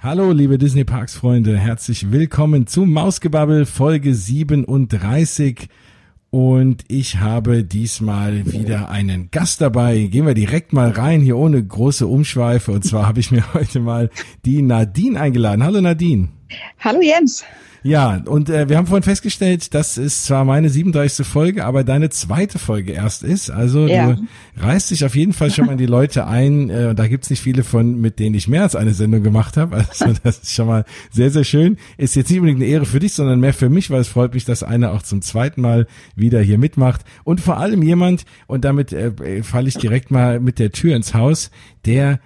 Hallo, liebe Disney Parks Freunde, herzlich willkommen zu Mausgebabbel Folge 37. Und ich habe diesmal wieder einen Gast dabei. Gehen wir direkt mal rein, hier ohne große Umschweife. Und zwar habe ich mir heute mal die Nadine eingeladen. Hallo Nadine. Hallo Jens. Ja, und äh, wir haben vorhin festgestellt, dass es zwar meine 37. Folge, aber deine zweite Folge erst ist. Also ja. du reißt dich auf jeden Fall schon mal in die Leute ein. Äh, und da gibt's nicht viele von, mit denen ich mehr als eine Sendung gemacht habe. Also das ist schon mal sehr, sehr schön. Ist jetzt nicht unbedingt eine Ehre für dich, sondern mehr für mich, weil es freut mich, dass einer auch zum zweiten Mal wieder hier mitmacht. Und vor allem jemand, und damit äh, falle ich direkt mal mit der Tür ins Haus, der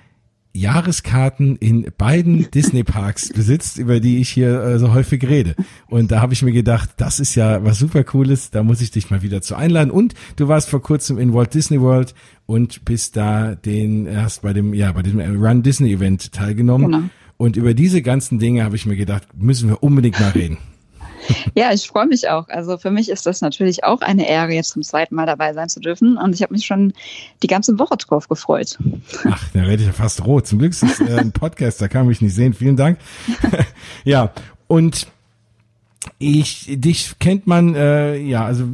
Jahreskarten in beiden Disney-Parks besitzt, über die ich hier äh, so häufig rede. Und da habe ich mir gedacht, das ist ja was super Cooles, da muss ich dich mal wieder zu einladen. Und du warst vor kurzem in Walt Disney World und bist da den, hast bei dem, ja, bei diesem Run Disney Event teilgenommen. Genau. Und über diese ganzen Dinge habe ich mir gedacht, müssen wir unbedingt mal reden. Ja, ich freue mich auch. Also für mich ist das natürlich auch eine Ehre, jetzt zum zweiten Mal dabei sein zu dürfen. Und ich habe mich schon die ganze Woche drauf gefreut. Ach, da werde ich ja fast rot. Zum Glück ist es äh, ein Podcast, da kann man mich nicht sehen. Vielen Dank. ja, und ich dich kennt man äh, ja also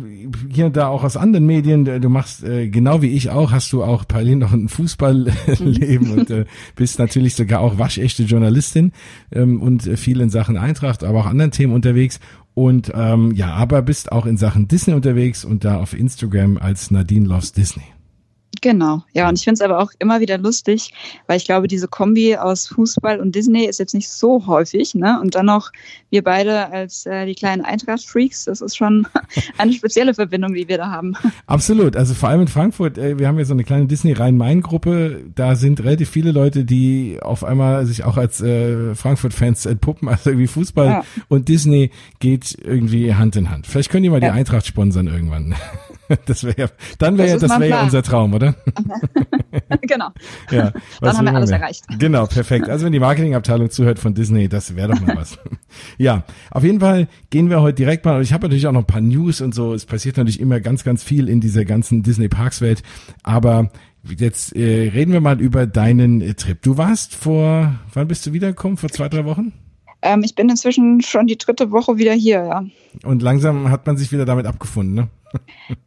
hier und da auch aus anderen Medien du machst äh, genau wie ich auch hast du auch parallel noch ein Fußballleben und äh, bist natürlich sogar auch waschechte Journalistin ähm, und äh, viel in Sachen Eintracht aber auch anderen Themen unterwegs und ähm, ja, aber bist auch in Sachen Disney unterwegs und da auf Instagram als Nadine Loves Disney. Genau, ja, und ich finde es aber auch immer wieder lustig, weil ich glaube, diese Kombi aus Fußball und Disney ist jetzt nicht so häufig, ne? Und dann noch wir beide als äh, die kleinen Eintracht-Freaks, das ist schon eine spezielle Verbindung, die wir da haben. Absolut, also vor allem in Frankfurt, äh, wir haben ja so eine kleine Disney-Rhein-Main-Gruppe, da sind relativ viele Leute, die auf einmal sich auch als äh, Frankfurt-Fans entpuppen, also irgendwie Fußball ja. und Disney geht irgendwie Hand in Hand. Vielleicht können die mal ja. die Eintracht sponsern irgendwann. Das wäre ja, dann wäre ja, das wäre ja unser Traum, oder? genau. Ja, dann haben wir alles mehr? erreicht. Genau, perfekt. Also wenn die Marketingabteilung zuhört von Disney, das wäre doch mal was. ja, auf jeden Fall gehen wir heute direkt mal. Ich habe natürlich auch noch ein paar News und so. Es passiert natürlich immer ganz, ganz viel in dieser ganzen Disney Parks Welt. Aber jetzt äh, reden wir mal über deinen äh, Trip. Du warst vor, wann bist du wiedergekommen? Vor zwei, drei Wochen? Ähm, ich bin inzwischen schon die dritte Woche wieder hier, ja. Und langsam hat man sich wieder damit abgefunden, ne?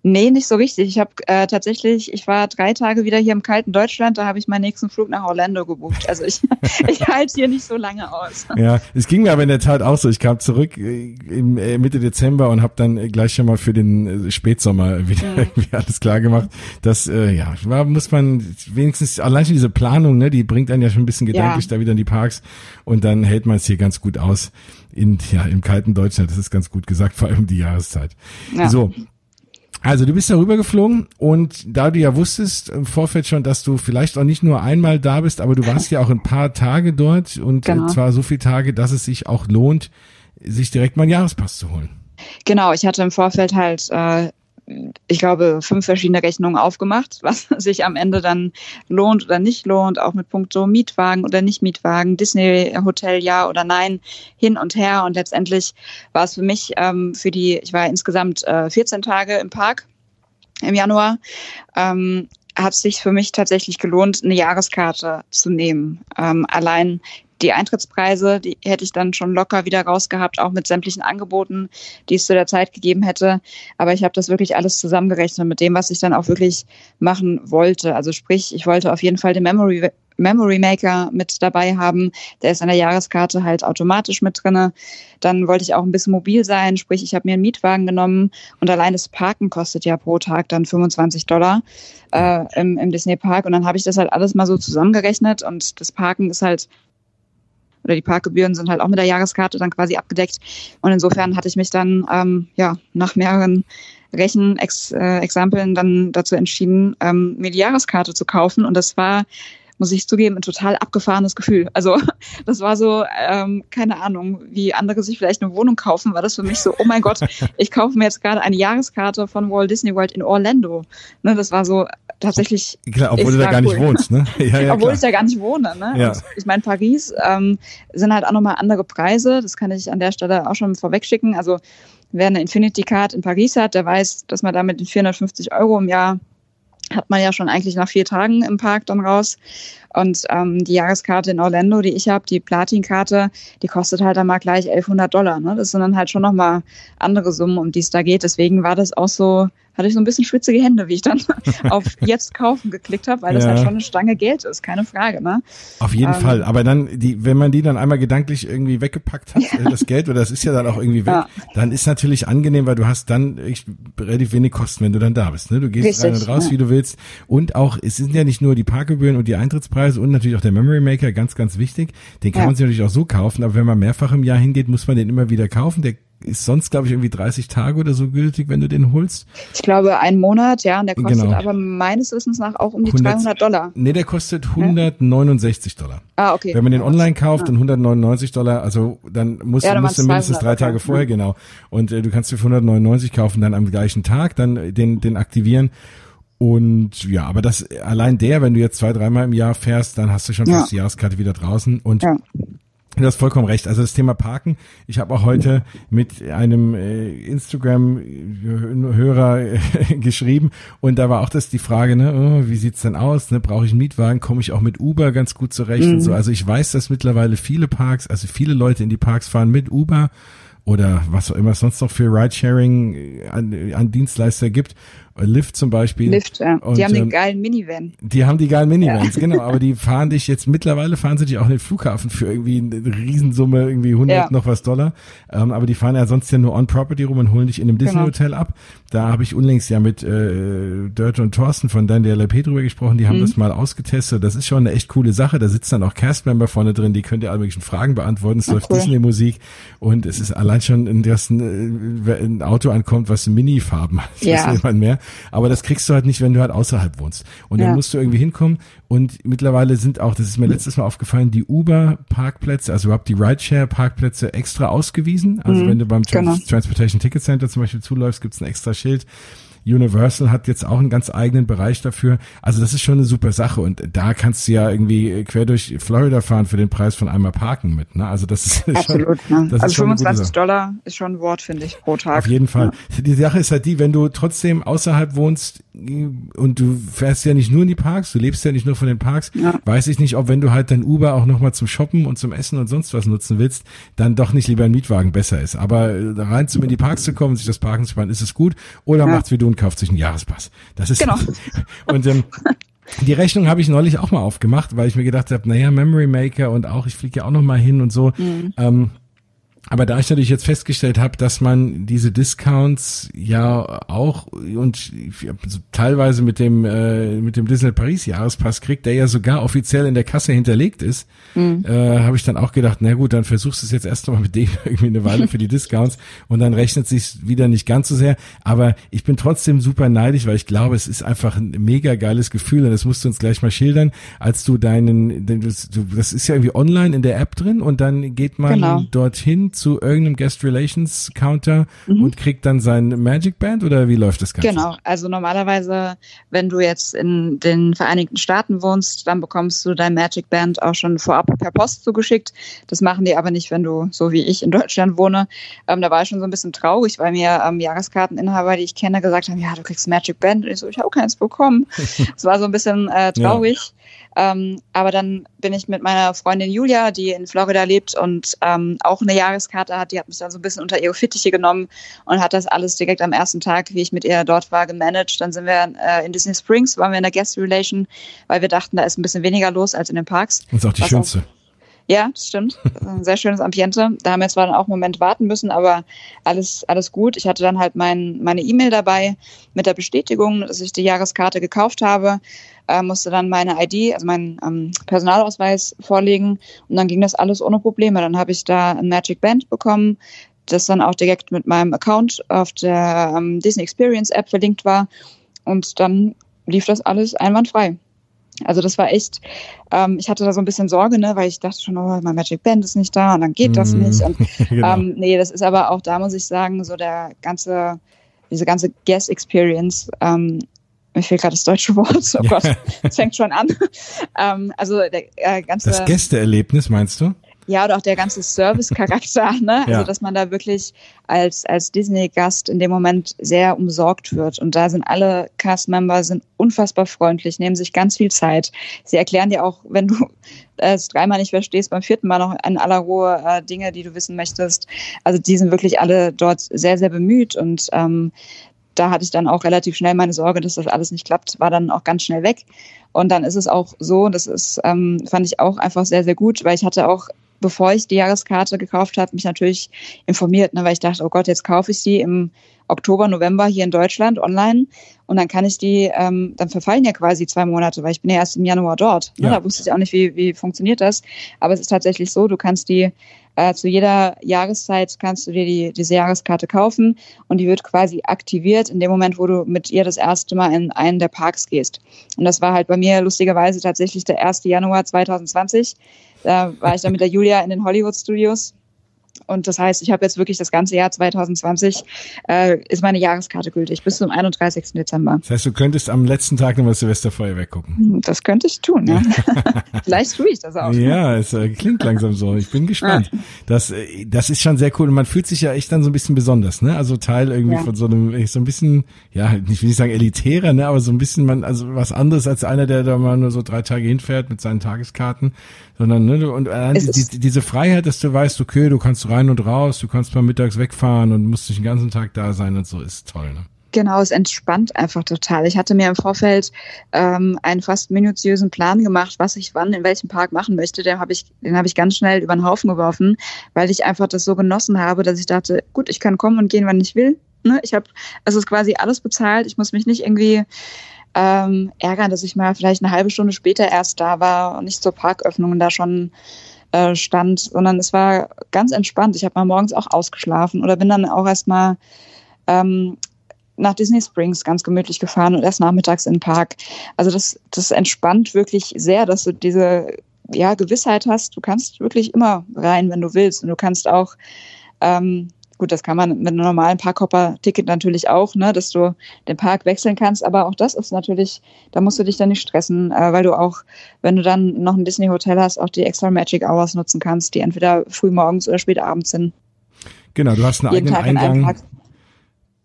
Nee, nicht so richtig. Ich habe äh, tatsächlich, ich war drei Tage wieder hier im kalten Deutschland, da habe ich meinen nächsten Flug nach Orlando gebucht. Also ich, ich halte hier nicht so lange aus. Ja, es ging mir aber in der Tat auch so. Ich kam zurück äh, im äh, Mitte Dezember und habe dann gleich schon mal für den äh, Spätsommer wieder mhm. irgendwie alles klar gemacht. Das, äh, ja, war, muss man wenigstens, allein schon diese Planung, ne, die bringt einen ja schon ein bisschen gedanklich ja. da wieder in die Parks und dann hält man es hier ganz gut aus in, ja, im kalten Deutschland. Das ist ganz gut gesagt, vor allem die Jahreszeit. Ja. So, also du bist darüber geflogen und da du ja wusstest im Vorfeld schon, dass du vielleicht auch nicht nur einmal da bist, aber du warst ja auch ein paar Tage dort und genau. zwar so viele Tage, dass es sich auch lohnt, sich direkt mal einen Jahrespass zu holen. Genau, ich hatte im Vorfeld halt äh, ich glaube, fünf verschiedene Rechnungen aufgemacht, was sich am Ende dann lohnt oder nicht lohnt, auch mit Punkto Mietwagen oder nicht Mietwagen, Disney Hotel ja oder nein, hin und her. Und letztendlich war es für mich ähm, für die, ich war insgesamt äh, 14 Tage im Park im Januar, ähm, hat es sich für mich tatsächlich gelohnt, eine Jahreskarte zu nehmen. Ähm, allein die Eintrittspreise, die hätte ich dann schon locker wieder rausgehabt, auch mit sämtlichen Angeboten, die es zu der Zeit gegeben hätte. Aber ich habe das wirklich alles zusammengerechnet mit dem, was ich dann auch wirklich machen wollte. Also sprich, ich wollte auf jeden Fall den Memory Memory Maker mit dabei haben. Der ist an der Jahreskarte halt automatisch mit drinne. Dann wollte ich auch ein bisschen mobil sein, sprich, ich habe mir einen Mietwagen genommen und allein das Parken kostet ja pro Tag dann 25 Dollar äh, im, im Disney Park. Und dann habe ich das halt alles mal so zusammengerechnet und das Parken ist halt oder die Parkgebühren sind halt auch mit der Jahreskarte dann quasi abgedeckt. Und insofern hatte ich mich dann ähm, ja nach mehreren Rechenexampeln äh, dann dazu entschieden, ähm, mir die Jahreskarte zu kaufen. Und das war muss ich zugeben, ein total abgefahrenes Gefühl. Also das war so, ähm, keine Ahnung, wie andere sich vielleicht eine Wohnung kaufen, war das für mich so, oh mein Gott, ich kaufe mir jetzt gerade eine Jahreskarte von Walt Disney World in Orlando. Ne, das war so tatsächlich. Klar, obwohl du da gar cool. nicht wohnst, ne? Ja, ja, obwohl klar. ich da gar nicht wohne, ne? Ja. ich meine, Paris ähm, sind halt auch nochmal andere Preise. Das kann ich an der Stelle auch schon vorweg schicken. Also wer eine Infinity Card in Paris hat, der weiß, dass man damit 450 Euro im Jahr hat man ja schon eigentlich nach vier Tagen im Park dann raus. Und ähm, die Jahreskarte in Orlando, die ich habe, die Platin-Karte, die kostet halt dann mal gleich 1100 Dollar. Ne? Das sind dann halt schon nochmal andere Summen, um die es da geht. Deswegen war das auch so, hatte ich so ein bisschen schwitzige Hände, wie ich dann auf jetzt kaufen geklickt habe, weil ja. das halt schon eine Stange Geld ist, keine Frage. Ne? Auf jeden ähm, Fall. Aber dann, die, wenn man die dann einmal gedanklich irgendwie weggepackt hat, ja. das Geld, oder das ist ja dann auch irgendwie weg, ja. dann ist natürlich angenehm, weil du hast dann echt relativ wenig Kosten, wenn du dann da bist. Ne? Du gehst Richtig, rein und raus, wie du willst. Und auch, es sind ja nicht nur die Parkgebühren und die Eintrittspreise, Preise und natürlich auch der Memory Maker, ganz, ganz wichtig. Den kann man sich natürlich auch so kaufen, aber wenn man mehrfach im Jahr hingeht, muss man den immer wieder kaufen. Der ist sonst, glaube ich, irgendwie 30 Tage oder so gültig, wenn du den holst. Ich glaube, einen Monat, ja, und der kostet genau. aber meines Wissens nach auch um die 100, 300 Dollar. Nee, der kostet 169 ja? Dollar. Ah, okay. Wenn man den online kauft, dann 199 Dollar, also dann musst, ja, dann musst du mindestens drei Tage okay. vorher, genau. Und äh, du kannst für 199 kaufen, dann am gleichen Tag, dann den, den aktivieren. Und ja, aber das allein der, wenn du jetzt zwei, dreimal im Jahr fährst, dann hast du schon fast die Jahreskarte wieder draußen. Und ja. Du hast vollkommen recht. Also das Thema Parken. Ich habe auch heute mit einem äh, Instagram-Hörer äh, geschrieben und da war auch das die Frage, ne, oh, wie sieht's denn aus? Ne, Brauche ich einen Mietwagen? Komme ich auch mit Uber ganz gut zurecht mhm. und so. Also ich weiß, dass mittlerweile viele Parks, also viele Leute in die Parks fahren mit Uber oder was auch immer es sonst noch für Ridesharing äh, an, an Dienstleister gibt. Lift zum Beispiel. Lift, ja. Und, die haben den ähm, geilen Minivan. Die haben die geilen Minivans, ja. genau. Aber die fahren dich jetzt, mittlerweile fahren sie dich auch in den Flughafen für irgendwie eine Riesensumme, irgendwie 100 ja. noch was Dollar. Ähm, aber die fahren ja sonst ja nur on-property rum und holen dich in einem genau. Disney-Hotel genau. ab. Da habe ich unlängst ja mit äh, Dirt und Thorsten von Dan DLP drüber gesprochen. Die haben mhm. das mal ausgetestet. Das ist schon eine echt coole Sache. Da sitzt dann auch Castmember vorne drin. Die könnt ihr alle möglichen Fragen beantworten. Es Ach, läuft. Disney-Musik. Und es ist allein schon, dass ein, äh, ein Auto ankommt, was Mini-Farben hat. Ja. Das mehr. Aber das kriegst du halt nicht, wenn du halt außerhalb wohnst. Und dann musst du irgendwie hinkommen. Und mittlerweile sind auch, das ist mir letztes Mal aufgefallen, die Uber-Parkplätze, also überhaupt die Rideshare-Parkplätze extra ausgewiesen. Also mhm, wenn du beim genau. Transportation Ticket Center zum Beispiel zuläufst, gibt's ein extra Schild. Universal hat jetzt auch einen ganz eigenen Bereich dafür. Also das ist schon eine super Sache und da kannst du ja irgendwie quer durch Florida fahren für den Preis von einmal parken mit. Ne? Also das ist absolut. Schon, ne? das also 25 Dollar ist schon ein Wort, finde ich, pro Tag. Auf jeden Fall. Ja. Die Sache ist halt die, wenn du trotzdem außerhalb wohnst und du fährst ja nicht nur in die Parks, du lebst ja nicht nur von den Parks, ja. weiß ich nicht, ob wenn du halt dein Uber auch nochmal zum Shoppen und zum Essen und sonst was nutzen willst, dann doch nicht lieber ein Mietwagen besser ist. Aber rein zum in die Parks zu kommen, sich das Parken zu sparen, ist es gut. Oder ja. macht's wie du und kauft sich einen Jahrespass. Das ist genau. und ähm, die Rechnung habe ich neulich auch mal aufgemacht, weil ich mir gedacht habe, naja, Memory Maker und auch, ich fliege ja auch noch mal hin und so. Mhm. Ähm, aber da ich natürlich jetzt festgestellt habe, dass man diese Discounts ja auch und teilweise mit dem äh, mit dem Disney Paris Jahrespass kriegt, der ja sogar offiziell in der Kasse hinterlegt ist, mhm. äh, habe ich dann auch gedacht, na gut, dann versuchst du es jetzt erst mal mit dem irgendwie eine Weile für die Discounts und dann rechnet sich wieder nicht ganz so sehr. Aber ich bin trotzdem super neidisch, weil ich glaube, es ist einfach ein mega geiles Gefühl und das musst du uns gleich mal schildern, als du deinen, das ist ja irgendwie online in der App drin und dann geht man genau. dorthin zu irgendeinem Guest Relations Counter mhm. und kriegt dann sein Magic Band oder wie läuft das Ganze? Genau, also normalerweise, wenn du jetzt in den Vereinigten Staaten wohnst, dann bekommst du dein Magic Band auch schon vorab per Post zugeschickt. Das machen die aber nicht, wenn du so wie ich in Deutschland wohne. Ähm, da war ich schon so ein bisschen traurig, weil mir ähm, Jahreskarteninhaber, die ich kenne, gesagt haben, ja, du kriegst Magic Band. Und ich so, ich habe keins bekommen. Es war so ein bisschen äh, traurig. Ja. Ähm, aber dann bin ich mit meiner Freundin Julia, die in Florida lebt und ähm, auch eine Jahreskarte hat, die hat mich dann so ein bisschen unter ihre Fittiche genommen und hat das alles direkt am ersten Tag, wie ich mit ihr dort war, gemanagt. Dann sind wir äh, in Disney Springs, waren wir in der Guest Relation, weil wir dachten, da ist ein bisschen weniger los als in den Parks. Das ist auch die schönste. Auch, ja, das stimmt. Ein sehr schönes Ambiente. Da haben wir zwar dann auch einen Moment warten müssen, aber alles, alles gut. Ich hatte dann halt mein, meine E-Mail dabei mit der Bestätigung, dass ich die Jahreskarte gekauft habe, äh, musste dann meine ID, also meinen ähm, Personalausweis vorlegen und dann ging das alles ohne Probleme. Dann habe ich da ein Magic Band bekommen, das dann auch direkt mit meinem Account auf der ähm, Disney Experience App verlinkt war und dann lief das alles einwandfrei. Also das war echt, ähm, ich hatte da so ein bisschen Sorge, ne, weil ich dachte schon, oh, mein Magic Band ist nicht da und dann geht das mm, nicht. Und, genau. ähm, nee, das ist aber auch da, muss ich sagen, so der ganze, diese ganze Guest Experience, ähm, mir fehlt gerade das deutsche Wort, oh Gott, es fängt schon an. ähm, also der äh, ganze. Das Gästeerlebnis meinst du? Ja, oder auch der ganze Service-Charakter, ne? Also, ja. dass man da wirklich als, als Disney-Gast in dem Moment sehr umsorgt wird. Und da sind alle Cast-Member sind unfassbar freundlich, nehmen sich ganz viel Zeit. Sie erklären dir auch, wenn du es dreimal nicht verstehst, beim vierten Mal noch in aller Ruhe äh, Dinge, die du wissen möchtest. Also, die sind wirklich alle dort sehr, sehr bemüht und ähm, da hatte ich dann auch relativ schnell meine Sorge, dass das alles nicht klappt, war dann auch ganz schnell weg. Und dann ist es auch so, das ist, ähm, fand ich auch einfach sehr, sehr gut, weil ich hatte auch bevor ich die Jahreskarte gekauft habe, mich natürlich informiert, ne, weil ich dachte, oh Gott, jetzt kaufe ich sie im Oktober, November hier in Deutschland online und dann kann ich die, ähm, dann verfallen ja quasi zwei Monate, weil ich bin ja erst im Januar dort. Ne? Ja. Da wusste ich auch nicht, wie, wie funktioniert das. Aber es ist tatsächlich so, du kannst die äh, zu jeder Jahreszeit kannst du dir die, diese Jahreskarte kaufen und die wird quasi aktiviert in dem Moment, wo du mit ihr das erste Mal in einen der Parks gehst. Und das war halt bei mir lustigerweise tatsächlich der 1. Januar 2020. Da war ich dann mit der Julia in den Hollywood Studios und das heißt, ich habe jetzt wirklich das ganze Jahr 2020 äh, ist meine Jahreskarte gültig bis zum 31. Dezember. Das heißt, du könntest am letzten Tag nochmal Silvesterfeuerwerk gucken. Hm, das könnte ich tun, ja. Vielleicht tue ich das auch. Ja, es äh, klingt langsam so. Ich bin gespannt. Ja. Das, äh, das ist schon sehr cool und man fühlt sich ja echt dann so ein bisschen besonders, ne? Also Teil irgendwie ja. von so einem, so ein bisschen, ja, ich will nicht sagen elitärer, ne? Aber so ein bisschen man, also was anderes als einer, der da mal nur so drei Tage hinfährt mit seinen Tageskarten, sondern ne? Und äh, die, diese Freiheit, dass du weißt, okay, du kannst rein und raus, du kannst mal mittags wegfahren und musst nicht den ganzen Tag da sein und so, ist toll, ne? Genau, es entspannt einfach total. Ich hatte mir im Vorfeld ähm, einen fast minutiösen Plan gemacht, was ich wann in welchem Park machen möchte. Den habe ich, den habe ich ganz schnell über den Haufen geworfen, weil ich einfach das so genossen habe, dass ich dachte, gut, ich kann kommen und gehen, wann ich will. Ne? Ich habe, es ist quasi alles bezahlt. Ich muss mich nicht irgendwie ähm, ärgern, dass ich mal vielleicht eine halbe Stunde später erst da war und nicht zur Parköffnung da schon äh, stand, sondern es war ganz entspannt. Ich habe mal morgens auch ausgeschlafen oder bin dann auch erstmal ähm, nach Disney Springs ganz gemütlich gefahren und erst nachmittags in den Park. Also das, das entspannt wirklich sehr, dass du diese ja, Gewissheit hast, du kannst wirklich immer rein, wenn du willst. Und du kannst auch ähm, Gut, das kann man mit einem normalen Parkhopper-Ticket natürlich auch, ne, dass du den Park wechseln kannst. Aber auch das ist natürlich, da musst du dich dann nicht stressen, äh, weil du auch, wenn du dann noch ein Disney-Hotel hast, auch die extra Magic Hours nutzen kannst, die entweder früh morgens oder spät abends sind. Genau, du hast einen Jeden eigenen Tag Eingang.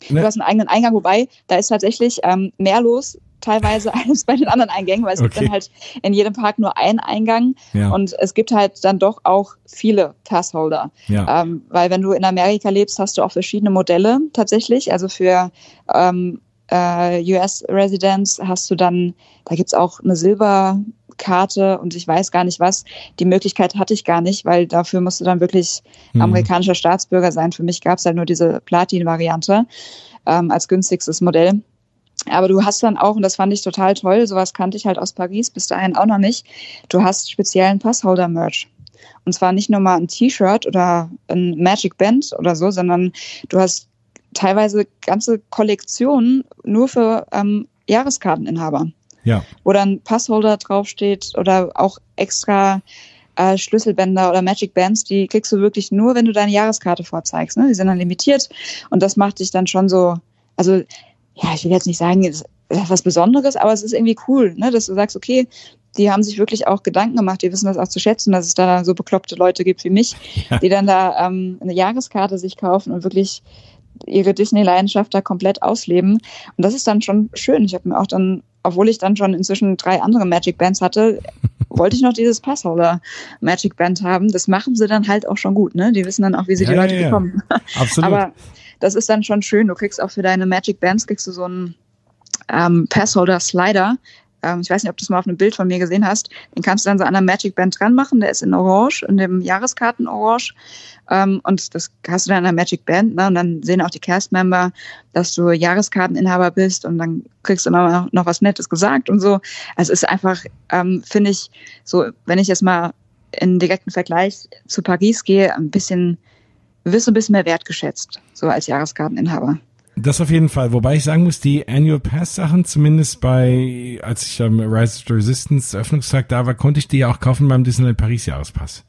Ne? Du hast einen eigenen Eingang, wobei da ist tatsächlich ähm, mehr los teilweise als bei den anderen Eingängen, weil es okay. gibt dann halt in jedem Park nur einen Eingang ja. und es gibt halt dann doch auch viele Passholder. Ja. Ähm, weil wenn du in Amerika lebst, hast du auch verschiedene Modelle tatsächlich. Also für ähm, äh, US-Residents hast du dann, da gibt's auch eine Silberkarte und ich weiß gar nicht was. Die Möglichkeit hatte ich gar nicht, weil dafür musst du dann wirklich mhm. amerikanischer Staatsbürger sein. Für mich gab's halt nur diese Platin-Variante ähm, als günstigstes Modell. Aber du hast dann auch, und das fand ich total toll, sowas kannte ich halt aus Paris bis dahin auch noch nicht, du hast speziellen Passholder-Merch. Und zwar nicht nur mal ein T-Shirt oder ein Magic Band oder so, sondern du hast teilweise ganze Kollektionen nur für ähm, Jahreskarteninhaber. Ja. Wo dann Passholder draufsteht oder auch extra äh, Schlüsselbänder oder Magic Bands, die kriegst du wirklich nur, wenn du deine Jahreskarte vorzeigst. Ne? Die sind dann limitiert und das macht dich dann schon so, also ja, ich will jetzt nicht sagen, es ist was Besonderes, aber es ist irgendwie cool, ne, dass du sagst, okay, die haben sich wirklich auch Gedanken gemacht, die wissen das auch zu schätzen, dass es da so bekloppte Leute gibt wie mich, ja. die dann da ähm, eine Jahreskarte sich kaufen und wirklich ihre Disney-Leidenschaft da komplett ausleben. Und das ist dann schon schön. Ich habe mir auch dann, obwohl ich dann schon inzwischen drei andere Magic Bands hatte, wollte ich noch dieses Passholder Magic Band haben. Das machen sie dann halt auch schon gut, ne? Die wissen dann auch, wie sie ja, die Leute ja, bekommen. Absolut. Aber das ist dann schon schön. Du kriegst auch für deine Magic Bands kriegst du so einen ähm, Passholder Slider. Ähm, ich weiß nicht, ob du es mal auf einem Bild von mir gesehen hast. Den kannst du dann so an der Magic Band dran machen. Der ist in Orange, in dem Jahreskarten Orange. Ähm, und das hast du dann an der Magic Band. Ne? Und dann sehen auch die Cast-Member, dass du Jahreskarteninhaber bist. Und dann kriegst du noch, noch was Nettes gesagt und so. Also es ist einfach, ähm, finde ich, so, wenn ich jetzt mal in direkten Vergleich zu Paris gehe, ein bisschen wirst du ein bisschen mehr wertgeschätzt, so als Jahreskarteninhaber. Das auf jeden Fall. Wobei ich sagen muss, die Annual Pass Sachen, zumindest bei, als ich am Rise of the Resistance Eröffnungstag da war, konnte ich die ja auch kaufen beim Disneyland Paris Jahrespass.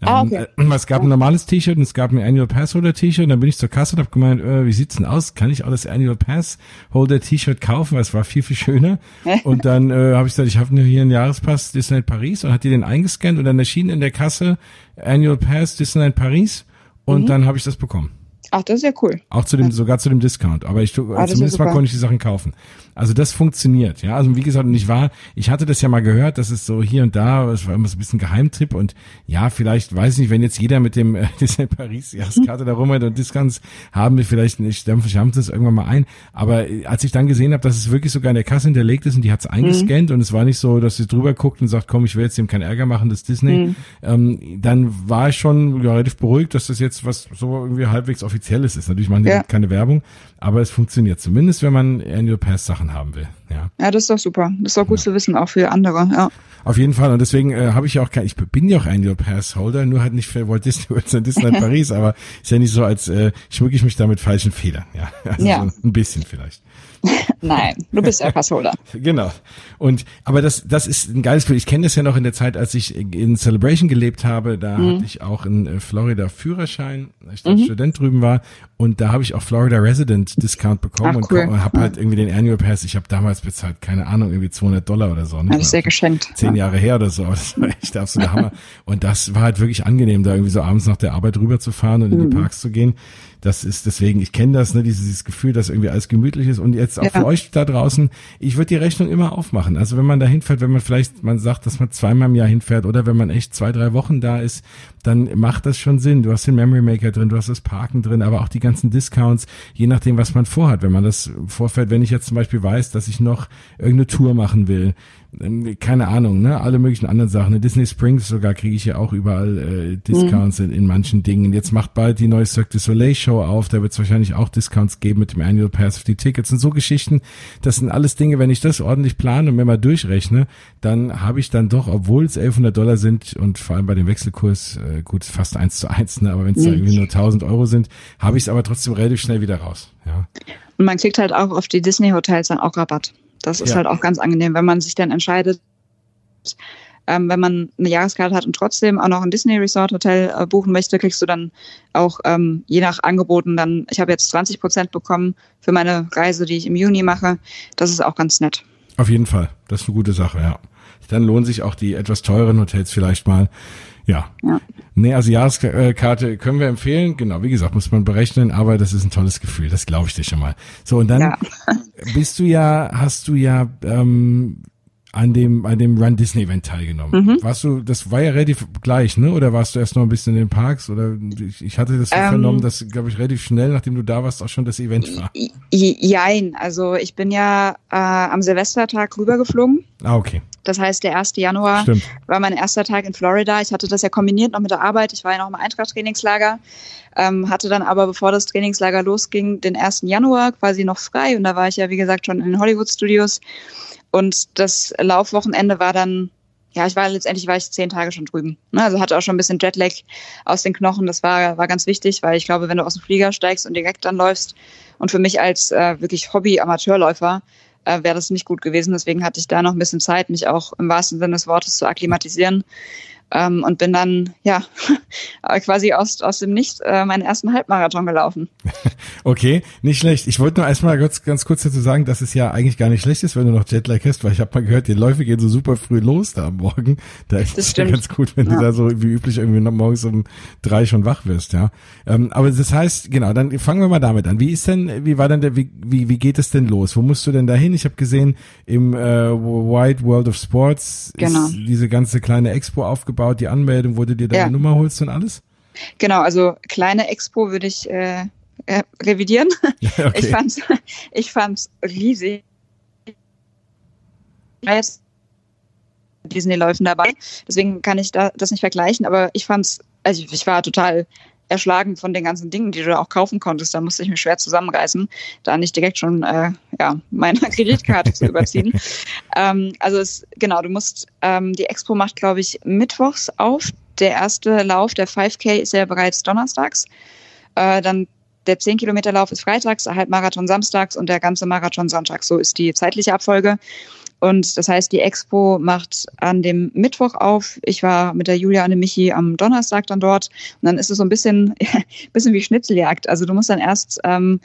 Ah, okay. Ähm, es gab ein normales T-Shirt und es gab ein Annual Pass Holder T-Shirt. Und dann bin ich zur Kasse und habe gemeint, äh, wie sieht's denn aus? Kann ich auch das Annual Pass Holder T-Shirt kaufen? Weil es war viel, viel schöner. und dann äh, habe ich gesagt, ich habe hier einen Jahrespass Disneyland Paris und hat die den eingescannt und dann erschien in der Kasse Annual Pass Disneyland Paris und mhm. dann habe ich das bekommen. Ach, das ist ja cool. Auch zu dem, ja. sogar zu dem Discount. Aber ich, ah, zumindest mal konnte ich die Sachen kaufen. Also das funktioniert, ja. Also wie gesagt, und ich war, ich hatte das ja mal gehört, dass es so hier und da, es war immer so ein bisschen Geheimtipp und ja, vielleicht, weiß ich nicht, wenn jetzt jeder mit dem äh, Disney Paris Jahreskarte da rumhält und Discounts haben wir vielleicht nicht, schaffen sie es irgendwann mal ein. Aber äh, als ich dann gesehen habe, dass es wirklich sogar in der Kasse hinterlegt ist und die hat es eingescannt mhm. und es war nicht so, dass sie drüber guckt und sagt, komm, ich will jetzt dem keinen Ärger machen, das Disney, mhm. ähm, dann war ich schon ja, relativ beruhigt, dass das jetzt was so irgendwie halbwegs offizielles ist. Natürlich machen die ja. keine Werbung, aber es funktioniert zumindest, wenn man Annual Pass Sachen haben will. Ja, ja das ist doch super. Das ist doch gut ja. zu wissen, auch für andere. Ja. Auf jeden Fall. Und deswegen äh, habe ich ja auch kein, ich bin ja auch Annual Pass Holder, nur halt nicht für Walt Disney World und Disneyland Paris, aber ist ja nicht so, als äh, schmücke ich mich da mit falschen Federn. Ja, also ja. So ein bisschen vielleicht. Nein, du bist ja Passholder. genau. Und aber das das ist ein geiles Gefühl. Ich kenne das ja noch in der Zeit, als ich in Celebration gelebt habe. Da mhm. hatte ich auch in äh, Florida Führerschein, als ich mhm. Student drüben war. Und da habe ich auch Florida Resident Discount bekommen Ach, cool. und, und habe halt irgendwie den Annual Pass. Ich habe damals bezahlt, keine Ahnung, irgendwie 200 Dollar oder so. Ne? Habe ich sehr geschenkt. Zehn ja. Jahre her oder so. Das war echt der absolute Hammer. Und das war halt wirklich angenehm, da irgendwie so abends nach der Arbeit rüber zu fahren und in mhm. die Parks zu gehen. Das ist deswegen, ich kenne das, ne, dieses, dieses Gefühl, dass irgendwie alles gemütlich ist. Und jetzt auch ja. für euch da draußen, ich würde die Rechnung immer aufmachen. Also wenn man da hinfährt, wenn man vielleicht, man sagt, dass man zweimal im Jahr hinfährt oder wenn man echt zwei, drei Wochen da ist, dann macht das schon Sinn. Du hast den Memory Maker drin, du hast das Parken drin, aber auch die ganzen Discounts, je nachdem, was man vorhat. Wenn man das vorfährt, wenn ich jetzt zum Beispiel weiß, dass ich noch irgendeine Tour machen will, keine Ahnung, ne, alle möglichen anderen Sachen. In Disney Springs sogar kriege ich ja auch überall äh, Discounts mhm. in, in manchen Dingen. Jetzt macht bald die neue Cirque du Soleil Show auf, da wird es wahrscheinlich auch Discounts geben mit dem Annual Pass auf die Tickets und so Geschichten. Das sind alles Dinge, wenn ich das ordentlich plane und mir mal durchrechne, dann habe ich dann doch, obwohl es 1100 Dollar sind und vor allem bei dem Wechselkurs, äh, gut, fast eins zu eins, ne, aber wenn es mhm. irgendwie nur 1000 Euro sind, habe ich es aber trotzdem relativ schnell wieder raus. Ja. Und man kriegt halt auch auf die Disney Hotels dann auch Rabatt. Das ist ja. halt auch ganz angenehm, wenn man sich dann entscheidet, ähm, wenn man eine Jahreskarte hat und trotzdem auch noch ein Disney Resort Hotel äh, buchen möchte, kriegst du dann auch ähm, je nach Angeboten dann, ich habe jetzt 20 Prozent bekommen für meine Reise, die ich im Juni mache. Das ist auch ganz nett. Auf jeden Fall. Das ist eine gute Sache, ja. Dann lohnen sich auch die etwas teureren Hotels vielleicht mal. Ja. ja. Nee, also Jahreskarte können wir empfehlen. Genau, wie gesagt, muss man berechnen, aber das ist ein tolles Gefühl, das glaube ich dir schon mal. So, und dann ja. bist du ja, hast du ja ähm, an dem, an dem Run Disney Event teilgenommen. Mhm. Warst du, das war ja relativ gleich, ne? Oder warst du erst noch ein bisschen in den Parks? Oder ich, ich hatte das ähm, vernommen, dass, glaube ich, relativ schnell, nachdem du da warst, auch schon das Event war. Jein, also ich bin ja äh, am Silvestertag rübergeflogen. Ah, okay. Das heißt, der 1. Januar Stimmt. war mein erster Tag in Florida. Ich hatte das ja kombiniert noch mit der Arbeit. Ich war ja noch im Eintracht-Trainingslager, ähm, hatte dann aber, bevor das Trainingslager losging, den 1. Januar quasi noch frei. Und da war ich ja, wie gesagt, schon in den Hollywood-Studios. Und das Laufwochenende war dann, ja, ich war letztendlich war ich zehn Tage schon drüben. Ne? Also hatte auch schon ein bisschen Jetlag aus den Knochen. Das war, war ganz wichtig, weil ich glaube, wenn du aus dem Flieger steigst und direkt dann läufst und für mich als äh, wirklich Hobby-Amateurläufer äh, wäre das nicht gut gewesen. Deswegen hatte ich da noch ein bisschen Zeit, mich auch im wahrsten Sinne des Wortes zu akklimatisieren. Ähm, und bin dann ja quasi aus, aus dem Nichts äh, meinen ersten Halbmarathon gelaufen. Okay, nicht schlecht. Ich wollte nur erstmal ganz, ganz kurz dazu sagen, dass es ja eigentlich gar nicht schlecht ist, wenn du noch Jetlag hast, weil ich habe mal gehört, die Läufe gehen so super früh los da am Morgen. Da ist es ja ganz gut, wenn ja. du da so wie üblich irgendwie noch morgens um drei schon wach wirst, ja. Ähm, aber das heißt, genau, dann fangen wir mal damit an. Wie ist denn, wie war denn der, wie, wie, wie geht es denn los? Wo musst du denn da hin? Ich habe gesehen, im äh, Wide World of Sports genau. ist diese ganze kleine Expo aufgebaut, die Anmeldung, wo du dir deine ja. Nummer holst und alles? Genau, also kleine Expo würde ich äh, äh, revidieren. Okay. Ich fand's, ich fand's riesig. Jetzt Disney-Läufen dabei, deswegen kann ich da, das nicht vergleichen, aber ich fand's, also ich, ich war total erschlagen von den ganzen Dingen, die du auch kaufen konntest. Da musste ich mich schwer zusammenreißen, da nicht direkt schon äh, ja, meine Kreditkarte zu überziehen. Ähm, also es, genau, du musst, ähm, die Expo macht, glaube ich, mittwochs auf. Der erste Lauf, der 5K, ist ja bereits donnerstags. Äh, dann der 10 Kilometer Lauf ist freitags, der Halbmarathon samstags und der ganze Marathon sonntags. So ist die zeitliche Abfolge. Und das heißt, die Expo macht an dem Mittwoch auf. Ich war mit der Julia und dem Michi am Donnerstag dann dort. Und dann ist es so ein bisschen, bisschen wie Schnitzeljagd. Also du musst dann erst ähm,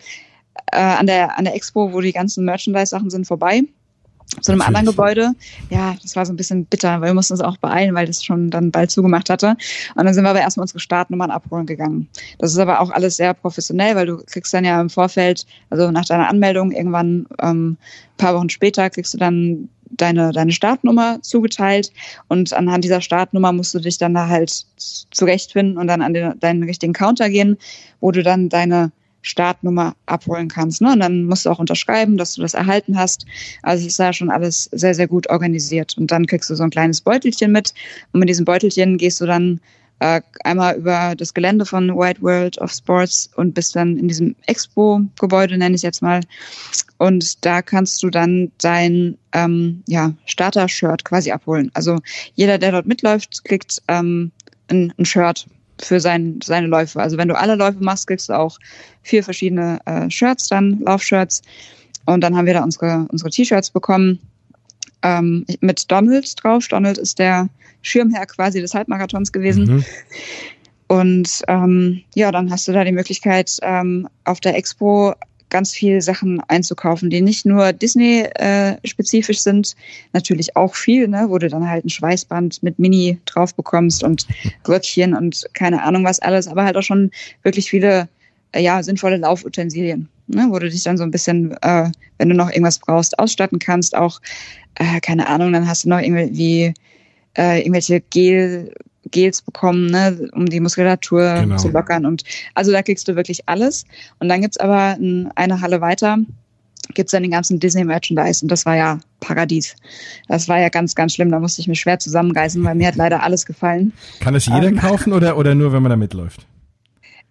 äh, an, der, an der Expo, wo die ganzen Merchandise-Sachen sind, vorbei zu einem anderen Gebäude. Ja, das war so ein bisschen bitter, weil wir mussten uns auch beeilen, weil das schon dann bald zugemacht hatte. Und dann sind wir aber erstmal unsere Startnummern abholen gegangen. Das ist aber auch alles sehr professionell, weil du kriegst dann ja im Vorfeld, also nach deiner Anmeldung, irgendwann ähm, paar Wochen später kriegst du dann deine, deine Startnummer zugeteilt und anhand dieser Startnummer musst du dich dann da halt zurechtfinden und dann an den, deinen richtigen Counter gehen, wo du dann deine Startnummer abholen kannst. Ne? Und dann musst du auch unterschreiben, dass du das erhalten hast. Also es ist da schon alles sehr, sehr gut organisiert. Und dann kriegst du so ein kleines Beutelchen mit. Und mit diesem Beutelchen gehst du dann äh, einmal über das Gelände von White World of Sports und bist dann in diesem Expo-Gebäude, nenne ich jetzt mal. Und da kannst du dann dein ähm, ja, Starter-Shirt quasi abholen. Also jeder, der dort mitläuft, kriegt ähm, ein, ein Shirt für sein, seine Läufe. Also wenn du alle Läufe machst, kriegst du auch vier verschiedene äh, Shirts dann, Laufshirts. Und dann haben wir da unsere, unsere T-Shirts bekommen ähm, mit Donald drauf. Donald ist der Schirmherr quasi des Halbmarathons gewesen. Mhm. Und ähm, ja, dann hast du da die Möglichkeit, ähm, auf der Expo ganz viele Sachen einzukaufen, die nicht nur Disney-spezifisch äh, sind, natürlich auch viel, ne, wo du dann halt ein Schweißband mit Mini drauf bekommst und Röckchen und keine Ahnung was alles, aber halt auch schon wirklich viele äh, ja, sinnvolle Laufutensilien, ne, wo du dich dann so ein bisschen, äh, wenn du noch irgendwas brauchst, ausstatten kannst, auch, äh, keine Ahnung, dann hast du noch irgendwie äh, irgendwelche Gel, Gels bekommen, ne, um die Muskulatur genau. zu lockern. Und also da kriegst du wirklich alles. Und dann gibt's aber eine Halle weiter, gibt's dann den ganzen Disney-Merchandise und das war ja Paradies. Das war ja ganz, ganz schlimm. Da musste ich mich schwer zusammenreißen, weil mir hat leider alles gefallen. Kann es jeder ähm, kaufen oder, oder nur, wenn man da mitläuft?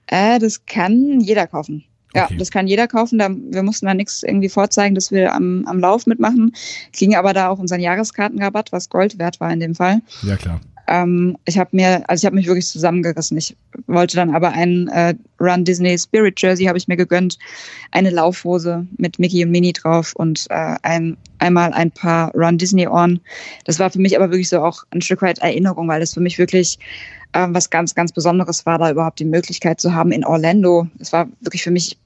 Äh, das kann jeder kaufen. Ja, okay. das kann jeder kaufen. Da, wir mussten da nichts irgendwie vorzeigen, dass wir am, am Lauf mitmachen, kriegen aber da auch unseren Jahreskartenrabatt, was Gold wert war in dem Fall. Ja, klar. Ähm, ich habe mir, also ich habe mich wirklich zusammengerissen. Ich wollte dann aber ein äh, Run Disney Spirit Jersey habe ich mir gegönnt, eine Laufhose mit Mickey und Minnie drauf und äh, ein, einmal ein paar Run Disney Ohren. Das war für mich aber wirklich so auch ein Stück weit Erinnerung, weil das für mich wirklich äh, was ganz, ganz Besonderes war, da überhaupt die Möglichkeit zu haben in Orlando. Das war wirklich für mich,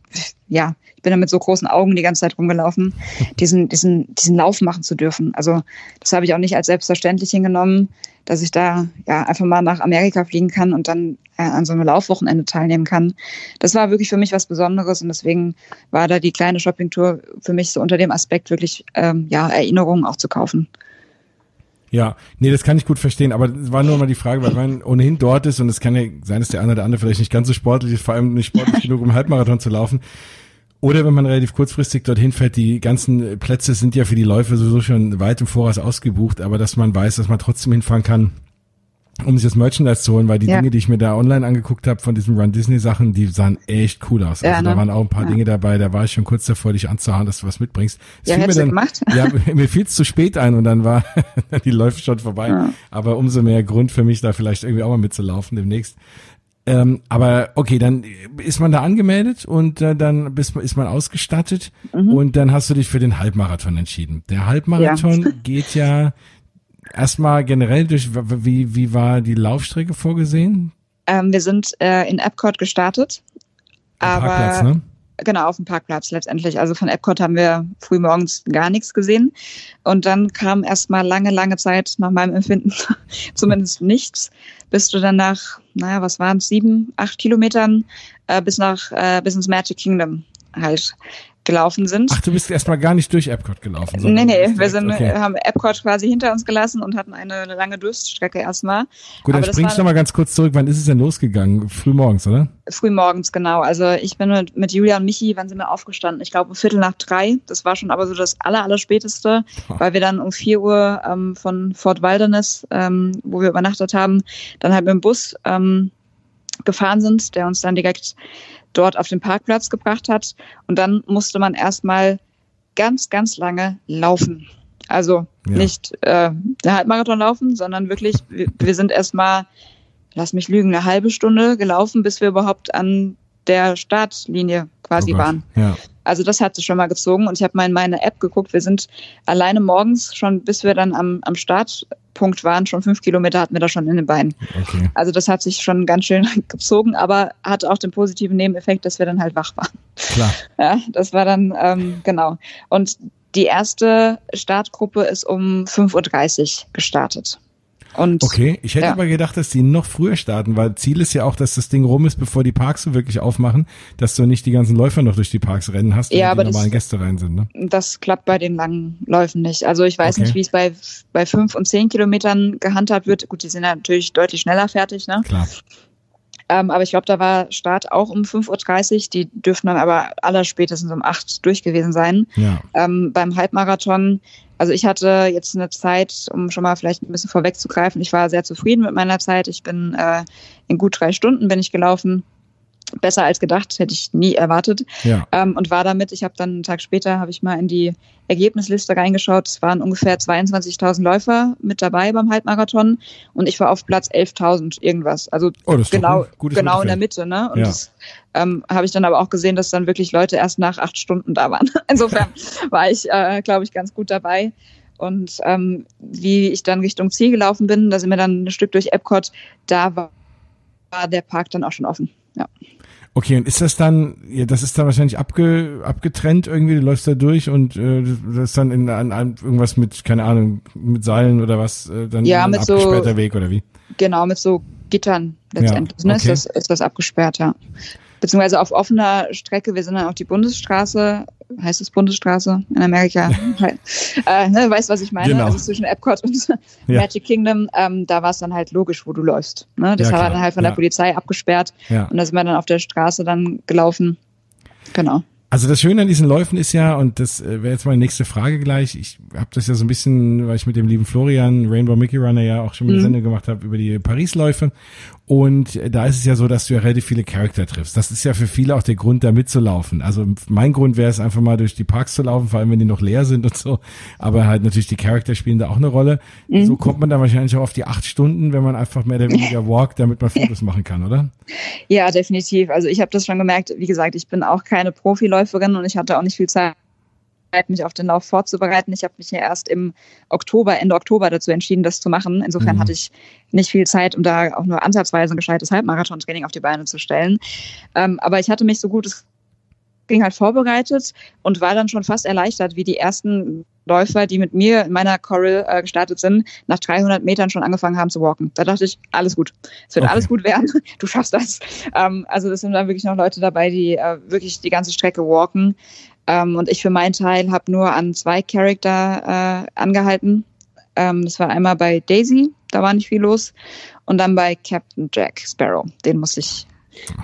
ja, ich bin da mit so großen Augen die ganze Zeit rumgelaufen, diesen, diesen, diesen Lauf machen zu dürfen. Also das habe ich auch nicht als selbstverständlich hingenommen, dass ich da ja einfach mal nach Amerika fliegen kann und dann äh, an so einem Laufwochenende teilnehmen kann. Das war wirklich für mich was Besonderes und deswegen war da die kleine Shoppingtour für mich so unter dem Aspekt wirklich ähm, ja Erinnerungen auch zu kaufen. Ja, nee, das kann ich gut verstehen, aber es war nur mal die Frage, weil man ohnehin dort ist und es kann ja sein, dass der eine oder andere vielleicht nicht ganz so sportlich ist, vor allem nicht sportlich genug, um Halbmarathon zu laufen. Oder wenn man relativ kurzfristig dorthin fährt, die ganzen Plätze sind ja für die Läufe sowieso schon weit im Voraus ausgebucht, aber dass man weiß, dass man trotzdem hinfahren kann, um sich das Merchandise zu holen, weil die ja. Dinge, die ich mir da online angegucrt habe von diesen Run Disney Sachen, die sahen echt cool aus. Ja, also ne? da waren auch ein paar ja. Dinge dabei, da war ich schon kurz davor, dich anzuhauen, dass du was mitbringst. Das ja, mir dann, gemacht? Ja, mir fiel es zu spät ein und dann war die läuft schon vorbei. Ja. Aber umso mehr Grund für mich, da vielleicht irgendwie auch mal mitzulaufen demnächst. Ähm, aber okay, dann ist man da angemeldet und äh, dann bist, ist man ausgestattet mhm. und dann hast du dich für den Halbmarathon entschieden. Der Halbmarathon ja. geht ja erstmal generell durch, wie, wie war die Laufstrecke vorgesehen? Ähm, wir sind äh, in Epcot gestartet. Am aber Parkplatz, ne? Genau, auf dem Parkplatz letztendlich. Also von Epcot haben wir früh morgens gar nichts gesehen. Und dann kam erstmal lange, lange Zeit nach meinem Empfinden zumindest nichts, bis du dann nach, naja, was waren es, sieben, acht Kilometern äh, bis nach äh, bis ins Magic Kingdom halt gelaufen sind. Ach, du bist erstmal gar nicht durch Epcot gelaufen. Nee, nee, wir sind, okay. haben Epcot quasi hinter uns gelassen und hatten eine, lange Durststrecke erstmal. Gut, dann spring ich nochmal ganz kurz zurück. Wann ist es denn losgegangen? Frühmorgens, oder? Frühmorgens, genau. Also ich bin mit, mit Julia und Michi, wann sind wir aufgestanden? Ich glaube, Viertel nach drei. Das war schon aber so das aller, aller späteste, oh. weil wir dann um vier Uhr ähm, von Fort Wilderness, ähm, wo wir übernachtet haben, dann halt mit dem Bus ähm, gefahren sind, der uns dann direkt dort auf den Parkplatz gebracht hat. Und dann musste man erstmal ganz, ganz lange laufen. Also ja. nicht äh, der Halbmarathon laufen, sondern wirklich, wir, wir sind erstmal, lass mich lügen, eine halbe Stunde gelaufen, bis wir überhaupt an der Startlinie quasi oh waren. Ja. Also das hat sich schon mal gezogen und ich habe mal in meine App geguckt. Wir sind alleine morgens schon, bis wir dann am, am Startpunkt waren, schon fünf Kilometer hatten wir da schon in den Beinen. Okay. Also das hat sich schon ganz schön gezogen, aber hat auch den positiven Nebeneffekt, dass wir dann halt wach waren. Klar. Ja, das war dann, ähm, genau. Und die erste Startgruppe ist um 5.30 Uhr gestartet. Und, okay, ich hätte ja. aber gedacht, dass die noch früher starten, weil Ziel ist ja auch, dass das Ding rum ist, bevor die Parks so wirklich aufmachen, dass du nicht die ganzen Läufer noch durch die Parks rennen hast, ja, aber die normalen das, Gäste rein sind. Ne? Das klappt bei den langen Läufen nicht. Also ich weiß okay. nicht, wie es bei, bei fünf und zehn Kilometern gehandhabt wird. Gut, die sind ja natürlich deutlich schneller fertig, ne? Klar. Ähm, aber ich glaube, da war Start auch um 5.30 Uhr. Die dürften dann aber aller spätestens um 8 Uhr durch gewesen sein. Ja. Ähm, beim Halbmarathon also ich hatte jetzt eine Zeit, um schon mal vielleicht ein bisschen vorwegzugreifen, ich war sehr zufrieden mit meiner Zeit. Ich bin äh, in gut drei Stunden bin ich gelaufen besser als gedacht, hätte ich nie erwartet. Ja. Ähm, und war damit, ich habe dann einen Tag später, habe ich mal in die Ergebnisliste reingeschaut. Es waren ungefähr 22.000 Läufer mit dabei beim Halbmarathon und ich war auf Platz 11.000 irgendwas. Also oh, genau, genau in der Mitte. Ne? Und ja. das ähm, habe ich dann aber auch gesehen, dass dann wirklich Leute erst nach acht Stunden da waren. Insofern war ich, äh, glaube ich, ganz gut dabei. Und ähm, wie ich dann Richtung Ziel gelaufen bin, da sind wir dann ein Stück durch Epcot, da war, war der Park dann auch schon offen. Ja. Okay, und ist das dann, ja, das ist dann wahrscheinlich abge, abgetrennt irgendwie, du läufst da durch und äh, das ist dann in an, an irgendwas mit, keine Ahnung, mit Seilen oder was, äh, dann ja, mit abgesperrter so, Weg oder wie? Genau, mit so Gittern letztendlich, ja, okay. ne, ist das, ist das abgesperrt, ja beziehungsweise auf offener Strecke. Wir sind dann auf die Bundesstraße, heißt es Bundesstraße in Amerika? äh, ne, weißt was ich meine? Genau. Also zwischen Epcot und ja. Magic Kingdom, ähm, da war es dann halt logisch, wo du läufst. Ne? Das ja, war dann halt von der Polizei abgesperrt und da sind wir dann auf der Straße dann gelaufen. Genau. Also das Schöne an diesen Läufen ist ja, und das äh, wäre jetzt meine nächste Frage gleich, ich habe das ja so ein bisschen, weil ich mit dem lieben Florian, Rainbow Mickey Runner ja auch schon mal eine mhm. Sendung gemacht habe über die Paris-Läufe. Und da ist es ja so, dass du ja relativ viele Charakter triffst. Das ist ja für viele auch der Grund, da mitzulaufen. Also mein Grund wäre es einfach mal durch die Parks zu laufen, vor allem wenn die noch leer sind und so. Aber halt natürlich die Charakter spielen da auch eine Rolle. Mhm. So kommt man dann wahrscheinlich auch auf die acht Stunden, wenn man einfach mehr oder weniger walkt, damit man Fotos machen kann, oder? Ja, definitiv. Also ich habe das schon gemerkt. Wie gesagt, ich bin auch keine Profiläuferin und ich hatte auch nicht viel Zeit mich auf den Lauf vorzubereiten. Ich habe mich ja erst im Oktober, Ende Oktober dazu entschieden, das zu machen. Insofern mhm. hatte ich nicht viel Zeit, um da auch nur ansatzweise ein gescheites Halbmarathon-Training auf die Beine zu stellen. Ähm, aber ich hatte mich so gut es ging halt vorbereitet und war dann schon fast erleichtert, wie die ersten Läufer, die mit mir in meiner Coral äh, gestartet sind, nach 300 Metern schon angefangen haben zu walken. Da dachte ich, alles gut. Es wird okay. alles gut werden. Du schaffst das. Ähm, also es sind da wirklich noch Leute dabei, die äh, wirklich die ganze Strecke walken. Ähm, und ich für meinen Teil habe nur an zwei Charakter äh, angehalten. Ähm, das war einmal bei Daisy, da war nicht viel los. Und dann bei Captain Jack Sparrow. Den muss ich,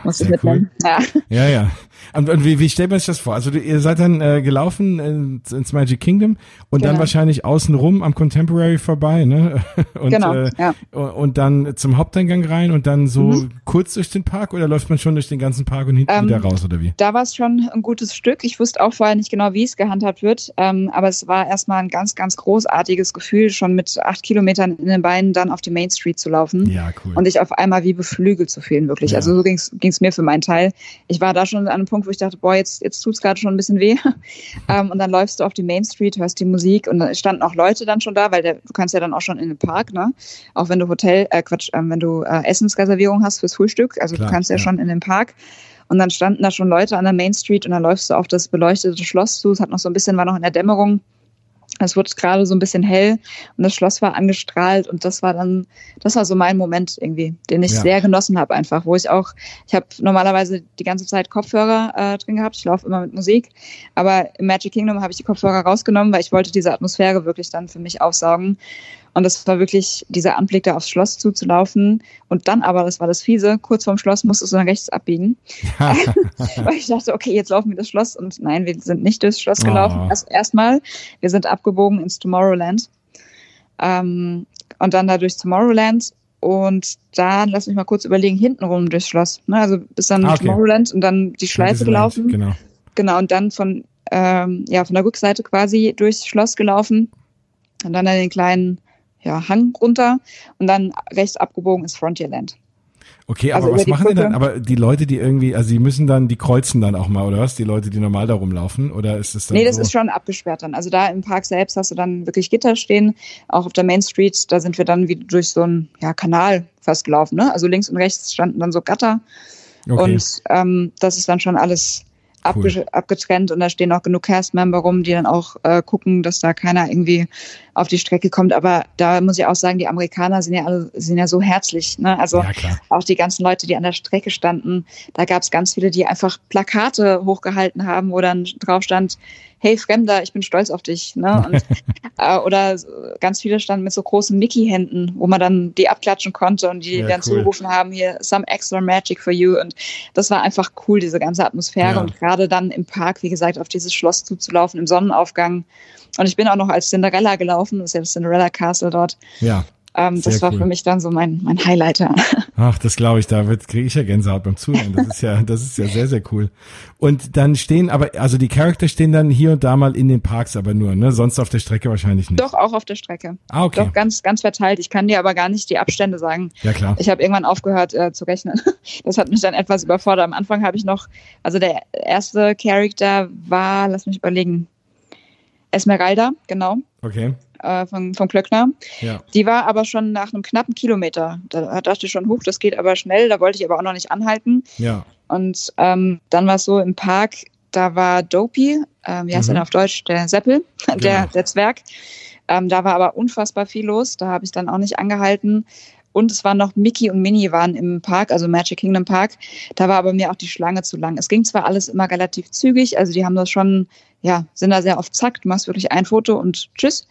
muss ich mitnehmen. Cool. Ja. ja, ja. Und, und wie, wie stellt man sich das vor? Also du, ihr seid dann äh, gelaufen ins, ins Magic Kingdom und genau. dann wahrscheinlich außenrum am Contemporary vorbei, ne? Und, genau, äh, ja. Und dann zum Haupteingang rein und dann so mhm. kurz durch den Park oder läuft man schon durch den ganzen Park und hinten ähm, wieder raus oder wie? Da war es schon ein gutes Stück. Ich wusste auch vorher nicht genau, wie es gehandhabt wird, ähm, aber es war erstmal ein ganz, ganz großartiges Gefühl, schon mit acht Kilometern in den Beinen dann auf die Main Street zu laufen. Ja, cool. Und dich auf einmal wie beflügelt zu fühlen, wirklich. Ja. Also so ging es mir für meinen Teil. Ich war da schon an einem Punkt, wo ich dachte, boah, jetzt, jetzt tut es gerade schon ein bisschen weh. ähm, und dann läufst du auf die Main Street, hörst die Musik und dann standen auch Leute dann schon da, weil der, du kannst ja dann auch schon in den Park, ne? Auch wenn du Hotel, äh, Quatsch, äh, wenn du äh, Essensreservierung hast fürs Frühstück, also Klar, du kannst ja, ja schon in den Park. Und dann standen da schon Leute an der Main Street und dann läufst du auf das beleuchtete Schloss zu. Es hat noch so ein bisschen, war noch in der Dämmerung. Es wurde gerade so ein bisschen hell und das Schloss war angestrahlt und das war dann, das war so mein Moment irgendwie, den ich ja. sehr genossen habe einfach, wo ich auch, ich habe normalerweise die ganze Zeit Kopfhörer äh, drin gehabt, ich laufe immer mit Musik, aber im Magic Kingdom habe ich die Kopfhörer rausgenommen, weil ich wollte diese Atmosphäre wirklich dann für mich aufsaugen und das war wirklich dieser Anblick, da aufs Schloss zuzulaufen. Und dann aber, das war das Fiese, kurz vorm Schloss musstest du dann rechts abbiegen. Weil ich dachte, okay, jetzt laufen wir das Schloss. Und nein, wir sind nicht durchs Schloss gelaufen. Oh. Erst erstmal, wir sind abgebogen ins Tomorrowland. Ähm, und dann da durchs Tomorrowland. Und dann, lass mich mal kurz überlegen, hintenrum durchs Schloss. Ne? Also bis dann ah, okay. Tomorrowland und dann die Schleife gelaufen. Genau. Genau, und dann von, ähm, ja, von der Rückseite quasi durchs Schloss gelaufen. Und dann an den kleinen ja, Hang runter und dann rechts abgebogen ist Frontierland. Okay, aber also was machen die dann? Aber die Leute, die irgendwie, also die müssen dann, die kreuzen dann auch mal, oder was? Die Leute, die normal da rumlaufen? Oder ist das dann Nee, das so? ist schon abgesperrt dann. Also da im Park selbst hast du dann wirklich Gitter stehen. Auch auf der Main Street, da sind wir dann wie durch so einen ja, Kanal fast gelaufen. Ne? Also links und rechts standen dann so Gatter. Okay. Und ähm, das ist dann schon alles cool. abgetrennt und da stehen auch genug Cast-Member rum, die dann auch äh, gucken, dass da keiner irgendwie auf die Strecke kommt. Aber da muss ich auch sagen, die Amerikaner sind ja alle, sind ja so herzlich. Ne? Also ja, auch die ganzen Leute, die an der Strecke standen, da gab es ganz viele, die einfach Plakate hochgehalten haben, wo dann drauf stand, hey Fremder, ich bin stolz auf dich. Ne? Und, äh, oder ganz viele standen mit so großen Mickey-Händen, wo man dann die abklatschen konnte und die ja, dann cool. zugerufen haben, hier, some extra magic for you. Und das war einfach cool, diese ganze Atmosphäre. Ja. Und gerade dann im Park, wie gesagt, auf dieses Schloss zuzulaufen, im Sonnenaufgang. Und ich bin auch noch als Cinderella gelaufen, das ist ja das Cinderella Castle dort. Ja. Ähm, das war cool. für mich dann so mein, mein Highlighter. Ach, das glaube ich, da kriege ich ja Gänsehaut beim Zuhören. Das ist ja, das ist ja sehr, sehr cool. Und dann stehen aber, also die Charakter stehen dann hier und da mal in den Parks aber nur, ne? Sonst auf der Strecke wahrscheinlich nicht. Doch, auch auf der Strecke. Ah, okay. Doch, ganz, ganz verteilt. Ich kann dir aber gar nicht die Abstände sagen. Ja, klar. Ich habe irgendwann aufgehört äh, zu rechnen. Das hat mich dann etwas überfordert. Am Anfang habe ich noch, also der erste Charakter war, lass mich überlegen, Esmeralda, genau. Okay äh, von, von Klöckner. Ja. Die war aber schon nach einem knappen Kilometer. Da dachte ich schon, hoch, das geht aber schnell. Da wollte ich aber auch noch nicht anhalten. Ja. Und ähm, dann war es so im Park, da war Dopey, ähm, wie heißt mhm. er auf Deutsch? Der Seppel, genau. der, der Zwerg. Ähm, da war aber unfassbar viel los. Da habe ich dann auch nicht angehalten. Und es waren noch Mickey und Minnie waren im Park, also Magic Kingdom Park. Da war aber mir auch die Schlange zu lang. Es ging zwar alles immer relativ zügig, also die haben das schon, ja, sind da sehr oft zack, du machst wirklich ein Foto und tschüss.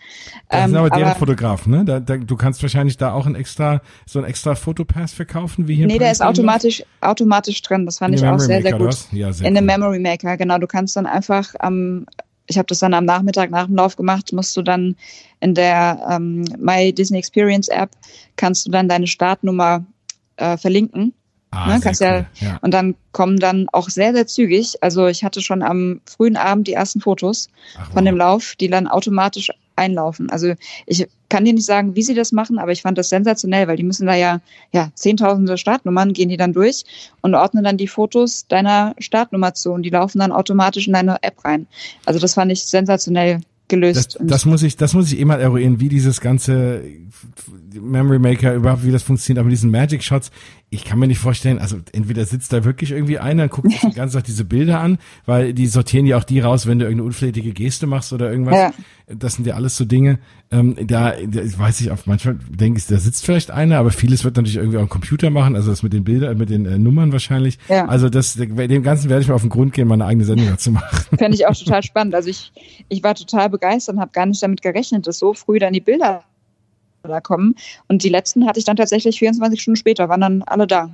Das sind ähm, aber deren Fotografen, ne? Da, da, du kannst wahrscheinlich da auch ein extra, so ein extra Fotopass verkaufen, wie hier. Nee, der ist automatisch, automatisch drin. Das fand ich auch sehr, sehr gut. Ja, sehr in cool. dem Memory Maker, genau. Du kannst dann einfach am, ich habe das dann am Nachmittag nach dem Lauf gemacht, musst du dann in der ähm, My Disney Experience App kannst du dann deine Startnummer äh, verlinken. Ah, ne, kannst cool. ja, ja, und dann kommen dann auch sehr, sehr zügig. Also ich hatte schon am frühen Abend die ersten Fotos Ach, wow. von dem Lauf, die dann automatisch einlaufen. Also ich kann dir nicht sagen, wie sie das machen, aber ich fand das sensationell, weil die müssen da ja, ja, zehntausende Startnummern gehen die dann durch und ordnen dann die Fotos deiner Startnummer zu und die laufen dann automatisch in deine App rein. Also das fand ich sensationell gelöst. Das, das muss ich, das muss ich eh mal eruieren, wie dieses ganze Memory Maker überhaupt, wie das funktioniert. Aber diesen Magic Shots, ich kann mir nicht vorstellen, also entweder sitzt da wirklich irgendwie einer und guckt sich die ganze Zeit diese Bilder an, weil die sortieren ja auch die raus, wenn du irgendeine unflätige Geste machst oder irgendwas. Ja. Das sind ja alles so Dinge. Ähm, da, da weiß ich, auf manchmal denke ich, da sitzt vielleicht einer, aber vieles wird natürlich irgendwie auch ein Computer machen, also das mit den Bildern, mit den äh, Nummern wahrscheinlich. Ja. Also das, dem Ganzen werde ich mal auf den Grund gehen, meine eigene Sendung dazu machen. Fände ich auch total spannend. Also ich, ich war total begeistert und habe gar nicht damit gerechnet, dass so früh dann die Bilder da kommen. Und die letzten hatte ich dann tatsächlich 24 Stunden später, waren dann alle da.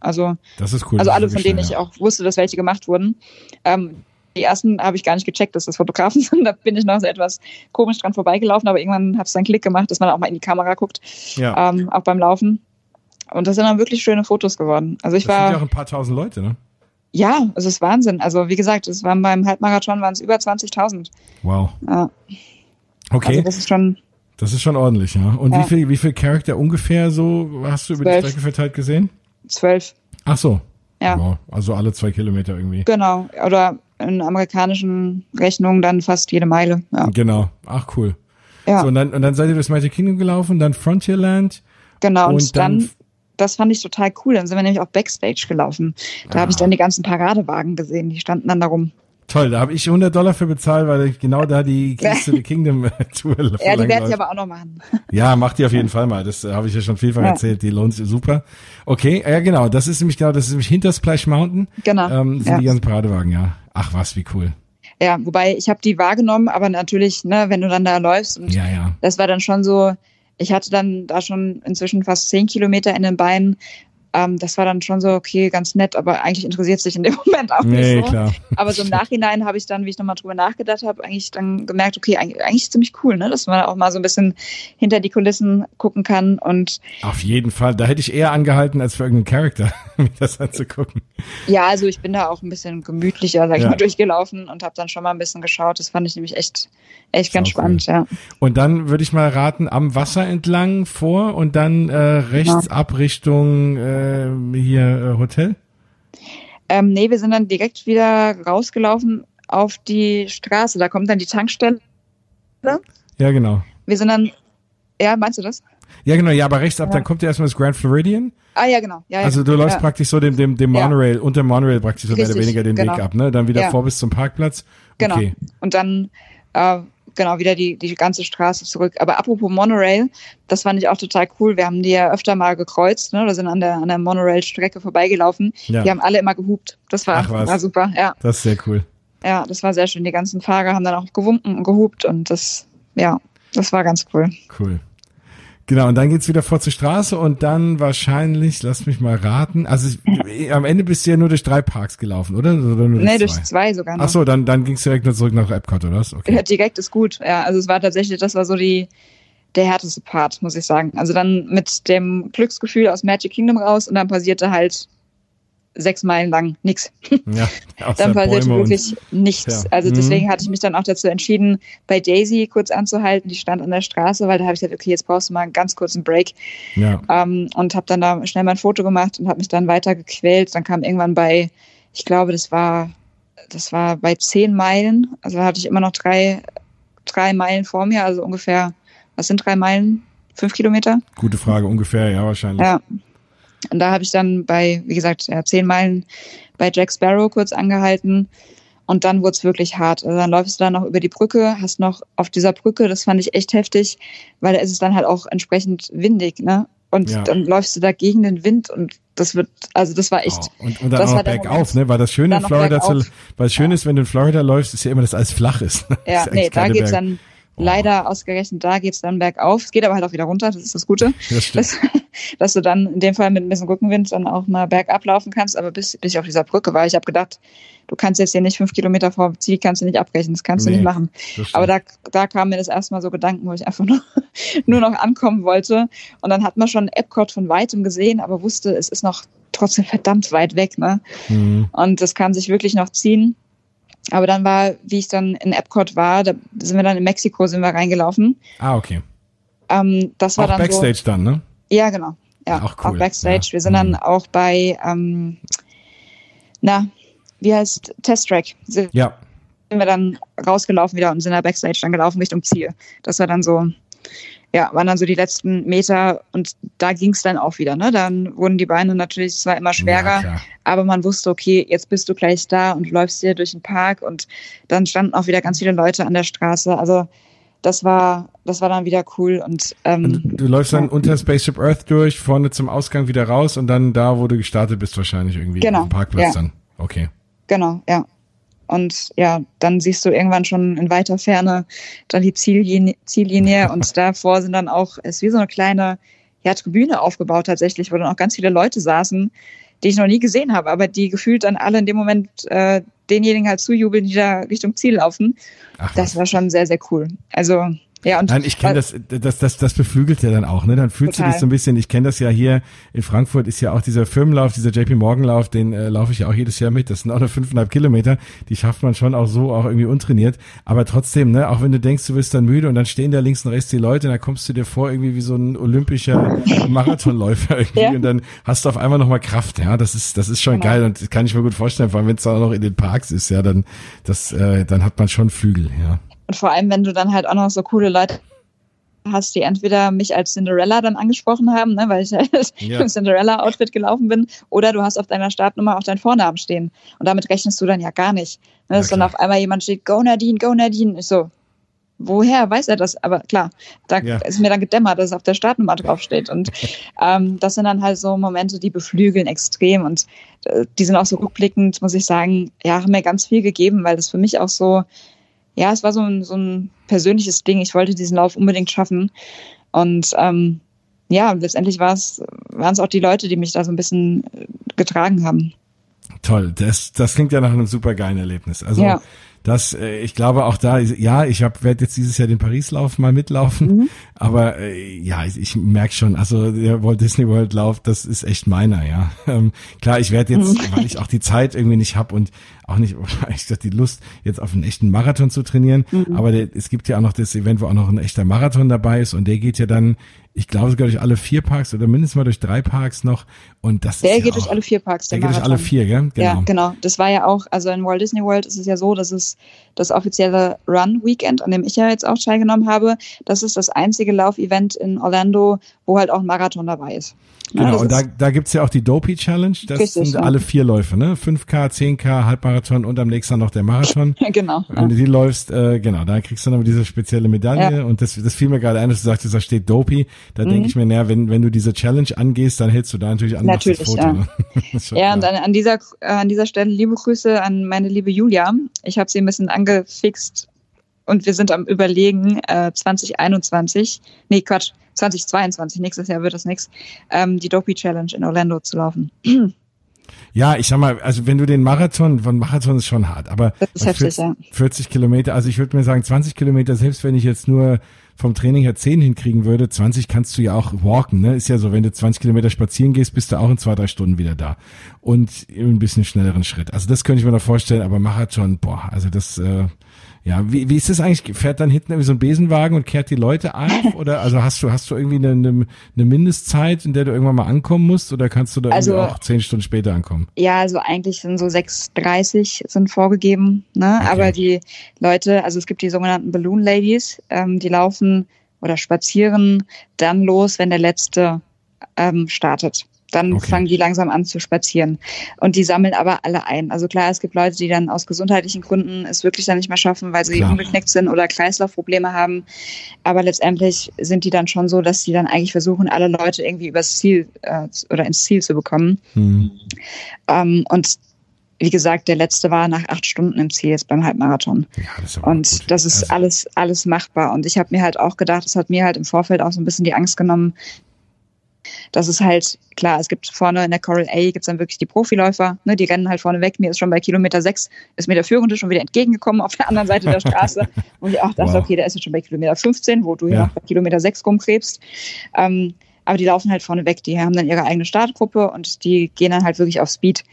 Also, das ist cool. Also alle, von denen ich auch wusste, dass welche gemacht wurden. Ähm, die ersten habe ich gar nicht gecheckt, dass das Fotografen sind. Da bin ich noch so etwas komisch dran vorbeigelaufen, aber irgendwann hat es dann Klick gemacht, dass man auch mal in die Kamera guckt. Ja. Ähm, auch beim Laufen. Und das sind dann wirklich schöne Fotos geworden. Also ich das war. Sind ja auch ein paar tausend Leute, ne? Ja, es ist Wahnsinn. Also wie gesagt, es waren beim Halbmarathon waren es über 20.000. Wow. Ja. Okay. Also das ist schon das ist schon ordentlich, ja. Und ja. wie viel, wie viel Charakter ungefähr so hast du über Zwölf. die Strecke verteilt gesehen? Zwölf. Ach so. Ja. ja. Also alle zwei Kilometer irgendwie. Genau. Oder in amerikanischen Rechnungen dann fast jede Meile. Ja. Genau. Ach cool. Ja. So, und dann, und dann seid ihr das Magic Kingdom gelaufen, dann Frontierland. Genau. Und, und dann, dann, das fand ich total cool. Dann sind wir nämlich auch Backstage gelaufen. Da ah. habe ich dann die ganzen Paradewagen gesehen, die standen dann da rum. Toll, da habe ich 100 Dollar für bezahlt, weil ich genau da die Keys to the Kingdom Tour Ja, die werde ich aber auch noch machen. Ja, mach die auf jeden Fall mal. Das äh, habe ich ja schon vielfach ja. erzählt. Die lohnt sich super. Okay, ja genau. Das ist nämlich genau, das ist nämlich hinter Splash Mountain. Genau. Ähm, sind ja. die ganzen Paradewagen, ja. Ach was, wie cool. Ja, wobei ich habe die wahrgenommen, aber natürlich, ne, wenn du dann da läufst und ja, ja. das war dann schon so, ich hatte dann da schon inzwischen fast zehn Kilometer in den Beinen ähm, das war dann schon so, okay, ganz nett, aber eigentlich interessiert sich in dem Moment auch nee, nicht so. Klar. Aber so im Nachhinein habe ich dann, wie ich nochmal drüber nachgedacht habe, eigentlich dann gemerkt, okay, eigentlich, eigentlich ziemlich cool, ne? dass man auch mal so ein bisschen hinter die Kulissen gucken kann und auf jeden Fall, da hätte ich eher angehalten, als für irgendeinen Charakter, mir das anzugucken. Ja, also ich bin da auch ein bisschen gemütlicher, sag ich ja. mal, durchgelaufen und habe dann schon mal ein bisschen geschaut. Das fand ich nämlich echt, echt ganz spannend, cool. ja. Und dann würde ich mal raten, am Wasser entlang vor und dann äh, rechts ja. ab Richtung äh, äh, hier äh, Hotel? Ähm, nee, wir sind dann direkt wieder rausgelaufen auf die Straße. Da kommt dann die Tankstelle. Ja, genau. Wir sind dann, ja, meinst du das? Ja, genau, ja, aber rechts ab, ja. dann kommt ja erstmal das Grand Floridian. Ah, ja, genau. Ja, also du läufst ja. praktisch so dem, dem, dem Monorail, ja. unter Monorail praktisch so mehr oder weniger den genau. Weg ab, ne? Dann wieder vor bis zum Parkplatz. Genau. Okay. Und dann, äh, genau, wieder die, die ganze Straße zurück. Aber apropos Monorail, das fand ich auch total cool. Wir haben die ja öfter mal gekreuzt, ne? Oder sind an der, an der Monorail-Strecke vorbeigelaufen. Ja. Die haben alle immer gehupt. Das war, war super, ja. Das ist sehr cool. Ja, das war sehr schön. Die ganzen Fahrer haben dann auch gewunken und gehupt und das, ja, das war ganz cool. Cool. Genau, und dann geht's wieder vor zur Straße und dann wahrscheinlich, lass mich mal raten, also ich, am Ende bist du ja nur durch drei Parks gelaufen, oder? oder nee, zwei? durch zwei sogar noch. Ach so, dann, dann ging's direkt nur zurück nach Epcot, oder was? Okay. Ja, direkt ist gut, ja. Also es war tatsächlich, das war so die, der härteste Part, muss ich sagen. Also dann mit dem Glücksgefühl aus Magic Kingdom raus und dann passierte halt sechs Meilen lang nichts. Ja, dann passierte wirklich nichts. Ja. Also deswegen mhm. hatte ich mich dann auch dazu entschieden, bei Daisy kurz anzuhalten. Die stand an der Straße, weil da habe ich gesagt, okay, jetzt brauchst du mal einen ganz kurzen Break. Ja. Ähm, und habe dann da schnell mal ein Foto gemacht und habe mich dann weiter gequält. Dann kam irgendwann bei, ich glaube, das war, das war bei zehn Meilen. Also da hatte ich immer noch drei, drei Meilen vor mir, also ungefähr, was sind drei Meilen? Fünf Kilometer? Gute Frage, ungefähr, ja, wahrscheinlich. Ja, und da habe ich dann bei, wie gesagt, ja, zehn Meilen bei Jack Sparrow kurz angehalten. Und dann wurde es wirklich hart. Also dann läufst du dann noch über die Brücke, hast noch auf dieser Brücke, das fand ich echt heftig, weil da ist es dann halt auch entsprechend windig, ne? Und ja. dann läufst du da gegen den Wind und das wird, also das war echt. Oh, und, und dann auch noch bergauf, ne? Weil das Schöne in Florida, zu, weil das Schöne ja. ist, wenn du in Florida läufst, ist ja immer, dass alles flach ist. Ja, nee, da geht's Berg. dann Leider ausgerechnet da geht's dann bergauf. Es geht aber halt auch wieder runter, das ist das Gute. Das dass, dass du dann in dem Fall mit ein bisschen Rückenwind dann auch mal bergab laufen kannst. Aber bis, bis ich auf dieser Brücke war, ich habe gedacht, du kannst jetzt hier nicht fünf Kilometer vor Ziel, kannst du nicht abbrechen, das kannst nee, du nicht machen. Aber da, da kam mir das erstmal so Gedanken, wo ich einfach nur, nur noch ankommen wollte. Und dann hat man schon Epcot von weitem gesehen, aber wusste, es ist noch trotzdem verdammt weit weg. Ne? Mhm. Und das kann sich wirklich noch ziehen. Aber dann war, wie ich dann in Epcot war, da sind wir dann in Mexiko sind wir reingelaufen. Ah, okay. Ähm, das war auch dann Backstage so, dann, ne? Ja, genau. Ja, auch, cool. auch Backstage. Ja. Wir sind dann mhm. auch bei, ähm, na, wie heißt Test Track? Ja. Sind wir dann rausgelaufen wieder und sind da Backstage dann gelaufen Richtung Ziel. Das war dann so ja, waren dann so die letzten Meter und da ging es dann auch wieder. Ne? Dann wurden die Beine natürlich zwar immer schwerer, ja, aber man wusste, okay, jetzt bist du gleich da und läufst hier durch den Park und dann standen auch wieder ganz viele Leute an der Straße. Also das war, das war dann wieder cool und, ähm, und du läufst dann unter Spaceship Earth durch, vorne zum Ausgang wieder raus und dann da, wo du gestartet bist, wahrscheinlich irgendwie genau, auf dem Parkplatz ja. dann. Okay. Genau, ja. Und ja, dann siehst du irgendwann schon in weiter Ferne dann die Ziellinie, Ziellinie und davor sind dann auch, es ist wie so eine kleine ja, Tribüne aufgebaut tatsächlich, wo dann auch ganz viele Leute saßen, die ich noch nie gesehen habe, aber die gefühlt dann alle in dem Moment äh, denjenigen halt zujubeln, die da Richtung Ziel laufen. Ach, das war schon sehr, sehr cool. Also ja, und Nein, ich kenne das, das, das, das beflügelt ja dann auch, ne? Dann fühlst total. du dich so ein bisschen, ich kenne das ja hier in Frankfurt ist ja auch dieser Firmenlauf, dieser JP Morgan Lauf, den äh, laufe ich ja auch jedes Jahr mit. Das sind auch nur fünfeinhalb Kilometer, die schafft man schon auch so, auch irgendwie untrainiert. Aber trotzdem, ne, auch wenn du denkst, du bist dann müde und dann stehen da links und rechts die Leute, und dann kommst du dir vor irgendwie wie so ein olympischer Marathonläufer irgendwie ja. und dann hast du auf einmal nochmal Kraft, ja. Das ist, das ist schon genau. geil und das kann ich mir gut vorstellen, vor allem wenn es auch noch in den Parks ist, ja, dann, das, äh, dann hat man schon Flügel, ja. Und vor allem, wenn du dann halt auch noch so coole Leute hast, die entweder mich als Cinderella dann angesprochen haben, ne, weil ich halt ja. im Cinderella-Outfit gelaufen bin, oder du hast auf deiner Startnummer auch deinen Vornamen stehen. Und damit rechnest du dann ja gar nicht. Ne, dass dann auf einmal jemand steht, go Nadine, go Nadine. Ich so, woher weiß er das? Aber klar, da ja. ist mir dann gedämmert, dass es auf der Startnummer draufsteht. Und ähm, das sind dann halt so Momente, die beflügeln extrem. Und äh, die sind auch so rückblickend, muss ich sagen, ja, haben mir ganz viel gegeben, weil das für mich auch so ja, es war so ein, so ein persönliches Ding. Ich wollte diesen Lauf unbedingt schaffen. Und ähm, ja, letztendlich waren es auch die Leute, die mich da so ein bisschen äh, getragen haben. Toll, das, das klingt ja nach einem super geilen Erlebnis. Also ja. Das, äh, ich glaube auch da, ja, ich werde jetzt dieses Jahr den Paris-Lauf mal mitlaufen, mhm. aber äh, ja, ich, ich merke schon, also der Walt Disney World Lauf, das ist echt meiner, ja. Ähm, klar, ich werde jetzt, mhm. weil ich auch die Zeit irgendwie nicht hab und auch nicht, ich die Lust, jetzt auf einen echten Marathon zu trainieren, mhm. aber der, es gibt ja auch noch das Event, wo auch noch ein echter Marathon dabei ist und der geht ja dann ich glaube sogar durch alle vier Parks oder mindestens mal durch drei Parks noch. Und das der ist geht ja durch alle vier Parks. Der, der geht durch alle vier, gell? Genau. Ja, genau. Das war ja auch, also in Walt Disney World ist es ja so, dass es das offizielle Run-Weekend, an dem ich ja jetzt auch teilgenommen habe, das ist das einzige Laufevent in Orlando, wo halt auch ein Marathon dabei ist. Genau, ja, und da, da gibt's ja auch die Dopey Challenge. Das richtig, sind ja. alle vier Läufe, ne? 5K, 10K, Halbmarathon und am nächsten noch der Marathon. genau. Wenn du die läufst, äh, genau, da kriegst du dann diese spezielle Medaille. Ja. Und das, das fiel mir gerade ein, dass du sagst, da steht Dopey. Da mhm. denke ich mir, naja, wenn, wenn du diese Challenge angehst, dann hältst du da natürlich an natürlich, das Foto. Ja, ne? ja und an, an, dieser, äh, an dieser Stelle liebe Grüße an meine liebe Julia. Ich habe sie ein bisschen angefixt und wir sind am Überlegen, äh, 2021, nee, Quatsch, 2022, nächstes Jahr wird das nichts, ähm, die Dopey Challenge in Orlando zu laufen. Ja, ich sag mal, also wenn du den Marathon, von Marathon ist schon hart, aber das ist heftig, 40, ja. 40 Kilometer, also ich würde mir sagen 20 Kilometer, selbst wenn ich jetzt nur vom Training her 10 hinkriegen würde, 20 kannst du ja auch walken, ne? Ist ja so, wenn du 20 Kilometer spazieren gehst, bist du auch in zwei, drei Stunden wieder da. Und ein bisschen schnelleren Schritt. Also das könnte ich mir noch vorstellen, aber Marathon, boah, also das, äh, ja, wie, wie ist das eigentlich? Fährt dann hinten irgendwie so ein Besenwagen und kehrt die Leute auf? Oder also hast du, hast du irgendwie eine, eine, eine Mindestzeit, in der du irgendwann mal ankommen musst oder kannst du da also, auch zehn Stunden später ankommen? Ja, also eigentlich sind so 6,30 sind vorgegeben, ne? Okay. Aber die Leute, also es gibt die sogenannten Balloon Ladies, ähm, die laufen oder spazieren dann los, wenn der letzte ähm, startet. Dann okay. fangen die langsam an zu spazieren. Und die sammeln aber alle ein. Also klar, es gibt Leute, die dann aus gesundheitlichen Gründen es wirklich dann nicht mehr schaffen, weil sie klar. umgeknickt sind oder Kreislaufprobleme haben. Aber letztendlich sind die dann schon so, dass sie dann eigentlich versuchen, alle Leute irgendwie übers Ziel äh, oder ins Ziel zu bekommen. Mhm. Ähm, und wie gesagt, der letzte war nach acht Stunden im Ziel jetzt beim Halbmarathon. Ja, das und gut. das ist also. alles, alles machbar. Und ich habe mir halt auch gedacht, das hat mir halt im Vorfeld auch so ein bisschen die Angst genommen, das ist halt klar, es gibt vorne in der Coral A gibt es dann wirklich die Profiläufer, ne, die rennen halt vorne weg. Mir ist schon bei Kilometer 6, ist mir der Führende schon wieder entgegengekommen auf der anderen Seite der Straße. und ich auch dachte, wow. okay, der ist jetzt schon bei Kilometer 15, wo du ja. noch bei Kilometer 6 rumkrebst. Ähm, aber die laufen halt vorne weg. Die haben dann ihre eigene Startgruppe und die gehen dann halt wirklich auf Speed.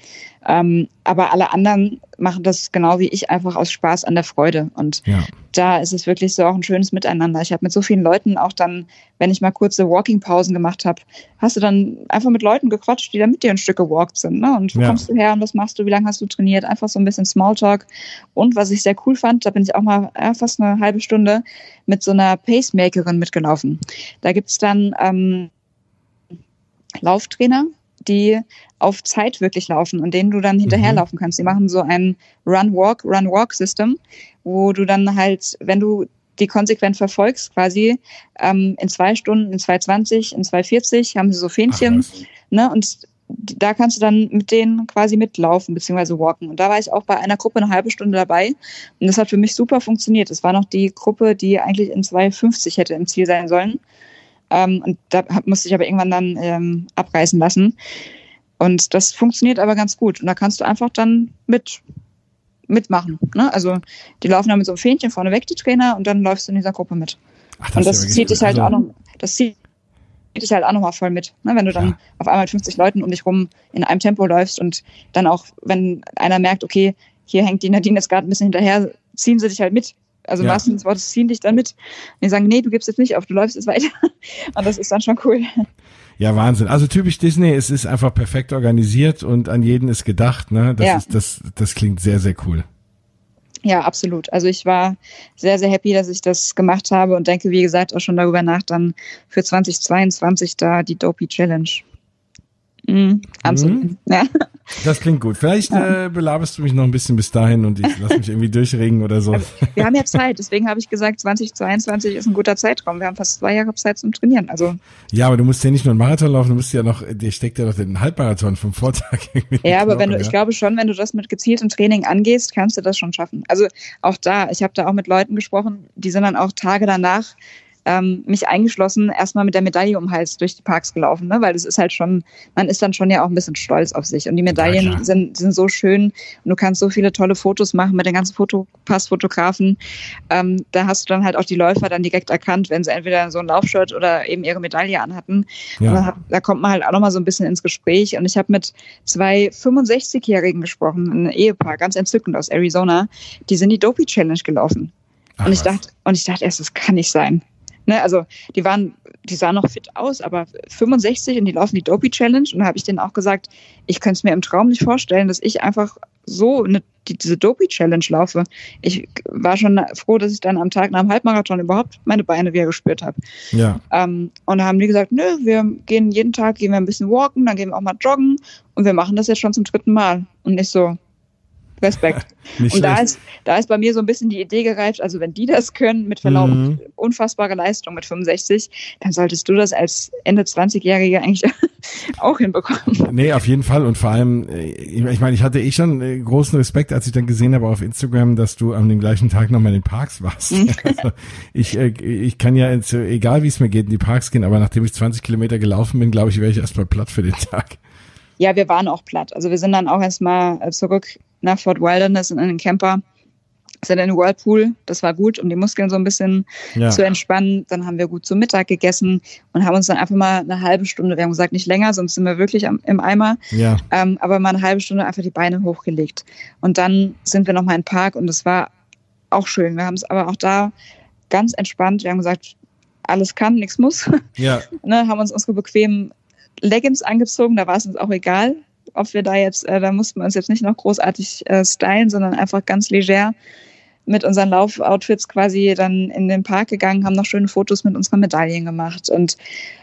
Ähm, aber alle anderen machen das genau wie ich einfach aus Spaß an der Freude. Und ja. da ist es wirklich so auch ein schönes Miteinander. Ich habe mit so vielen Leuten auch dann, wenn ich mal kurze Walking-Pausen gemacht habe, hast du dann einfach mit Leuten gequatscht, die da mit dir ein Stück gewalkt sind. Ne? Und wo ja. kommst du her und was machst du, wie lange hast du trainiert? Einfach so ein bisschen Smalltalk. Und was ich sehr cool fand, da bin ich auch mal ja, fast eine halbe Stunde mit so einer Pacemakerin mitgelaufen. Da gibt's dann ähm, Lauftrainer, die auf Zeit wirklich laufen und denen du dann hinterherlaufen mhm. kannst. Die machen so ein Run-Walk, Run-Walk-System, wo du dann halt, wenn du die konsequent verfolgst, quasi ähm, in zwei Stunden, in 2,20, in 2,40 haben sie so Fähnchen. Ach, ne? Und da kannst du dann mit denen quasi mitlaufen bzw. walken. Und da war ich auch bei einer Gruppe eine halbe Stunde dabei. Und das hat für mich super funktioniert. Das war noch die Gruppe, die eigentlich in 2,50 hätte im Ziel sein sollen. Ähm, und da musste ich aber irgendwann dann ähm, abreißen lassen. Und das funktioniert aber ganz gut. Und da kannst du einfach dann mit mitmachen. Ne? Also die laufen dann mit so einem Fähnchen vorne weg, die Trainer, und dann läufst du in dieser Gruppe mit. Ach, und das ja zieht dich halt also auch noch, das zieht dich halt auch noch mal voll mit. Ne? Wenn du dann ja. auf einmal 50 Leuten um dich rum in einem Tempo läufst und dann auch, wenn einer merkt, okay, hier hängt die Nadine jetzt gerade ein bisschen hinterher, ziehen sie dich halt mit. Also ja. des Wortes ziehen dich dann mit. Und die sagen, nee, du gibst jetzt nicht auf, du läufst jetzt weiter. Und das ist dann schon cool. Ja, Wahnsinn. Also typisch Disney, es ist einfach perfekt organisiert und an jeden ist gedacht. Ne? Das, ja. ist, das, das klingt sehr, sehr cool. Ja, absolut. Also ich war sehr, sehr happy, dass ich das gemacht habe und denke, wie gesagt, auch schon darüber nach, dann für 2022 da die Dopey Challenge Mhm, absolut. Mhm. Ja. Das klingt gut. Vielleicht ja. äh, belaberst du mich noch ein bisschen bis dahin und ich lass mich irgendwie durchregen oder so. Wir haben ja Zeit, deswegen habe ich gesagt, 2022 ist ein guter Zeitraum. Wir haben fast zwei Jahre Zeit zum Trainieren. Also ja, aber du musst ja nicht nur einen Marathon laufen, du musst ja noch, dir steckt ja noch den Halbmarathon vom Vortag. Ja, aber wenn du, ja. ich glaube schon, wenn du das mit gezieltem Training angehst, kannst du das schon schaffen. Also auch da, ich habe da auch mit Leuten gesprochen, die sind dann auch Tage danach ähm, mich eingeschlossen, erstmal mit der Medaille um den Hals durch die Parks gelaufen, ne? weil das ist halt schon, man ist dann schon ja auch ein bisschen stolz auf sich. Und die Medaillen ja, sind, sind so schön und du kannst so viele tolle Fotos machen mit den ganzen Fotopassfotografen. Ähm, da hast du dann halt auch die Läufer dann direkt erkannt, wenn sie entweder so ein Laufshirt oder eben ihre Medaille anhatten. Ja. Hat, da kommt man halt auch nochmal so ein bisschen ins Gespräch. Und ich habe mit zwei 65-Jährigen gesprochen, ein Ehepaar, ganz entzückend aus Arizona. Die sind die Dopey Challenge gelaufen. Ach, und ich was. dachte, und ich dachte erst, das kann nicht sein. Ne, also die waren, die sahen noch fit aus, aber 65 und die laufen die Dopey Challenge. Und da habe ich denen auch gesagt, ich könnte es mir im Traum nicht vorstellen, dass ich einfach so eine, die, diese Dopey Challenge laufe. Ich war schon froh, dass ich dann am Tag nach dem Halbmarathon überhaupt meine Beine wieder gespürt habe. Ja. Ähm, und da haben die gesagt, nö, wir gehen jeden Tag, gehen wir ein bisschen walken, dann gehen wir auch mal joggen und wir machen das jetzt schon zum dritten Mal. Und nicht so, Respekt. und da ist, da ist bei mir so ein bisschen die Idee gereift, also wenn die das können, mit Verlaub, mhm. unfassbare Leistung mit 65, dann solltest du das als Ende 20-Jährige eigentlich auch hinbekommen. Nee, auf jeden Fall. Und vor allem, äh, ich meine, ich hatte eh schon äh, großen Respekt, als ich dann gesehen habe auf Instagram, dass du an dem gleichen Tag nochmal in den Parks warst. Mhm. Also ich, äh, ich kann ja, egal wie es mir geht, in die Parks gehen, aber nachdem ich 20 Kilometer gelaufen bin, glaube ich, wäre ich erstmal platt für den Tag. Ja, wir waren auch platt. Also wir sind dann auch erstmal zurück nach Fort Wilderness in einen Camper sind in den Whirlpool. Das war gut, um die Muskeln so ein bisschen ja. zu entspannen. Dann haben wir gut zu Mittag gegessen und haben uns dann einfach mal eine halbe Stunde, wir haben gesagt, nicht länger, sonst sind wir wirklich am, im Eimer. Ja. Ähm, aber mal eine halbe Stunde einfach die Beine hochgelegt. Und dann sind wir nochmal in den Park und das war auch schön. Wir haben es aber auch da ganz entspannt. Wir haben gesagt, alles kann, nichts muss. Ja. ne, haben uns unsere bequemen Leggings angezogen, da war es uns auch egal ob wir da jetzt, äh, da mussten wir uns jetzt nicht noch großartig äh, stylen, sondern einfach ganz leger mit unseren Laufoutfits quasi dann in den Park gegangen, haben noch schöne Fotos mit unseren Medaillen gemacht und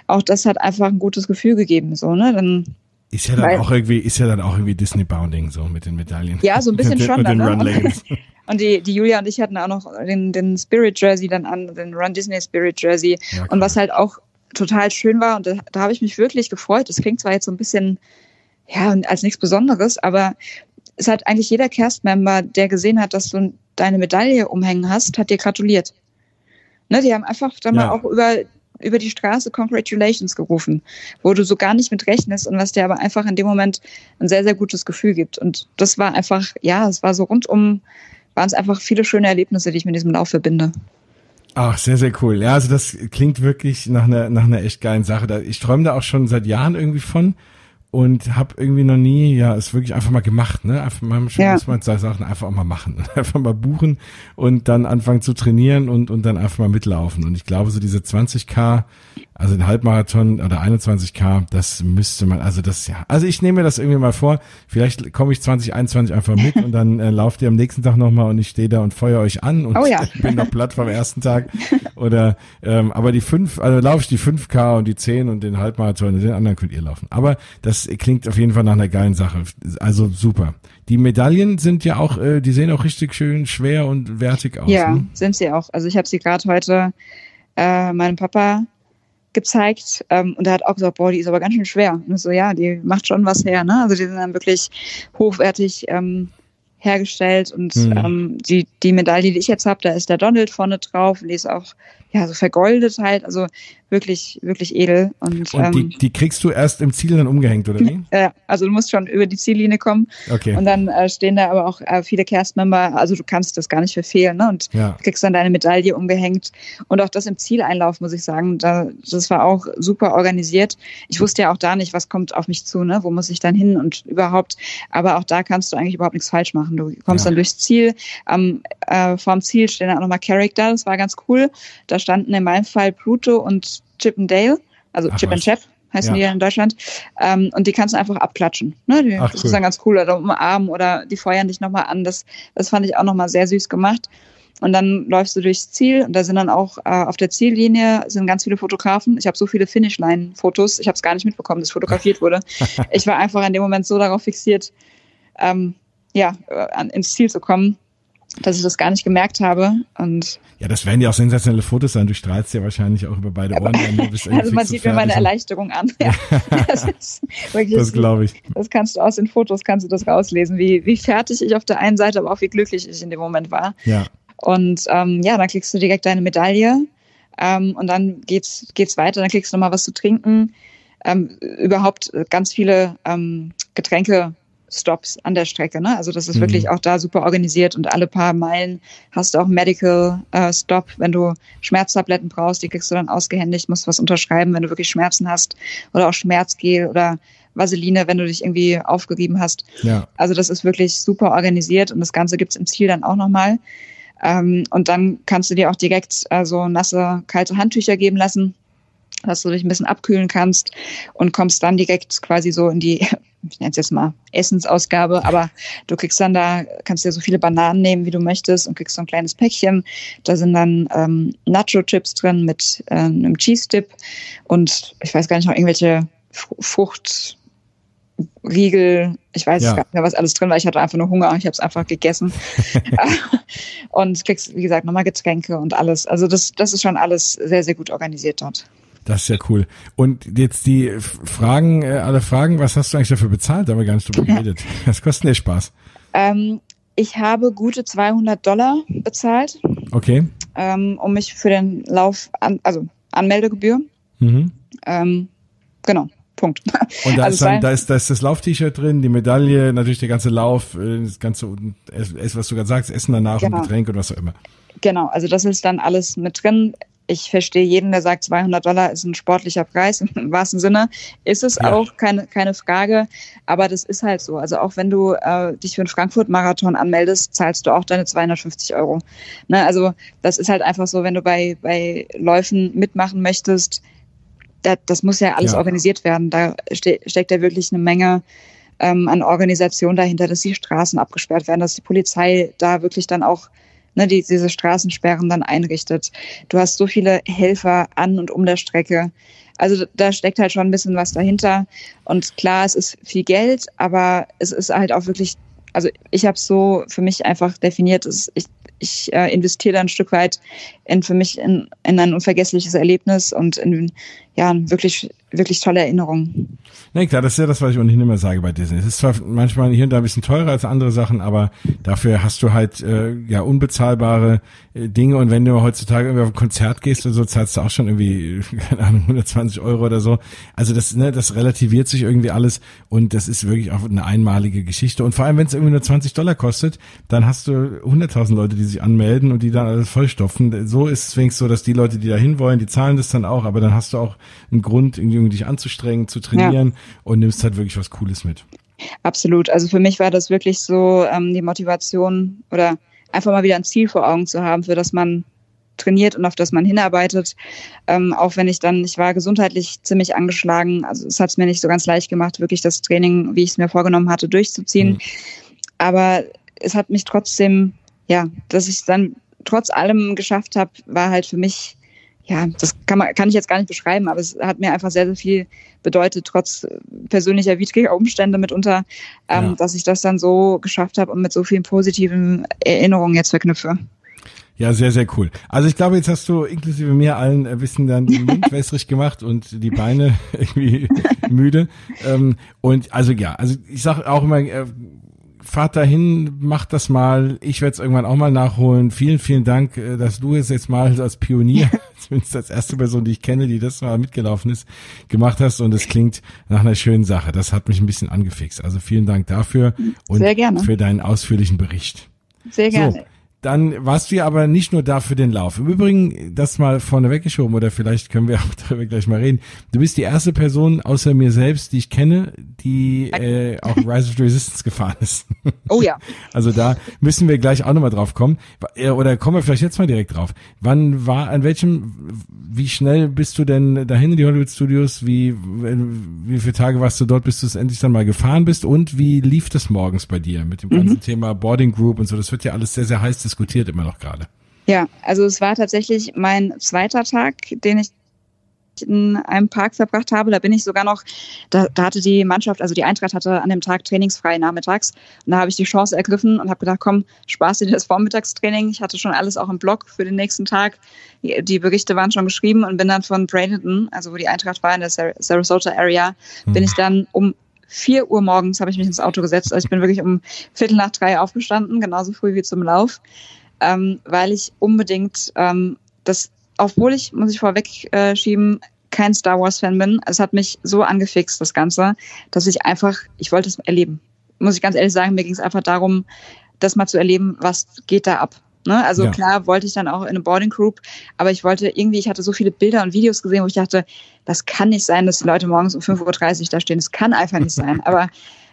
auch das hat einfach ein gutes Gefühl gegeben, so, ne, dann ist ja dann Weil, auch irgendwie, ist ja dann auch irgendwie Disney Bounding so mit den Medaillen. Ja, so ein bisschen schon. dann, ne? Und die, die Julia und ich hatten auch noch den, den Spirit Jersey dann an, den Run Disney Spirit Jersey. Ja, und was halt auch total schön war, und da, da habe ich mich wirklich gefreut. Das klingt zwar jetzt so ein bisschen ja, als nichts Besonderes, aber es hat eigentlich jeder Cast-Member, der gesehen hat, dass du deine Medaille umhängen hast, hat dir gratuliert. Ne, die haben einfach dann ja. mal auch über, über die Straße Congratulations gerufen, wo du so gar nicht mit rechnest und was dir aber einfach in dem Moment ein sehr, sehr gutes Gefühl gibt. Und das war einfach, ja, es war so rundum, waren es einfach viele schöne Erlebnisse, die ich mit diesem Lauf verbinde. Ach, sehr, sehr cool. Ja, also das klingt wirklich nach einer, nach einer echt geilen Sache. Ich träume da auch schon seit Jahren irgendwie von und habe irgendwie noch nie, ja, es wirklich einfach mal gemacht, ne? Einfach mal ja. muss man Sachen einfach auch mal machen, einfach mal buchen und dann anfangen zu trainieren und und dann einfach mal mitlaufen. Und ich glaube, so diese 20k also ein Halbmarathon oder 21k, das müsste man, also das ja. Also ich nehme mir das irgendwie mal vor. Vielleicht komme ich 2021 einfach mit und dann äh, lauft ihr am nächsten Tag nochmal und ich stehe da und feuer euch an und oh ja. bin noch platt vom ersten Tag. Oder ähm, aber die fünf, also laufe ich die 5k und die 10 und den Halbmarathon und den anderen könnt ihr laufen. Aber das klingt auf jeden Fall nach einer geilen Sache. Also super. Die Medaillen sind ja auch, äh, die sehen auch richtig schön schwer und wertig aus. Ja, ne? sind sie auch. Also ich habe sie gerade heute äh, meinem Papa gezeigt ähm, und er hat auch gesagt, boah, die ist aber ganz schön schwer. Und so, ja, die macht schon was her, ne? Also die sind dann wirklich hochwertig ähm, hergestellt und mhm. ähm, die, die Medaille, die ich jetzt habe, da ist der Donald vorne drauf und die ist auch ja so vergoldet halt, also wirklich, wirklich edel. Und, und die, ähm, die kriegst du erst im Ziel dann umgehängt, oder wie? Ja, also du musst schon über die Ziellinie kommen. Okay. Und dann äh, stehen da aber auch äh, viele Cast-Member, also du kannst das gar nicht verfehlen, ne? Und ja. kriegst dann deine Medaille umgehängt. Und auch das im Zieleinlauf, muss ich sagen, da, das war auch super organisiert. Ich wusste ja auch da nicht, was kommt auf mich zu, ne? Wo muss ich dann hin und überhaupt. Aber auch da kannst du eigentlich überhaupt nichts falsch machen. Du kommst ja. dann durchs Ziel. Am, äh, vorm Ziel stehen dann auch nochmal Charakter, das war ganz cool. Da standen in meinem Fall Pluto und Chip and Dale, also Ach, Chip was. and Chap heißen ja. die ja in Deutschland. Ähm, und die kannst du einfach abklatschen. Ne? Die, Ach, das cool. ist dann ganz cool. Oder umarmen oder die feuern dich nochmal an. Das, das fand ich auch nochmal sehr süß gemacht. Und dann läufst du durchs Ziel und da sind dann auch äh, auf der Ziellinie sind ganz viele Fotografen. Ich habe so viele Finishline-Fotos. Ich habe es gar nicht mitbekommen, dass fotografiert wurde. ich war einfach in dem Moment so darauf fixiert, ähm, ja, äh, ins Ziel zu kommen, dass ich das gar nicht gemerkt habe. Und ja, das werden ja auch sensationelle Fotos sein. Du strahlst ja wahrscheinlich auch über beide Ohren. also man sieht mir meine Erleichterung an. Ja. das das glaube ich. Das kannst du aus den Fotos kannst du das rauslesen, wie, wie fertig ich auf der einen Seite, aber auch wie glücklich ich in dem Moment war. Ja. Und ähm, ja, dann kriegst du direkt deine Medaille. Ähm, und dann geht's, geht's weiter, dann kriegst du nochmal was zu trinken. Ähm, überhaupt ganz viele ähm, Getränke Stops an der Strecke. Ne? Also das ist mhm. wirklich auch da super organisiert und alle paar Meilen hast du auch Medical äh, Stop. Wenn du Schmerztabletten brauchst, die kriegst du dann ausgehändigt, musst was unterschreiben, wenn du wirklich Schmerzen hast oder auch Schmerzgel oder Vaseline, wenn du dich irgendwie aufgerieben hast. Ja. Also das ist wirklich super organisiert und das Ganze gibt's im Ziel dann auch nochmal. Ähm, und dann kannst du dir auch direkt äh, so nasse, kalte Handtücher geben lassen dass du dich ein bisschen abkühlen kannst und kommst dann direkt quasi so in die ich nenne es jetzt mal Essensausgabe, aber du kriegst dann da, kannst dir so viele Bananen nehmen, wie du möchtest und kriegst so ein kleines Päckchen. Da sind dann ähm, Nacho-Chips drin mit äh, einem Cheese-Dip und ich weiß gar nicht noch irgendwelche Frucht. Riegel, ich weiß ja. gar nicht mehr, was alles drin war. Ich hatte einfach nur Hunger, ich habe es einfach gegessen. und kriegst, wie gesagt, nochmal Getränke und alles. Also das, das ist schon alles sehr, sehr gut organisiert dort. Das ist ja cool. Und jetzt die Fragen, äh, alle Fragen, was hast du eigentlich dafür bezahlt? Da haben wir gar nicht drüber geredet. Was kostet der Spaß? Ähm, ich habe gute 200 Dollar bezahlt. Okay. Ähm, um mich für den Lauf, an, also Anmeldegebühr. Mhm. Ähm, genau. Punkt. Und da, also ist, dann, da, ist, da ist das Lauf-T-Shirt drin, die Medaille, natürlich der ganze Lauf, äh, das ganze, was du gerade sagst, Essen danach genau. und Getränk und was auch immer. Genau, also das ist dann alles mit drin ich verstehe jeden, der sagt, 200 Dollar ist ein sportlicher Preis, im wahrsten Sinne. Ist es ja. auch, keine, keine Frage. Aber das ist halt so. Also auch wenn du äh, dich für einen Frankfurt-Marathon anmeldest, zahlst du auch deine 250 Euro. Ne? Also das ist halt einfach so, wenn du bei, bei Läufen mitmachen möchtest, das, das muss ja alles ja. organisiert werden. Da ste steckt ja wirklich eine Menge ähm, an Organisation dahinter, dass die Straßen abgesperrt werden, dass die Polizei da wirklich dann auch ne, die diese Straßensperren dann einrichtet. Du hast so viele Helfer an und um der Strecke. Also da steckt halt schon ein bisschen was dahinter. Und klar, es ist viel Geld, aber es ist halt auch wirklich, also ich habe so für mich einfach definiert, dass ich, ich äh, investiere da ein Stück weit in für mich in, in ein unvergessliches Erlebnis und in ja, wirklich, wirklich tolle Erinnerungen. Nee, klar, das ist ja das, was ich ohnehin immer sage bei Disney. Es ist zwar manchmal hier und da ein bisschen teurer als andere Sachen, aber dafür hast du halt äh, ja unbezahlbare äh, Dinge und wenn du heutzutage irgendwie auf ein Konzert gehst oder so, zahlst du auch schon irgendwie, keine Ahnung, 120 Euro oder so. Also das, ne, das relativiert sich irgendwie alles und das ist wirklich auch eine einmalige Geschichte. Und vor allem, wenn es irgendwie nur 20 Dollar kostet, dann hast du 100.000 Leute, die sich anmelden und die dann alles vollstopfen. So ist es wenigstens so, dass die Leute, die da hinwollen, die zahlen das dann auch, aber dann hast du auch einen Grund, irgendwie dich anzustrengen, zu trainieren ja. und nimmst halt wirklich was Cooles mit. Absolut. Also für mich war das wirklich so ähm, die Motivation oder einfach mal wieder ein Ziel vor Augen zu haben, für das man trainiert und auf das man hinarbeitet. Ähm, auch wenn ich dann, ich war gesundheitlich ziemlich angeschlagen, also es hat es mir nicht so ganz leicht gemacht, wirklich das Training, wie ich es mir vorgenommen hatte, durchzuziehen. Mhm. Aber es hat mich trotzdem, ja, dass ich es dann trotz allem geschafft habe, war halt für mich ja, das kann man, kann ich jetzt gar nicht beschreiben, aber es hat mir einfach sehr, sehr viel bedeutet, trotz persönlicher widriger Umstände mitunter, ähm, ja. dass ich das dann so geschafft habe und mit so vielen positiven Erinnerungen jetzt verknüpfe. Ja, sehr, sehr cool. Also ich glaube, jetzt hast du inklusive mir allen ein bisschen dann den Mund wässrig gemacht und die Beine irgendwie müde. Ähm, und also ja, also ich sage auch immer, äh, fahrt dahin, macht das mal. Ich werde es irgendwann auch mal nachholen. Vielen, vielen Dank, äh, dass du es jetzt mal als Pionier, zumindest als erste Person, die ich kenne, die das mal mitgelaufen ist, gemacht hast. Und es klingt nach einer schönen Sache. Das hat mich ein bisschen angefixt. Also vielen Dank dafür und Sehr gerne. für deinen ausführlichen Bericht. Sehr gerne. So, dann warst du ja aber nicht nur da für den Lauf. Im Übrigen, das mal vorne weggeschoben oder vielleicht können wir auch darüber gleich mal reden. Du bist die erste Person außer mir selbst, die ich kenne, die äh, auch Rise of the Resistance gefahren ist. Oh ja. Also da müssen wir gleich auch nochmal drauf kommen. Äh, oder kommen wir vielleicht jetzt mal direkt drauf. Wann war, an welchem, wie schnell bist du denn dahin in die Hollywood Studios? Wie, wie viele Tage warst du dort, bis du es endlich dann mal gefahren bist? Und wie lief das morgens bei dir mit dem ganzen mhm. Thema Boarding Group und so? Das wird ja alles sehr, sehr heiß diskutiert immer noch gerade. Ja, also es war tatsächlich mein zweiter Tag, den ich in einem Park verbracht habe. Da bin ich sogar noch, da, da hatte die Mannschaft, also die Eintracht hatte an dem Tag trainingsfrei nachmittags. Und da habe ich die Chance ergriffen und habe gedacht, komm, spaß dir das Vormittagstraining. Ich hatte schon alles auch im Blog für den nächsten Tag. Die, Berichte waren schon geschrieben und bin dann von Bradenton, also wo die Eintracht war in der Sarasota Area, bin ich dann um 4 Uhr morgens habe ich mich ins Auto gesetzt. Also ich bin wirklich um Viertel nach drei aufgestanden, genauso früh wie zum Lauf, ähm, weil ich unbedingt ähm, das obwohl ich, muss ich vorweg äh, schieben, kein Star Wars-Fan bin, es hat mich so angefixt, das Ganze, dass ich einfach, ich wollte es erleben. Muss ich ganz ehrlich sagen, mir ging es einfach darum, das mal zu erleben, was geht da ab. Ne? Also ja. klar wollte ich dann auch in eine Boarding Group, aber ich wollte irgendwie, ich hatte so viele Bilder und Videos gesehen, wo ich dachte, das kann nicht sein, dass die Leute morgens um 5.30 Uhr da stehen. Das kann einfach nicht sein. Aber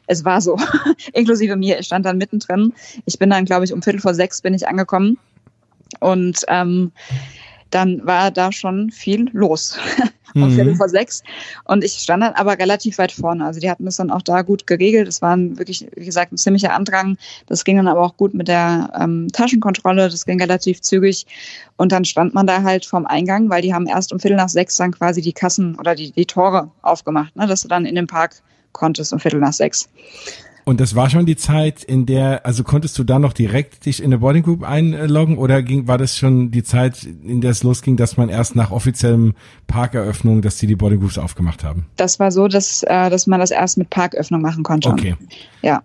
es war so, inklusive mir. Ich stand dann mittendrin. Ich bin dann, glaube ich, um Viertel vor sechs bin ich angekommen. Und ähm, dann war da schon viel los. um mhm. Viertel vor sechs. Und ich stand dann aber relativ weit vorne. Also die hatten das dann auch da gut geregelt. Es war wirklich, wie gesagt, ein ziemlicher Andrang. Das ging dann aber auch gut mit der ähm, Taschenkontrolle. Das ging relativ zügig. Und dann stand man da halt vorm Eingang, weil die haben erst um Viertel nach sechs dann quasi die Kassen oder die, die Tore aufgemacht, ne, dass du dann in den Park konntest um Viertel nach sechs. Und das war schon die Zeit, in der, also konntest du da noch direkt dich in eine Boarding Group einloggen oder ging, war das schon die Zeit, in der es losging, dass man erst nach offiziellem Parkeröffnung, dass die die Boarding Groups aufgemacht haben? Das war so, dass, äh, dass man das erst mit Parköffnung machen konnte. Okay. Ja.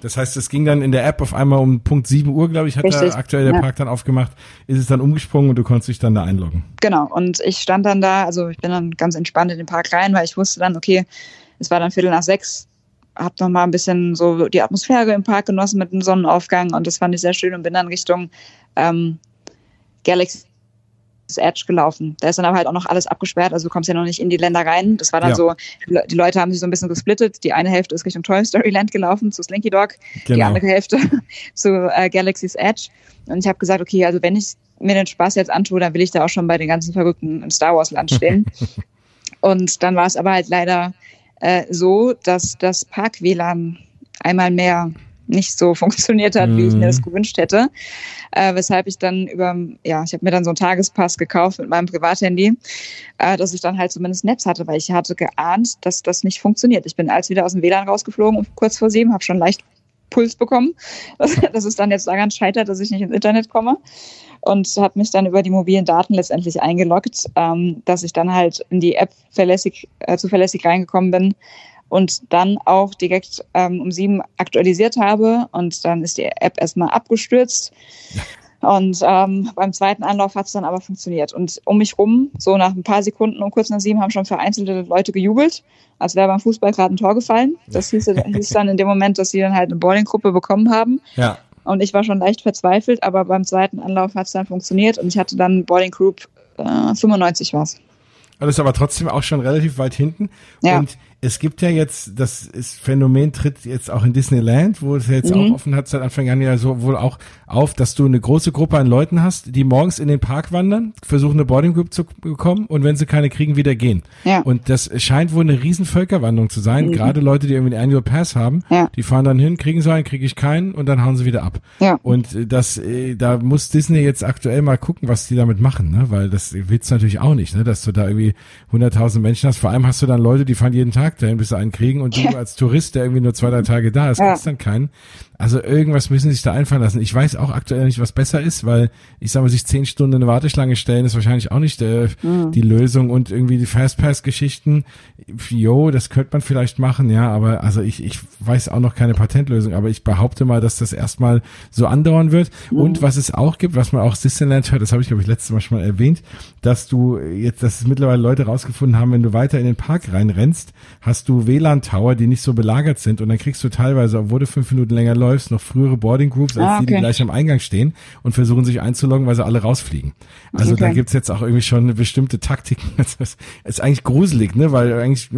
Das heißt, es ging dann in der App auf einmal um Punkt 7 Uhr, glaube ich, hat Richtig, da aktuell der ja. Park dann aufgemacht, ist es dann umgesprungen und du konntest dich dann da einloggen. Genau, und ich stand dann da, also ich bin dann ganz entspannt in den Park rein, weil ich wusste dann, okay, es war dann Viertel nach sechs, habe noch mal ein bisschen so die Atmosphäre im Park genossen mit dem Sonnenaufgang und das fand ich sehr schön und bin dann Richtung ähm, Galaxy Edge gelaufen. Da ist dann aber halt auch noch alles abgesperrt, also du kommst ja noch nicht in die Länder rein. Das war dann ja. so, die Leute haben sich so ein bisschen gesplittet. Die eine Hälfte ist Richtung Toy Story Land gelaufen, zu Slinky Dog, genau. die andere Hälfte zu äh, Galaxy's Edge. Und ich habe gesagt, okay, also wenn ich mir den Spaß jetzt antue, dann will ich da auch schon bei den ganzen Verrückten im Star Wars Land stehen. und dann war es aber halt leider äh, so, dass das Park-WLAN einmal mehr nicht so funktioniert hat, wie ich mir das mhm. gewünscht hätte. Äh, weshalb ich dann über, ja, ich habe mir dann so einen Tagespass gekauft mit meinem Privathandy, äh, dass ich dann halt zumindest Netz hatte, weil ich hatte geahnt, dass das nicht funktioniert. Ich bin als wieder aus dem WLAN rausgeflogen, kurz vor sieben, habe schon leicht Puls bekommen, dass, dass es dann jetzt daran scheitert, dass ich nicht ins Internet komme. Und habe mich dann über die mobilen Daten letztendlich eingeloggt, ähm, dass ich dann halt in die App verlässig, äh, zuverlässig reingekommen bin und dann auch direkt ähm, um sieben aktualisiert habe. Und dann ist die App erstmal abgestürzt. Und ähm, beim zweiten Anlauf hat es dann aber funktioniert. Und um mich rum, so nach ein paar Sekunden um kurz nach sieben, haben schon vereinzelte Leute gejubelt, als wäre beim Fußball gerade ein Tor gefallen. Das hieß, hieß dann in dem Moment, dass sie dann halt eine Bowlinggruppe bekommen haben. Ja. Und ich war schon leicht verzweifelt, aber beim zweiten Anlauf hat es dann funktioniert und ich hatte dann Boarding Group äh, 95 was. Das ist aber trotzdem auch schon relativ weit hinten. Ja. Und es gibt ja jetzt, das ist Phänomen tritt jetzt auch in Disneyland, wo es jetzt mhm. auch offen hat seit Anfang an ja so wohl auch auf, dass du eine große Gruppe an Leuten hast, die morgens in den Park wandern, versuchen eine Boarding Group zu bekommen und wenn sie keine kriegen, wieder gehen. Ja. Und das scheint wohl eine riesen Völkerwanderung zu sein. Mhm. Gerade Leute, die irgendwie einen Annual Pass haben, ja. die fahren dann hin, kriegen sie einen, kriege ich keinen und dann hauen sie wieder ab. Ja. Und das, äh, da muss Disney jetzt aktuell mal gucken, was die damit machen, ne? Weil das willst du natürlich auch nicht, ne? Dass du da irgendwie 100.000 Menschen hast. Vor allem hast du dann Leute, die fahren jeden Tag Tag dahin, bis sie einen kriegen und du als Tourist, der irgendwie nur zwei, drei Tage da ist, ja. kriegst dann keinen. Also irgendwas müssen sie sich da einfallen lassen. Ich weiß auch aktuell nicht, was besser ist, weil ich sage mal, sich zehn Stunden in eine Warteschlange stellen, ist wahrscheinlich auch nicht äh, mhm. die Lösung und irgendwie die Fastpass-Geschichten, jo, das könnte man vielleicht machen, ja, aber also ich, ich weiß auch noch keine Patentlösung, aber ich behaupte mal, dass das erstmal so andauern wird. Mhm. Und was es auch gibt, was man auch Disneyland hört, das habe ich glaube ich letztes Mal schon mal erwähnt, dass du jetzt, dass es mittlerweile Leute rausgefunden haben, wenn du weiter in den Park reinrennst, hast du WLAN-Tower, die nicht so belagert sind und dann kriegst du teilweise, obwohl du fünf Minuten länger läufst, noch frühere Boarding Groups, als ah, okay. die, die gleich am Eingang stehen und versuchen sich einzuloggen, weil sie alle rausfliegen. Also okay. da gibt's jetzt auch irgendwie schon eine bestimmte Taktiken. Das ist eigentlich gruselig, ne? Weil eigentlich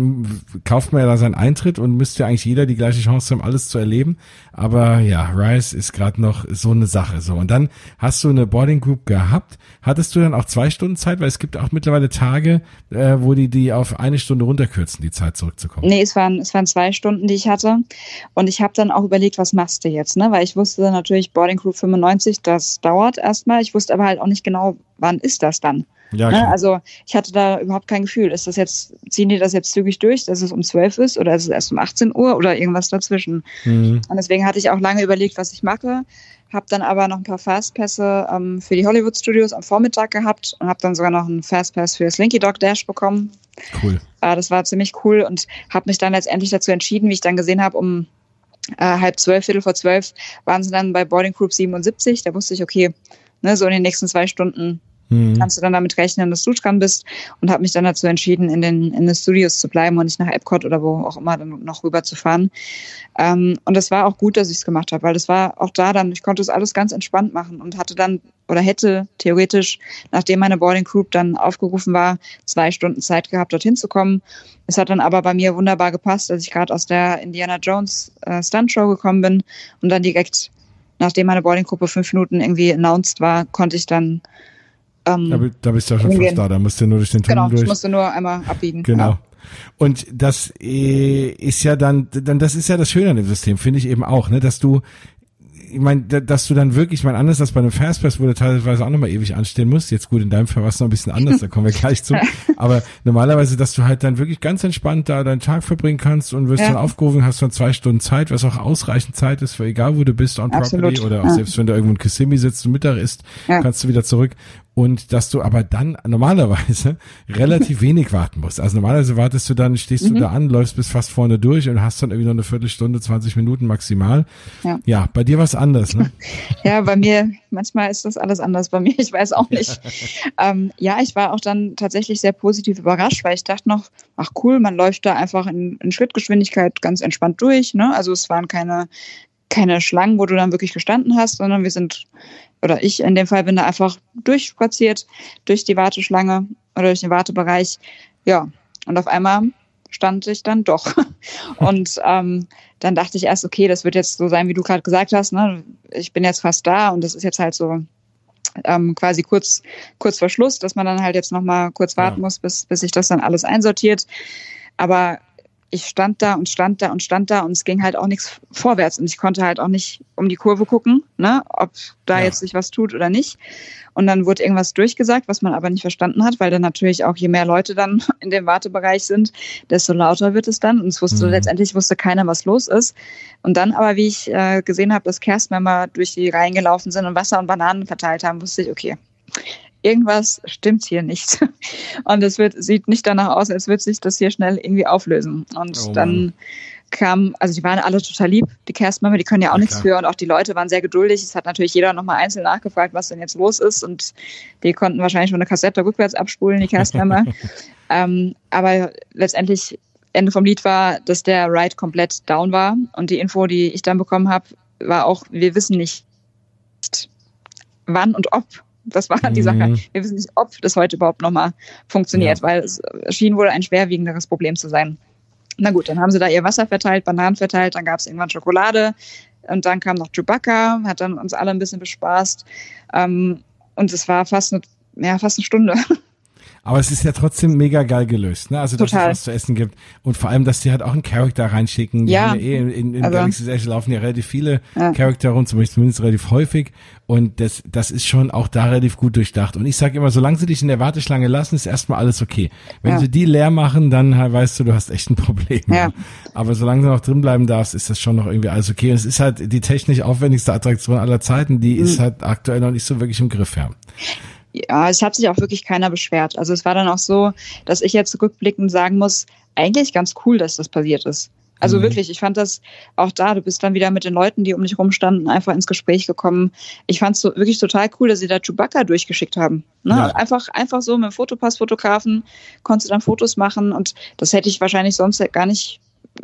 kauft man ja da seinen Eintritt und müsste ja eigentlich jeder die gleiche Chance haben, alles zu erleben. Aber ja, Rise ist gerade noch so eine Sache. So und dann hast du eine Boarding Group gehabt. Hattest du dann auch zwei Stunden Zeit, weil es gibt auch mittlerweile Tage, äh, wo die die auf eine Stunde runterkürzen, die Zeit zurückzukommen. Nee, es waren es waren zwei Stunden, die ich hatte und ich habe dann auch überlegt, was machst du jetzt, ne? Weil ich wusste natürlich Boarding Group 95, das dauert erstmal. Ich wusste aber halt auch nicht genau, wann ist das dann. Ja, ne? Also ich hatte da überhaupt kein Gefühl. Ist das jetzt, ziehen die das jetzt zügig durch, dass es um 12 ist oder ist es erst um 18 Uhr oder irgendwas dazwischen? Mhm. Und deswegen hatte ich auch lange überlegt, was ich mache. Habe dann aber noch ein paar Fastpässe ähm, für die Hollywood Studios am Vormittag gehabt und habe dann sogar noch einen Fastpass für Slinky Dog Dash bekommen. Cool. Äh, das war ziemlich cool und habe mich dann letztendlich dazu entschieden, wie ich dann gesehen habe, um äh, halb zwölf, Viertel vor zwölf waren sie dann bei Boarding Group 77. Da wusste ich, okay, ne, so in den nächsten zwei Stunden mhm. kannst du dann damit rechnen, dass du dran bist und habe mich dann dazu entschieden, in den, in den Studios zu bleiben und nicht nach Epcot oder wo auch immer dann noch rüber zu fahren. Ähm, und es war auch gut, dass ich es gemacht habe, weil das war auch da dann, ich konnte es alles ganz entspannt machen und hatte dann oder hätte theoretisch, nachdem meine Boarding Group dann aufgerufen war, zwei Stunden Zeit gehabt, dorthin zu kommen. Es hat dann aber bei mir wunderbar gepasst, dass ich gerade aus der Indiana Jones äh, Stunt Show gekommen bin und dann direkt, nachdem meine Boarding-Gruppe fünf Minuten irgendwie announced war, konnte ich dann ähm, da, da bist du ja schon hingehen. fast da, da musst du nur durch den Tunnel genau, durch. Genau, musst du nur einmal abbiegen. Genau. Ja. Und das äh, ist ja dann, dann, das ist ja das Schöne an dem System, finde ich eben auch, ne, dass du ich meine, dass du dann wirklich, ich meine, anders als bei einem Fastpass, wo du teilweise auch nochmal ewig anstehen musst. Jetzt gut, in deinem Fall war es noch ein bisschen anders, da kommen wir gleich zu. Aber normalerweise, dass du halt dann wirklich ganz entspannt da deinen Tag verbringen kannst und wirst ja. dann aufgerufen, hast dann zwei Stunden Zeit, was auch ausreichend Zeit ist, für egal wo du bist, on Absolut. property oder auch ja. selbst wenn du irgendwo in Kissimmee sitzt und Mittag isst, ja. kannst du wieder zurück und dass du aber dann normalerweise relativ wenig warten musst. Also normalerweise wartest du dann, stehst mhm. du da an, läufst bis fast vorne durch und hast dann irgendwie noch eine Viertelstunde, 20 Minuten maximal. Ja, ja bei dir war es anders, ne? ja, bei mir, manchmal ist das alles anders bei mir, ich weiß auch nicht. ähm, ja, ich war auch dann tatsächlich sehr positiv überrascht, weil ich dachte noch, ach cool, man läuft da einfach in, in Schrittgeschwindigkeit ganz entspannt durch. Ne? Also es waren keine, keine Schlangen, wo du dann wirklich gestanden hast, sondern wir sind oder ich in dem Fall bin da einfach durchspaziert durch die Warteschlange oder durch den Wartebereich. Ja, und auf einmal stand ich dann doch. Und ähm, dann dachte ich erst, okay, das wird jetzt so sein, wie du gerade gesagt hast. Ne? Ich bin jetzt fast da und das ist jetzt halt so ähm, quasi kurz, kurz vor Schluss, dass man dann halt jetzt nochmal kurz warten ja. muss, bis, bis sich das dann alles einsortiert. Aber ich stand da und stand da und stand da und es ging halt auch nichts vorwärts und ich konnte halt auch nicht um die Kurve gucken, ne, ob da ja. jetzt sich was tut oder nicht. Und dann wurde irgendwas durchgesagt, was man aber nicht verstanden hat, weil dann natürlich auch je mehr Leute dann in dem Wartebereich sind, desto lauter wird es dann. Und es wusste mhm. letztendlich wusste keiner, was los ist. Und dann aber, wie ich äh, gesehen habe, dass Castmember durch die Reihen gelaufen sind und Wasser und Bananen verteilt haben, wusste ich, okay, irgendwas stimmt hier nicht. Und es wird, sieht nicht danach aus, als würde sich das hier schnell irgendwie auflösen. Und oh dann kam, also die waren alle total lieb, die Castmember, die können ja auch ja, nichts für und auch die Leute waren sehr geduldig. Es hat natürlich jeder nochmal einzeln nachgefragt, was denn jetzt los ist und die konnten wahrscheinlich schon eine Kassette rückwärts abspulen, die Castmember. ähm, aber letztendlich Ende vom Lied war, dass der Ride komplett down war und die Info, die ich dann bekommen habe, war auch, wir wissen nicht, wann und ob das war die Sache. Mhm. Wir wissen nicht, ob das heute überhaupt nochmal funktioniert, ja. weil es schien wohl ein schwerwiegenderes Problem zu sein. Na gut, dann haben sie da ihr Wasser verteilt, Bananen verteilt, dann gab es irgendwann Schokolade und dann kam noch Chewbacca, hat dann uns alle ein bisschen bespaßt. Ähm, und es war fast eine, ja, fast eine Stunde. Aber es ist ja trotzdem mega geil gelöst, ne? Also, dass Total. es was zu essen gibt. Und vor allem, dass die halt auch einen Charakter reinschicken. Die ja. ja eh in, in, in also, Galaxy's Edge laufen ja relativ viele ja. Charakter rum, zumindest, relativ häufig. Und das, das ist schon auch da relativ gut durchdacht. Und ich sage immer, solange sie dich in der Warteschlange lassen, ist erstmal alles okay. Wenn ja. sie die leer machen, dann weißt du, du hast echt ein Problem. Ja. Aber solange du noch drin bleiben darfst, ist das schon noch irgendwie alles okay. Und es ist halt die technisch aufwendigste Attraktion aller Zeiten, die mhm. ist halt aktuell noch nicht so wirklich im Griff, ja ja, es hat sich auch wirklich keiner beschwert. Also es war dann auch so, dass ich jetzt rückblickend sagen muss, eigentlich ganz cool, dass das passiert ist. Also mhm. wirklich, ich fand das auch da, du bist dann wieder mit den Leuten, die um dich rumstanden, einfach ins Gespräch gekommen. Ich fand es so, wirklich total cool, dass sie da Chewbacca durchgeschickt haben. Ne? Ja. Einfach, einfach so mit dem Fotopass-Fotografen konntest du dann Fotos machen und das hätte ich wahrscheinlich sonst gar nicht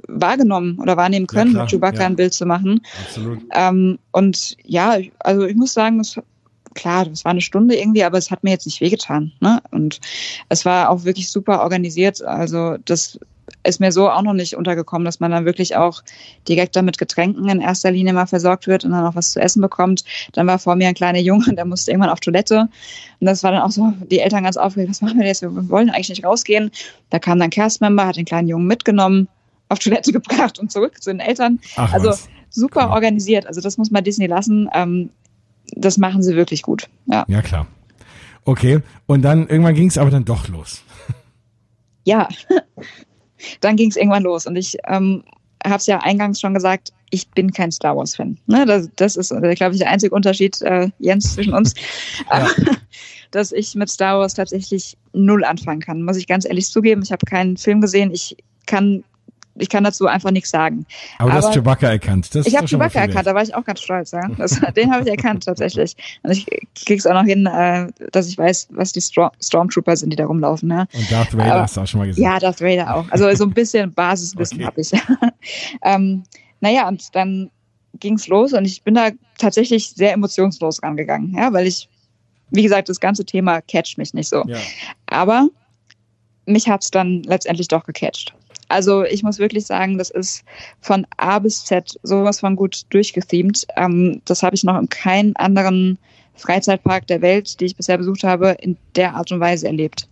wahrgenommen oder wahrnehmen können, ja, mit Chewbacca ja. ein Bild zu machen. Absolut. Ähm, und ja, also ich muss sagen, es klar, das war eine Stunde irgendwie, aber es hat mir jetzt nicht wehgetan. Ne? Und es war auch wirklich super organisiert. Also das ist mir so auch noch nicht untergekommen, dass man dann wirklich auch direkt damit Getränken in erster Linie mal versorgt wird und dann auch was zu essen bekommt. Dann war vor mir ein kleiner Junge, der musste irgendwann auf Toilette. Und das war dann auch so, die Eltern ganz aufgeregt, was machen wir jetzt? Wir wollen eigentlich nicht rausgehen. Da kam dann Cast-Member, hat den kleinen Jungen mitgenommen, auf Toilette gebracht und zurück zu den Eltern. Ach, also super organisiert. Also das muss man Disney lassen. Ähm, das machen sie wirklich gut. Ja, ja klar. Okay, und dann irgendwann ging es aber dann doch los. Ja, dann ging es irgendwann los. Und ich ähm, habe es ja eingangs schon gesagt, ich bin kein Star Wars-Fan. Ne, das, das ist, glaube ich, der einzige Unterschied, äh, Jens, zwischen uns. Ja. dass ich mit Star Wars tatsächlich null anfangen kann, muss ich ganz ehrlich zugeben. Ich habe keinen Film gesehen. Ich kann ich kann dazu einfach nichts sagen. Aber, Aber du hast Chewbacca erkannt. Das ich habe Chewbacca erkannt, da war ich auch ganz stolz. Ja? Das, den habe ich erkannt tatsächlich. Und ich krieg's auch noch hin, äh, dass ich weiß, was die Storm Stormtrooper sind, die da rumlaufen. Ne? Und Darth Vader Aber, hast du auch schon mal gesehen. Ja, Darth Vader auch. Also so ein bisschen Basiswissen okay. habe ich. ähm, naja, und dann ging's los und ich bin da tatsächlich sehr emotionslos rangegangen, ja, weil ich, wie gesagt, das ganze Thema catcht mich nicht so. Ja. Aber mich hat's dann letztendlich doch gecatcht. Also ich muss wirklich sagen, das ist von A bis Z sowas von gut durchgethemt. Ähm, das habe ich noch in keinem anderen Freizeitpark der Welt, die ich bisher besucht habe, in der Art und Weise erlebt.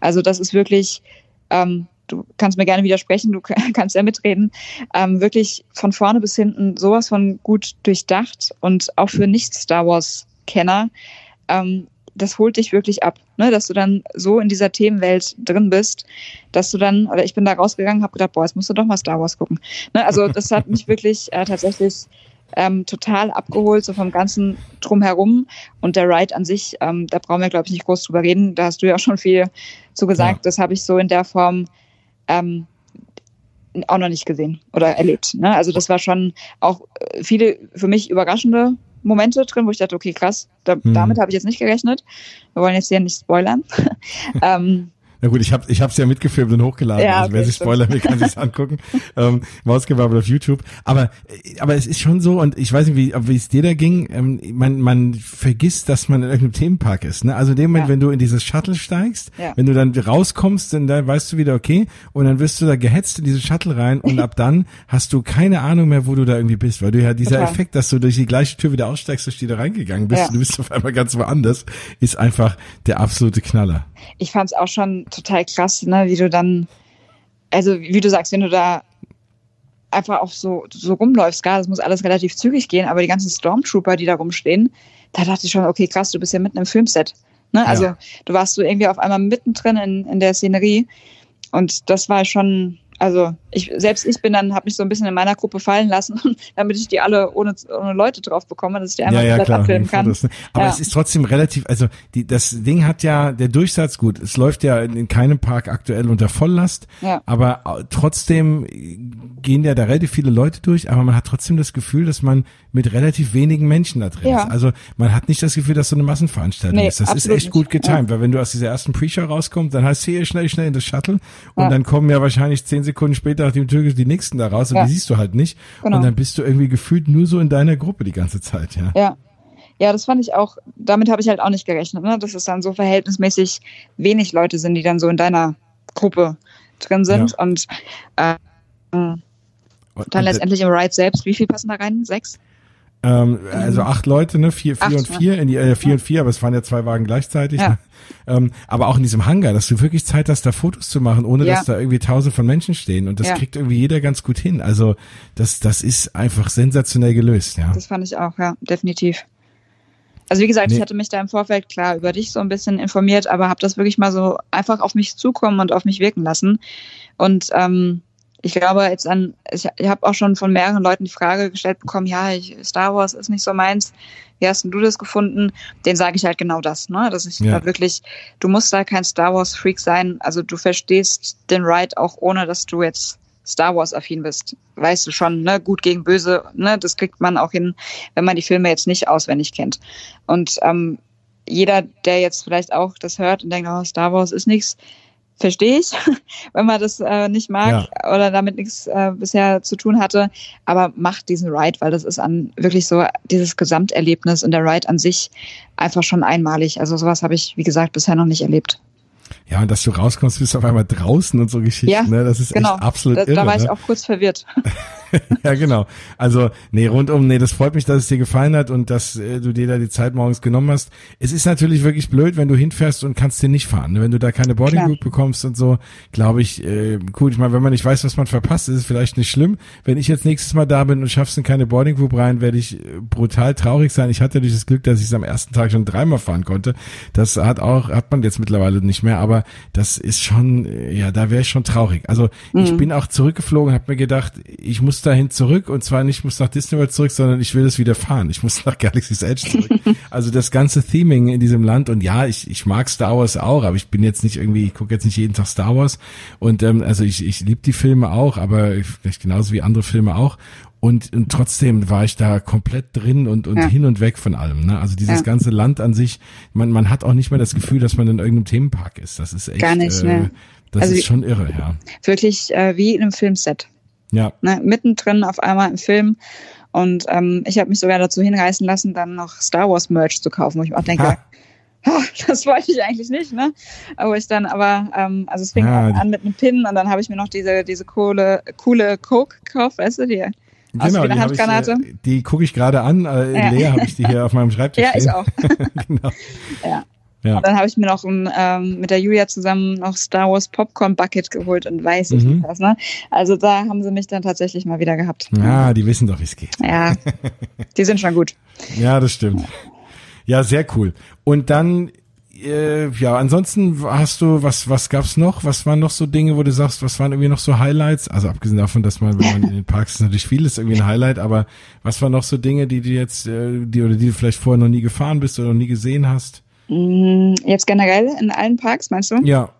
Also das ist wirklich, ähm, du kannst mir gerne widersprechen, du kannst ja mitreden, ähm, wirklich von vorne bis hinten sowas von gut durchdacht und auch für Nicht-Star Wars-Kenner ähm, das holt dich wirklich ab, ne? dass du dann so in dieser Themenwelt drin bist, dass du dann, oder ich bin da rausgegangen, habe gedacht, boah, jetzt musst du doch mal Star Wars gucken. Ne? Also das hat mich wirklich äh, tatsächlich ähm, total abgeholt, so vom ganzen Drumherum. Und der Ride an sich, ähm, da brauchen wir, glaube ich, nicht groß drüber reden. Da hast du ja auch schon viel zu gesagt. Ja. Das habe ich so in der Form ähm, auch noch nicht gesehen oder erlebt. Ne? Also das war schon auch äh, viele für mich überraschende Momente drin, wo ich dachte, okay, krass, da, hm. damit habe ich jetzt nicht gerechnet. Wir wollen jetzt hier nicht spoilern. ähm, na gut, ich habe ich hab's ja mitgefilmt und hochgeladen. Ja, also wer sich spoilern will, kann sich's angucken. ähm, Mausgebabbel auf YouTube. Aber aber es ist schon so und ich weiß nicht, wie wie es dir da ging. Ähm, man man vergisst, dass man in irgendeinem Themenpark ist. Ne? Also in dem Moment, ja. wenn du in dieses Shuttle steigst, ja. wenn du dann rauskommst, dann da weißt du wieder okay und dann wirst du da gehetzt in dieses Shuttle rein und ab dann hast du keine Ahnung mehr, wo du da irgendwie bist, weil du ja dieser Total. Effekt, dass du durch die gleiche Tür wieder aussteigst, durch die da reingegangen bist, ja. du bist auf einmal ganz woanders, ist einfach der absolute Knaller. Ich fand's auch schon total krass, ne, wie du dann, also wie du sagst, wenn du da einfach auch so, so rumläufst, klar, das muss alles relativ zügig gehen, aber die ganzen Stormtrooper, die da rumstehen, da dachte ich schon, okay, krass, du bist ja mitten im Filmset. Ne? Also ja. du warst so irgendwie auf einmal mittendrin in, in der Szenerie und das war schon, also ich, selbst ich bin dann, habe mich so ein bisschen in meiner Gruppe fallen lassen, damit ich die alle ohne, ohne Leute drauf bekomme, dass ich die einmal ja, ja, klar, abfilmen kann. Fotos, ne? Aber ja. es ist trotzdem relativ, also die, das Ding hat ja, der Durchsatz, gut, es läuft ja in keinem Park aktuell unter Volllast, ja. aber trotzdem gehen ja da relativ viele Leute durch, aber man hat trotzdem das Gefühl, dass man mit relativ wenigen Menschen da drin ja. ist. Also man hat nicht das Gefühl, dass so eine Massenveranstaltung nee, ist. Das ist echt gut getimt, weil wenn du aus dieser ersten Pre-Show rauskommst, dann heißt hier schnell, schnell in das Shuttle und dann kommen ja wahrscheinlich zehn Sekunden später, nachdem Türkisch die nächsten da raus und ja. die siehst du halt nicht. Genau. Und dann bist du irgendwie gefühlt nur so in deiner Gruppe die ganze Zeit, ja. Ja. Ja, das fand ich auch, damit habe ich halt auch nicht gerechnet, ne? dass es dann so verhältnismäßig wenig Leute sind, die dann so in deiner Gruppe drin sind. Ja. Und, äh, und dann letztendlich im Ride selbst, wie viel passen da rein? Sechs? Ähm, also acht Leute, ne? Vier, vier acht, und vier, in die, äh, vier ja. und vier, aber es waren ja zwei Wagen gleichzeitig. Ja. Ne? Ähm, aber auch in diesem Hangar, dass du wirklich Zeit hast, da Fotos zu machen, ohne ja. dass da irgendwie tausend von Menschen stehen. Und das ja. kriegt irgendwie jeder ganz gut hin. Also das, das ist einfach sensationell gelöst, ja. Das fand ich auch, ja, definitiv. Also wie gesagt, nee. ich hatte mich da im Vorfeld klar über dich so ein bisschen informiert, aber habe das wirklich mal so einfach auf mich zukommen und auf mich wirken lassen. Und ähm, ich glaube jetzt an, ich, ich habe auch schon von mehreren Leuten die Frage gestellt bekommen, ja, ich, Star Wars ist nicht so meins. Wie hast du das gefunden? Den sage ich halt genau das, ne? Dass ich ja. da wirklich, du musst da kein Star Wars Freak sein. Also du verstehst den Ride auch ohne, dass du jetzt Star Wars affin bist. Weißt du schon, ne? Gut gegen böse, ne? Das kriegt man auch hin, wenn man die Filme jetzt nicht auswendig kennt. Und ähm, jeder, der jetzt vielleicht auch das hört und denkt, oh, Star Wars ist nichts, verstehe ich, wenn man das äh, nicht mag ja. oder damit nichts äh, bisher zu tun hatte. Aber macht diesen Ride, weil das ist an wirklich so dieses Gesamterlebnis und der Ride an sich einfach schon einmalig. Also sowas habe ich, wie gesagt, bisher noch nicht erlebt. Ja, und dass du rauskommst, bist du auf einmal draußen und so Geschichten, ja, ne? Das ist genau. echt absolut da, irre. Da war ich ne? auch kurz verwirrt. ja, genau. Also, nee, rundum, nee, das freut mich, dass es dir gefallen hat und dass äh, du dir da die Zeit morgens genommen hast. Es ist natürlich wirklich blöd, wenn du hinfährst und kannst den nicht fahren. Ne? Wenn du da keine Boarding Group bekommst und so, glaube ich, äh, cool. Ich meine, wenn man nicht weiß, was man verpasst, ist es vielleicht nicht schlimm. Wenn ich jetzt nächstes Mal da bin und schaffst in keine Boarding Group rein, werde ich äh, brutal traurig sein. Ich hatte dieses Glück, dass ich es am ersten Tag schon dreimal fahren konnte. Das hat auch, hat man jetzt mittlerweile nicht mehr, aber aber das ist schon, ja, da wäre ich schon traurig. Also mhm. ich bin auch zurückgeflogen, habe mir gedacht, ich muss dahin zurück und zwar nicht muss nach Disney World zurück, sondern ich will es wieder fahren. Ich muss nach Galaxy's Edge zurück. also das ganze Theming in diesem Land und ja, ich, ich mag Star Wars auch, aber ich bin jetzt nicht irgendwie, ich gucke jetzt nicht jeden Tag Star Wars und ähm, also ich, ich liebe die Filme auch, aber vielleicht genauso wie andere Filme auch und, und trotzdem war ich da komplett drin und, und ja. hin und weg von allem. Ne? Also dieses ja. ganze Land an sich, man, man hat auch nicht mehr das Gefühl, dass man in irgendeinem Themenpark ist. Das ist echt. Gar nicht äh, mehr. Das also ist schon irre, ja. Wirklich äh, wie in einem Filmset. Ja. Ne? Mittendrin auf einmal im Film. Und ähm, ich habe mich sogar dazu hinreißen lassen, dann noch Star Wars Merch zu kaufen, wo ich auch denke, ha. Das wollte ich eigentlich nicht, ne? Aber ich dann aber, ähm, also es fing ja, an mit einem Pin und dann habe ich mir noch diese, diese coole, coole Coke gekauft, weißt du, die Genau, die, Handgranate. Ich, äh, die gucke ich gerade an. Äh, ja. Leer habe ich die hier auf meinem Schreibtisch. Ja, ich auch. genau. Ja. Ja. Und dann habe ich mir noch ein, ähm, mit der Julia zusammen noch Star Wars Popcorn Bucket geholt und weiß ich mhm. nicht was. Ne? Also da haben sie mich dann tatsächlich mal wieder gehabt. Ja, die wissen doch, wie es geht. Ja, die sind schon gut. Ja, das stimmt. Ja, sehr cool. Und dann äh, ja, ansonsten hast du, was, was gab's noch? Was waren noch so Dinge, wo du sagst, was waren irgendwie noch so Highlights? Also abgesehen davon, dass man, wenn man in den Parks ist, natürlich vieles irgendwie ein Highlight, aber was waren noch so Dinge, die du jetzt, äh, die oder die du vielleicht vorher noch nie gefahren bist oder noch nie gesehen hast? Mm, jetzt generell in allen Parks, meinst du? Ja.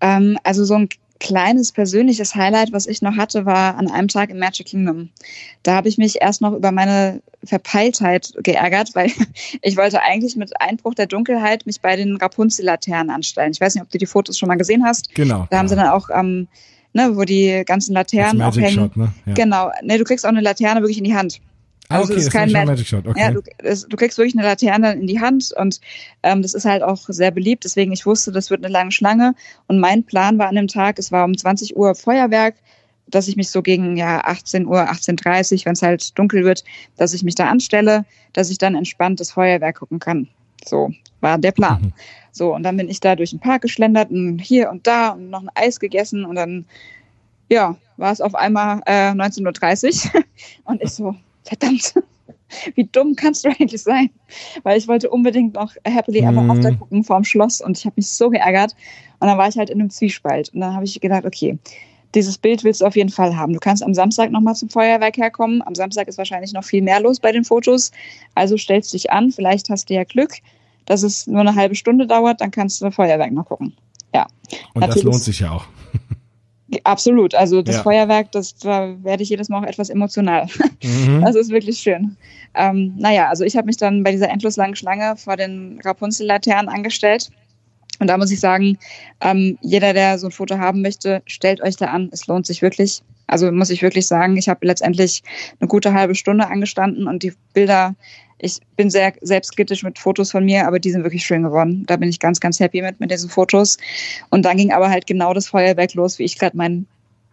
Ähm, also so ein kleines persönliches Highlight, was ich noch hatte, war an einem Tag im Magic Kingdom. Da habe ich mich erst noch über meine Verpeiltheit geärgert, weil ich wollte eigentlich mit Einbruch der Dunkelheit mich bei den Rapunzel-Laternen anstellen. Ich weiß nicht, ob du die Fotos schon mal gesehen hast. Genau. Da haben sie dann auch ähm, ne, wo die ganzen Laternen auch hängen. Shot, ne? ja. Genau. Ne, du kriegst auch eine Laterne wirklich in die Hand. Ah, also okay, das ist kein Magic Shot. Okay. Ja, du, das, du, kriegst wirklich eine Laterne in die Hand und ähm, das ist halt auch sehr beliebt. Deswegen ich wusste, das wird eine lange Schlange. Und mein Plan war an dem Tag, es war um 20 Uhr Feuerwerk, dass ich mich so gegen ja 18 Uhr, 18:30, wenn es halt dunkel wird, dass ich mich da anstelle, dass ich dann entspannt das Feuerwerk gucken kann. So war der Plan. Mhm. So und dann bin ich da durch den Park geschlendert und hier und da und noch ein Eis gegessen und dann ja war es auf einmal äh, 19:30 Uhr und ich so verdammt, wie dumm kannst du eigentlich sein? Weil ich wollte unbedingt noch Happily Ever mhm. After gucken vorm Schloss und ich habe mich so geärgert. Und dann war ich halt in einem Zwiespalt. Und dann habe ich gedacht, okay, dieses Bild willst du auf jeden Fall haben. Du kannst am Samstag nochmal zum Feuerwerk herkommen. Am Samstag ist wahrscheinlich noch viel mehr los bei den Fotos. Also stellst dich an, vielleicht hast du ja Glück, dass es nur eine halbe Stunde dauert, dann kannst du das Feuerwerk noch gucken. Ja. Und Natürlich, das lohnt sich ja auch. Absolut. Also das ja. Feuerwerk, das da werde ich jedes Mal auch etwas emotional. Mhm. Das ist wirklich schön. Ähm, naja, also ich habe mich dann bei dieser endlos langen Schlange vor den Rapunzel-Laternen angestellt. Und da muss ich sagen, ähm, jeder, der so ein Foto haben möchte, stellt euch da an. Es lohnt sich wirklich. Also muss ich wirklich sagen, ich habe letztendlich eine gute halbe Stunde angestanden und die Bilder ich bin sehr selbstkritisch mit Fotos von mir, aber die sind wirklich schön geworden. Da bin ich ganz, ganz happy mit, mit diesen Fotos. Und dann ging aber halt genau das Feuerwerk los, wie ich gerade mein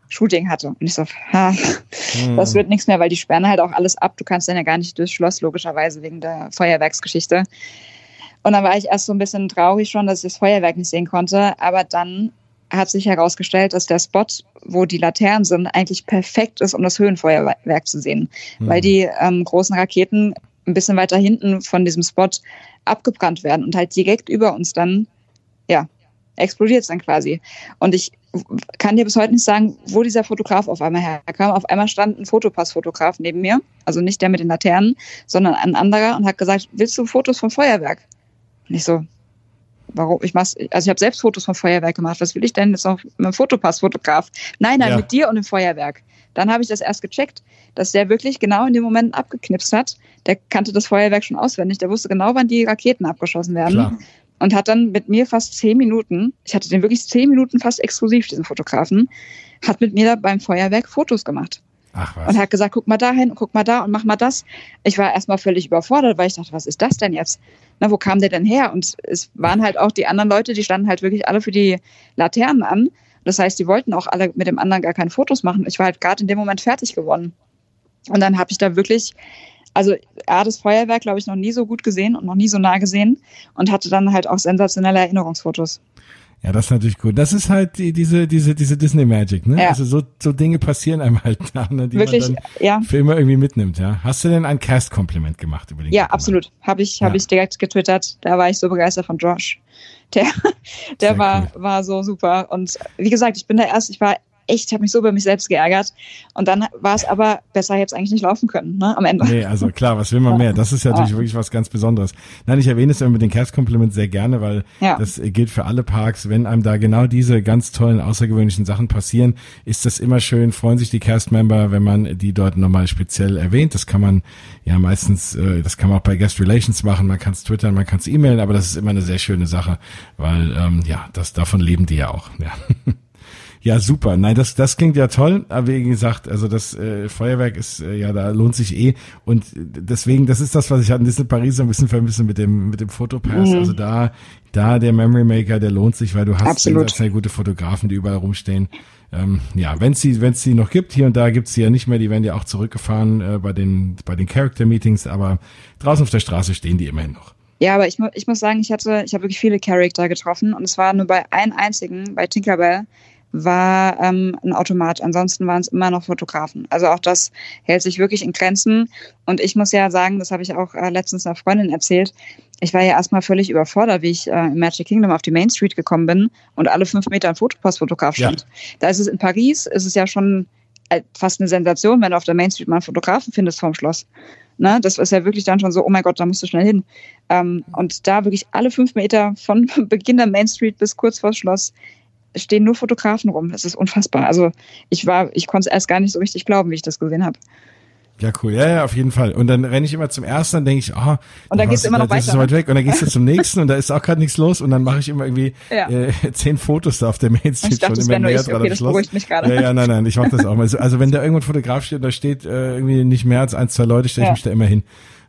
Shooting hatte. Und ich so, ha, mhm. das wird nichts mehr, weil die sperren halt auch alles ab. Du kannst dann ja gar nicht durchs Schloss, logischerweise, wegen der Feuerwerksgeschichte. Und dann war ich erst so ein bisschen traurig schon, dass ich das Feuerwerk nicht sehen konnte. Aber dann hat sich herausgestellt, dass der Spot, wo die Laternen sind, eigentlich perfekt ist, um das Höhenfeuerwerk zu sehen. Mhm. Weil die ähm, großen Raketen ein bisschen weiter hinten von diesem Spot abgebrannt werden und halt direkt über uns dann, ja, explodiert es dann quasi. Und ich kann dir bis heute nicht sagen, wo dieser Fotograf auf einmal herkam. Auf einmal stand ein Fotopass-Fotograf neben mir, also nicht der mit den Laternen, sondern ein anderer und hat gesagt, willst du Fotos vom Feuerwerk? Und ich so, warum? Ich mach's, also ich habe selbst Fotos vom Feuerwerk gemacht. Was will ich denn jetzt noch mit einem Fotopass-Fotograf? Nein, nein, ja. mit dir und dem Feuerwerk. Dann habe ich das erst gecheckt, dass der wirklich genau in dem Moment abgeknipst hat. Der kannte das Feuerwerk schon auswendig. Der wusste genau, wann die Raketen abgeschossen werden. Klar. Und hat dann mit mir fast zehn Minuten, ich hatte den wirklich zehn Minuten fast exklusiv, diesen Fotografen, hat mit mir da beim Feuerwerk Fotos gemacht. Ach was. Und hat gesagt, guck mal dahin, guck mal da und mach mal das. Ich war erstmal völlig überfordert, weil ich dachte, was ist das denn jetzt? Na, wo kam der denn her? Und es waren halt auch die anderen Leute, die standen halt wirklich alle für die Laternen an. Das heißt, die wollten auch alle mit dem anderen gar keine Fotos machen. Ich war halt gerade in dem Moment fertig geworden. Und dann habe ich da wirklich, also er hat das Feuerwerk, glaube ich, noch nie so gut gesehen und noch nie so nah gesehen und hatte dann halt auch sensationelle Erinnerungsfotos. Ja, das ist natürlich gut. Das ist halt die, diese, diese, diese Disney Magic, ne? Ja. Also so, so Dinge passieren einem halt da, ne, die Wirklich, man dann ja. für immer irgendwie mitnimmt, ja. Hast du denn ein Cast-Kompliment gemacht über den Ja, absolut. Habe ich, ja. habe ich direkt getwittert. Da war ich so begeistert von Josh. Der, der war, cool. war so super. Und wie gesagt, ich bin da erst, ich war echt, habe mich so über mich selbst geärgert. Und dann war es aber besser, jetzt eigentlich nicht laufen können, ne, am Ende. Nee, also klar, was will man mehr? Das ist ja natürlich wirklich was ganz Besonderes. Nein, ich erwähne es immer mit den Cast-Kompliment sehr gerne, weil ja. das gilt für alle Parks. Wenn einem da genau diese ganz tollen, außergewöhnlichen Sachen passieren, ist das immer schön, freuen sich die Cast-Member, wenn man die dort nochmal speziell erwähnt. Das kann man ja meistens, äh, das kann man auch bei Guest Relations machen, man kann es twittern, man kann es e-mailen, aber das ist immer eine sehr schöne Sache, weil ähm, ja, das davon leben die ja auch. Ja. Ja, super. Nein, das, das klingt ja toll. Aber wie gesagt, also das äh, Feuerwerk ist, äh, ja, da lohnt sich eh. Und deswegen, das ist das, was ich an Disney Paris so ein bisschen vermisse mit dem, mit dem Fotopass. Mhm. Also da, da der Memory Maker, der lohnt sich, weil du hast sehr gute Fotografen, die überall rumstehen. Ähm, ja, wenn es sie, wenn es sie noch gibt, hier und da gibt's sie ja nicht mehr, die werden ja auch zurückgefahren äh, bei den, bei den Character Meetings, aber draußen auf der Straße stehen die immerhin noch. Ja, aber ich, ich muss sagen, ich hatte, ich habe wirklich viele Charakter getroffen und es war nur bei einem einzigen, bei Tinkerbell, war ähm, ein Automat. Ansonsten waren es immer noch Fotografen. Also auch das hält sich wirklich in Grenzen. Und ich muss ja sagen, das habe ich auch äh, letztens einer Freundin erzählt. Ich war ja erstmal völlig überfordert, wie ich äh, im Magic Kingdom auf die Main Street gekommen bin und alle fünf Meter ein Fotopostfotograf stand. Ja. Da ist es in Paris, ist es ja schon äh, fast eine Sensation, wenn du auf der Main Street mal einen Fotografen findest vorm Schloss. Ne, das ist ja wirklich dann schon so, oh mein Gott, da musst du schnell hin. Ähm, und da wirklich alle fünf Meter von Beginn der Main Street bis kurz vor Schloss stehen nur Fotografen rum. Das ist unfassbar. Also ich war, ich konnte es erst gar nicht so richtig glauben, wie ich das gesehen habe. Ja, cool. Ja, ja, auf jeden Fall. Und dann renne ich immer zum ersten, dann denke ich, ah, oh, und dann gehst du immer noch weiter. Das ist so weit weg. Und dann gehst du zum nächsten und da ist auch gerade nichts los und dann mache ich immer irgendwie ja. äh, zehn Fotos da auf der Main Street schon immer näher dran okay, das beruhigt mich gerade. Ja, ja, nein, nein, ich mache das auch mal. Also wenn da irgendwo ein Fotograf steht und da steht äh, irgendwie nicht mehr als ein, zwei Leute, stelle ich ja. mich da immer hin.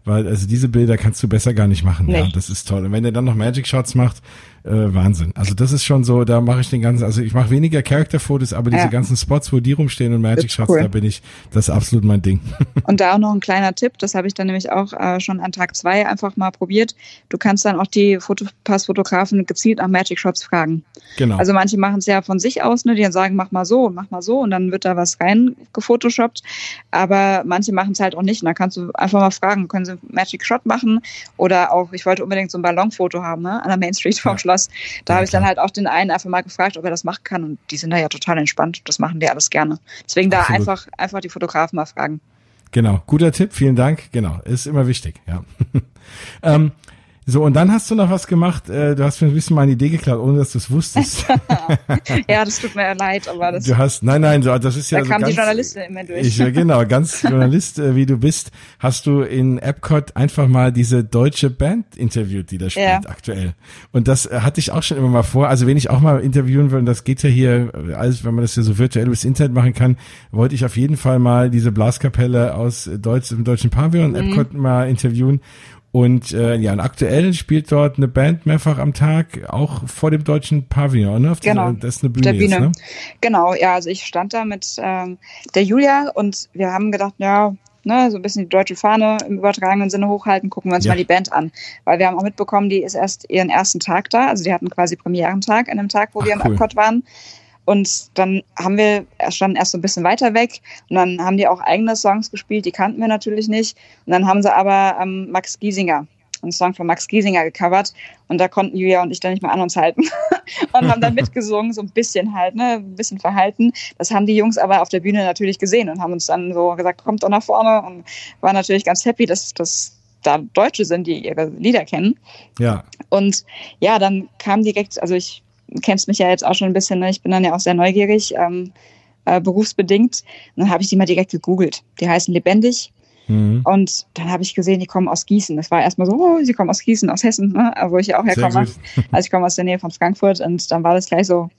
Weil also diese Bilder kannst du besser gar nicht machen. Nee. Ja, das ist toll. Und wenn er dann noch Magic Shots macht, äh, Wahnsinn. Also das ist schon so, da mache ich den ganzen, also ich mache weniger Character-Fotos, aber diese ja. ganzen Spots, wo die rumstehen und Magic Shots, cool. da bin ich, das ist absolut mein Ding. Und da auch noch ein kleiner Tipp, das habe ich dann nämlich auch äh, schon an Tag zwei einfach mal probiert. Du kannst dann auch die Fotopass-Fotografen gezielt nach Magic Shots fragen. Genau. Also manche machen es ja von sich aus, ne, die dann sagen, mach mal so und mach mal so und dann wird da was rein gefotoshoppt. Aber manche machen es halt auch nicht. Und da kannst du einfach mal fragen, können sie Magic Shot machen oder auch, ich wollte unbedingt so ein Ballonfoto haben, ne, an der Main Street vom ja. Schloss Spaß. Da ja, habe ich dann halt auch den einen einfach mal gefragt, ob er das machen kann. Und die sind da ja total entspannt. Das machen die alles gerne. Deswegen da einfach, einfach die Fotografen mal fragen. Genau, guter Tipp, vielen Dank. Genau, ist immer wichtig, ja. ähm, so, und dann hast du noch was gemacht. Äh, du hast mir ein bisschen meine Idee geklaut, ohne dass du es wusstest. ja, das tut mir leid, aber das. Du hast, nein, nein, das ist ja. Da so kam ganz, die Journalistin immer durch. Ich, genau, ganz Journalist, äh, wie du bist, hast du in Epcot einfach mal diese deutsche Band interviewt, die da spielt ja. aktuell. Und das äh, hatte ich auch schon immer mal vor. Also, wenn ich auch mal interviewen will, und das geht ja hier, alles, wenn man das ja so virtuell übers Internet machen kann, wollte ich auf jeden Fall mal diese Blaskapelle aus Deutsch, im deutschen Pavillon mhm. Epcot mal interviewen. Und äh, ja, und aktuell spielt dort eine Band mehrfach am Tag, auch vor dem deutschen Pavillon, ne? Auf genau. Dieser, das ist eine Bühne, der Bühne. Jetzt, ne? Genau, ja, also ich stand da mit ähm, der Julia und wir haben gedacht, ja, ne, so ein bisschen die deutsche Fahne im übertragenen Sinne hochhalten, gucken wir uns ja. mal die Band an. Weil wir haben auch mitbekommen, die ist erst ihren ersten Tag da, also die hatten quasi Premierentag an dem Tag, wo Ach, wir im cool. Epcot waren. Und dann haben wir, standen erst so ein bisschen weiter weg und dann haben die auch eigene Songs gespielt, die kannten wir natürlich nicht. Und dann haben sie aber ähm, Max Giesinger, einen Song von Max Giesinger gecovert und da konnten Julia und ich dann nicht mehr an uns halten und haben dann mitgesungen, so ein bisschen halt, ne, ein bisschen verhalten. Das haben die Jungs aber auf der Bühne natürlich gesehen und haben uns dann so gesagt, kommt doch nach vorne und waren natürlich ganz happy, dass das da Deutsche sind, die ihre Lieder kennen. Ja. Und ja, dann kam direkt, also ich kennst mich ja jetzt auch schon ein bisschen, ne? ich bin dann ja auch sehr neugierig, ähm, äh, berufsbedingt. Und dann habe ich die mal direkt gegoogelt. Die heißen Lebendig. Mhm. Und dann habe ich gesehen, die kommen aus Gießen. Das war erstmal so, oh, sie kommen aus Gießen, aus Hessen, ne? wo ich ja auch herkomme. Also ich komme aus der Nähe von Frankfurt und dann war das gleich so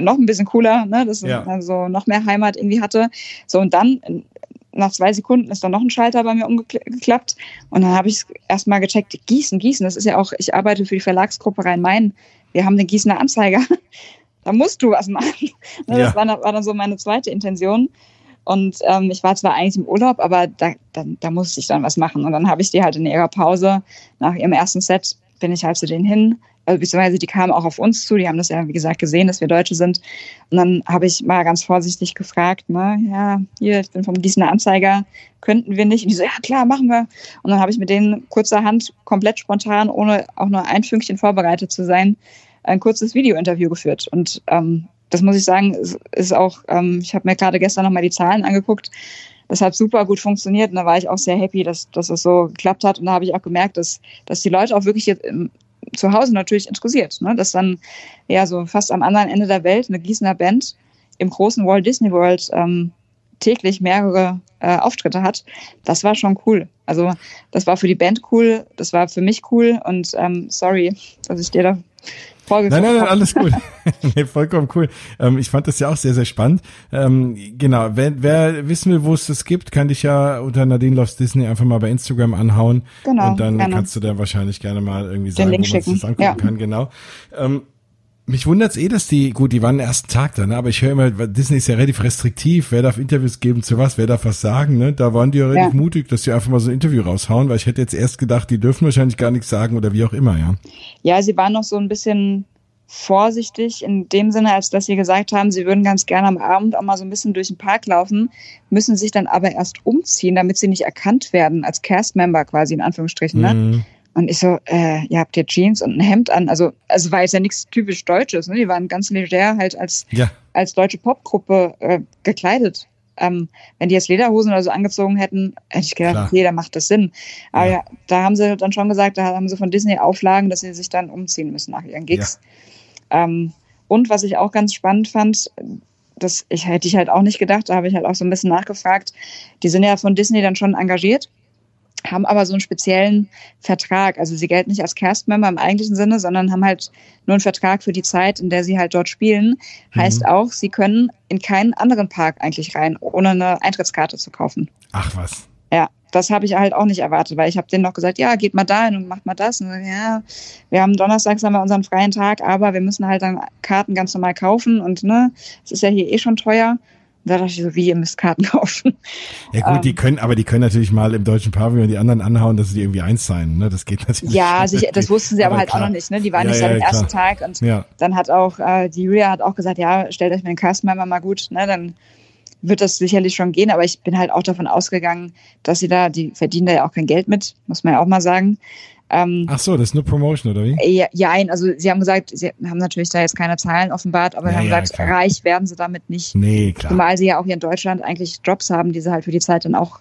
noch ein bisschen cooler, ne? dass ja. also noch mehr Heimat irgendwie hatte. So und dann nach zwei Sekunden ist dann noch ein Schalter bei mir umgeklappt und dann habe ich erstmal gecheckt, Gießen, Gießen, das ist ja auch, ich arbeite für die Verlagsgruppe Rhein-Main wir haben den Gießener Anzeiger. da musst du was machen. Das ja. war, war, dann so meine zweite Intention. Und ähm, ich war zwar eigentlich im Urlaub, aber da, da, da musste ich dann was machen. Und dann habe ich die halt in ihrer Pause, nach ihrem ersten Set, bin ich halt zu denen hin. Also beziehungsweise die kamen auch auf uns zu, die haben das ja, wie gesagt, gesehen, dass wir Deutsche sind. Und dann habe ich mal ganz vorsichtig gefragt, ne, ja, hier, ich bin vom Gießener Anzeiger, könnten wir nicht? Und die so, ja klar, machen wir. Und dann habe ich mit denen kurzerhand, komplett spontan, ohne auch nur ein Fünkchen vorbereitet zu sein, ein kurzes Video-Interview geführt. Und ähm, das muss ich sagen, ist, auch, ähm, ich habe mir gerade gestern nochmal die Zahlen angeguckt. Das hat super gut funktioniert und da war ich auch sehr happy, dass, dass es so geklappt hat. Und da habe ich auch gemerkt, dass, dass die Leute auch wirklich jetzt zu Hause natürlich interessiert. Ne? Dass dann ja so fast am anderen Ende der Welt eine Gießener Band im großen Walt Disney World ähm, täglich mehrere äh, Auftritte hat. Das war schon cool. Also das war für die Band cool, das war für mich cool und ähm, sorry, dass ich dir da Nein, nein, nein, alles gut. nee, vollkommen cool. Ähm, ich fand das ja auch sehr, sehr spannend. Ähm, genau, wer, wer wissen will, wo es das gibt, kann dich ja unter Nadine Loves Disney einfach mal bei Instagram anhauen. Genau. Und dann gerne. kannst du da wahrscheinlich gerne mal irgendwie sagen, wo man sich das angucken ja. kann. Genau. Ähm, mich wundert's eh, dass die, gut, die waren den ersten Tag da, ne? aber ich höre immer, Disney ist ja relativ restriktiv, wer darf Interviews geben zu was, wer darf was sagen, ne? Da waren die ja relativ ja. mutig, dass die einfach mal so ein Interview raushauen, weil ich hätte jetzt erst gedacht, die dürfen wahrscheinlich gar nichts sagen oder wie auch immer, ja. Ja, sie waren noch so ein bisschen vorsichtig in dem Sinne, als dass sie gesagt haben, sie würden ganz gerne am Abend auch mal so ein bisschen durch den Park laufen, müssen sich dann aber erst umziehen, damit sie nicht erkannt werden als Cast-Member quasi in Anführungsstrichen. Ne? Mhm. Und ich so, äh, ihr habt ja Jeans und ein Hemd an. Also, also war jetzt ja nichts typisch Deutsches. Ne? Die waren ganz leger halt als, ja. als deutsche Popgruppe äh, gekleidet. Ähm, wenn die jetzt Lederhosen oder so angezogen hätten, hätte ich gedacht, Klar. okay, da macht das Sinn. Aber ja. ja. da haben sie dann schon gesagt, da haben sie von Disney Auflagen, dass sie sich dann umziehen müssen nach ihren Gigs. Ja. Ähm, und was ich auch ganz spannend fand, das ich, hätte ich halt auch nicht gedacht, da habe ich halt auch so ein bisschen nachgefragt, die sind ja von Disney dann schon engagiert, haben aber so einen speziellen Vertrag. Also sie gelten nicht als Cast-Member im eigentlichen Sinne, sondern haben halt nur einen Vertrag für die Zeit, in der sie halt dort spielen. Heißt mhm. auch, sie können in keinen anderen Park eigentlich rein, ohne eine Eintrittskarte zu kaufen. Ach was. Ja, das habe ich halt auch nicht erwartet, weil ich habe denen noch gesagt, ja, geht mal dahin und macht mal das. Und ja, wir haben donnerstags haben wir unseren freien Tag, aber wir müssen halt dann Karten ganz normal kaufen und ne, es ist ja hier eh schon teuer. Da dachte ich so, wie ihr müsst Karten kaufen. Ja gut, ähm, die können, aber die können natürlich mal im deutschen Pavillon die anderen anhauen, dass sie die irgendwie eins sein, ne? Das geht natürlich. Ja, also ich, das wussten sie aber, aber halt klar. auch noch nicht, ne? Die waren ja, nicht ja, seit dem ersten Tag und ja. dann hat auch äh, die Julia hat auch gesagt, ja, stellt euch mir den Castmember mal gut, ne? Dann wird das sicherlich schon gehen, aber ich bin halt auch davon ausgegangen, dass sie da, die verdienen da ja auch kein Geld mit, muss man ja auch mal sagen. Ähm, Ach so, das ist nur Promotion, oder wie? Ja, ja, also sie haben gesagt, sie haben natürlich da jetzt keine Zahlen offenbart, aber ja, haben ja, gesagt, klar. reich werden sie damit nicht. Nee, klar. Zumal sie ja auch hier in Deutschland eigentlich Jobs haben, die sie halt für die Zeit dann auch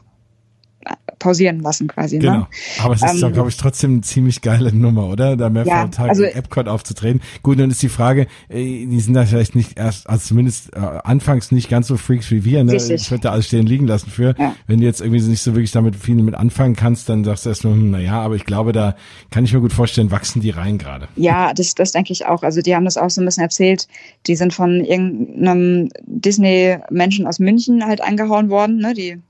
pausieren lassen quasi. Ne? Genau. Ne? Aber es ist, ähm, glaube ich, trotzdem eine ziemlich geile Nummer, oder? Da mehrfach ja, Tage also, Epcot aufzutreten. Gut, dann ist die Frage, äh, die sind da vielleicht nicht erst, also zumindest äh, anfangs nicht ganz so Freaks wie wir, ne? Richtig. Ich würde da alles stehen liegen lassen für. Ja. Wenn du jetzt irgendwie nicht so wirklich damit viel mit anfangen kannst, dann sagst du erst nur, hm, na ja, aber ich glaube, da kann ich mir gut vorstellen, wachsen die rein gerade. Ja, das, das denke ich auch. Also die haben das auch so ein bisschen erzählt. Die sind von irgendeinem Disney-Menschen aus München halt angehauen worden, ne? Die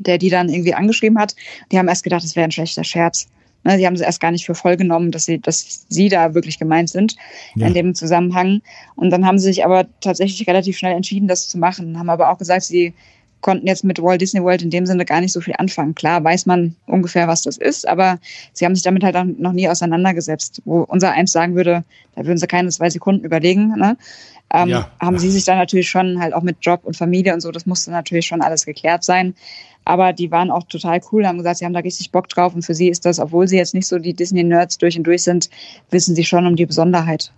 der die dann irgendwie angeschrieben hat. Die haben erst gedacht, es wäre ein schlechter Scherz. Ne, die haben es erst gar nicht für voll genommen, dass sie, dass sie da wirklich gemeint sind ja. in dem Zusammenhang. Und dann haben sie sich aber tatsächlich relativ schnell entschieden, das zu machen. Haben aber auch gesagt, sie konnten jetzt mit Walt Disney World in dem Sinne gar nicht so viel anfangen. Klar weiß man ungefähr, was das ist, aber sie haben sich damit halt auch noch nie auseinandergesetzt. Wo unser Eins sagen würde, da würden sie keine zwei Sekunden überlegen. Ne? Ähm, ja. Haben sie sich dann natürlich schon halt auch mit Job und Familie und so, das musste natürlich schon alles geklärt sein. Aber die waren auch total cool, haben gesagt, sie haben da richtig Bock drauf. Und für sie ist das, obwohl sie jetzt nicht so die Disney-Nerds durch und durch sind, wissen sie schon um die Besonderheit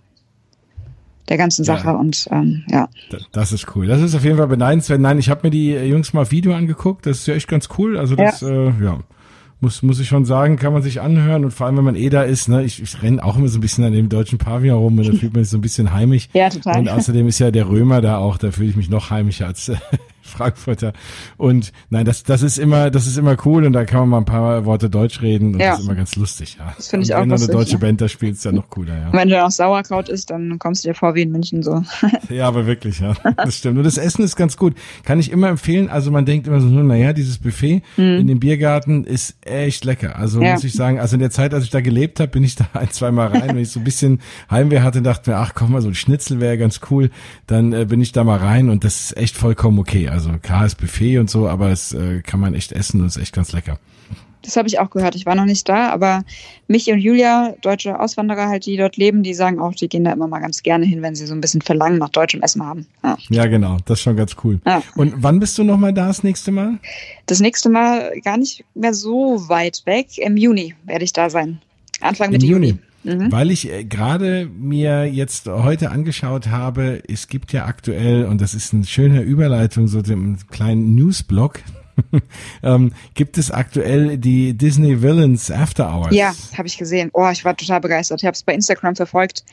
der ganzen Sache ja. und ähm, ja. Das ist cool. Das ist auf jeden Fall beneidenswert. Nein, ich habe mir die Jungs mal Video angeguckt. Das ist ja echt ganz cool. Also das, ja, äh, ja muss muss ich schon sagen, kann man sich anhören und vor allem wenn man eh da ist. Ne, ich, ich renne auch immer so ein bisschen an dem deutschen Pavillon rum und da fühlt man sich so ein bisschen heimisch. Ja, total. Und außerdem ist ja der Römer da auch. Da fühle ich mich noch heimischer als Frankfurter. Und nein, das, das ist immer, das ist immer cool und da kann man mal ein paar Worte Deutsch reden und ja. das ist immer ganz lustig, ja. Das finde ich auch Wenn du eine deutsche ja. Band da spielst, ja noch cooler, ja. wenn du dann auch Sauerkraut isst, dann kommst du dir vor wie in München so. ja, aber wirklich, ja. Das stimmt. Und das Essen ist ganz gut. Kann ich immer empfehlen. Also man denkt immer so, naja, dieses Buffet mhm. in dem Biergarten ist echt lecker. Also ja. muss ich sagen, also in der Zeit, als ich da gelebt habe, bin ich da ein, zwei Mal rein, wenn ich so ein bisschen Heimweh hatte, dachte mir, ach komm mal, so ein Schnitzel wäre ganz cool. Dann äh, bin ich da mal rein und das ist echt vollkommen okay. Also klar ist Buffet und so, aber es äh, kann man echt essen und ist echt ganz lecker. das habe ich auch gehört. Ich war noch nicht da, aber Michi und Julia, deutsche Auswanderer halt, die dort leben, die sagen auch, die gehen da immer mal ganz gerne hin, wenn sie so ein bisschen Verlangen nach deutschem Essen haben. Ja, ja genau, das ist schon ganz cool. Ja. Und wann bist du nochmal da das nächste Mal? Das nächste Mal gar nicht mehr so weit weg. Im Juni werde ich da sein. Anfang Mitte Juni. Juni. Mhm. Weil ich äh, gerade mir jetzt heute angeschaut habe, es gibt ja aktuell, und das ist eine schöne Überleitung, so dem kleinen Newsblog, ähm, gibt es aktuell die Disney Villains After Hours. Ja, habe ich gesehen. Oh, ich war total begeistert. Ich habe es bei Instagram verfolgt.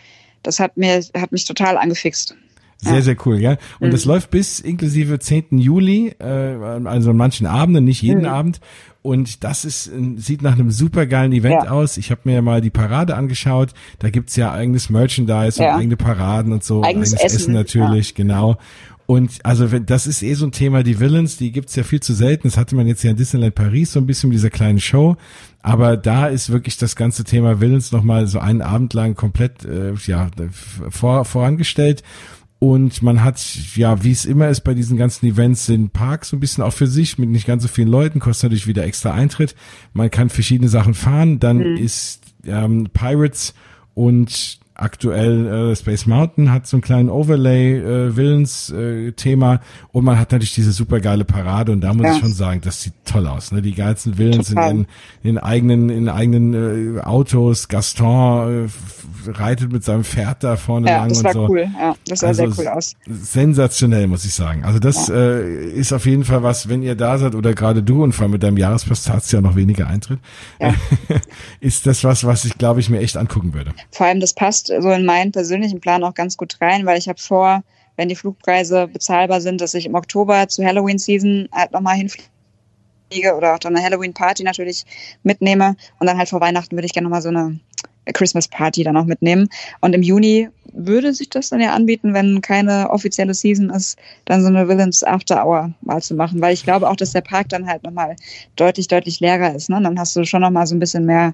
Das hat mir hat mich total angefixt. Sehr, sehr cool, ja. Und mhm. das läuft bis inklusive 10. Juli, äh, also an manchen Abenden, nicht jeden mhm. Abend. Und das ist, sieht nach einem super geilen Event ja. aus. Ich habe mir mal die Parade angeschaut. Da gibt's ja eigenes Merchandise ja. und eigene Paraden und so. Eigenes, eigenes Essen, Essen, natürlich, genau. Und also das ist eh so ein Thema, die Villains, die gibt's ja viel zu selten. Das hatte man jetzt ja in Disneyland Paris so ein bisschen mit dieser kleinen Show. Aber da ist wirklich das ganze Thema Villains nochmal so einen Abend lang komplett äh, ja, vor, vorangestellt. Und man hat, ja, wie es immer ist bei diesen ganzen Events, den Park so ein bisschen auch für sich mit nicht ganz so vielen Leuten, kostet natürlich wieder extra Eintritt. Man kann verschiedene Sachen fahren. Dann mhm. ist ähm, Pirates und aktuell äh, Space Mountain hat so einen kleinen Overlay äh, äh, Thema und man hat natürlich diese super geile Parade und da muss ja. ich schon sagen, das sieht toll aus, ne? Die geilsten Villains in, in, in eigenen in eigenen äh, Autos, Gaston äh, reitet mit seinem Pferd da vorne ja, lang das war so. cool. Ja, das sah also, sehr cool aus. Sensationell, muss ich sagen. Also das ja. äh, ist auf jeden Fall was, wenn ihr da seid oder gerade du und vor allem mit deinem Jahrespass hast ja noch weniger Eintritt, ja. ist das was, was ich glaube ich mir echt angucken würde. Vor allem das passt so in meinen persönlichen Plan auch ganz gut rein, weil ich habe vor, wenn die Flugpreise bezahlbar sind, dass ich im Oktober zur Halloween-Season halt nochmal hinfliege oder auch dann eine Halloween-Party natürlich mitnehme. Und dann halt vor Weihnachten würde ich gerne nochmal so eine Christmas Party dann auch mitnehmen. Und im Juni würde sich das dann ja anbieten, wenn keine offizielle Season ist, dann so eine Villains After Hour mal zu machen, weil ich glaube auch, dass der Park dann halt nochmal deutlich, deutlich leerer ist. Ne? Dann hast du schon nochmal so ein bisschen mehr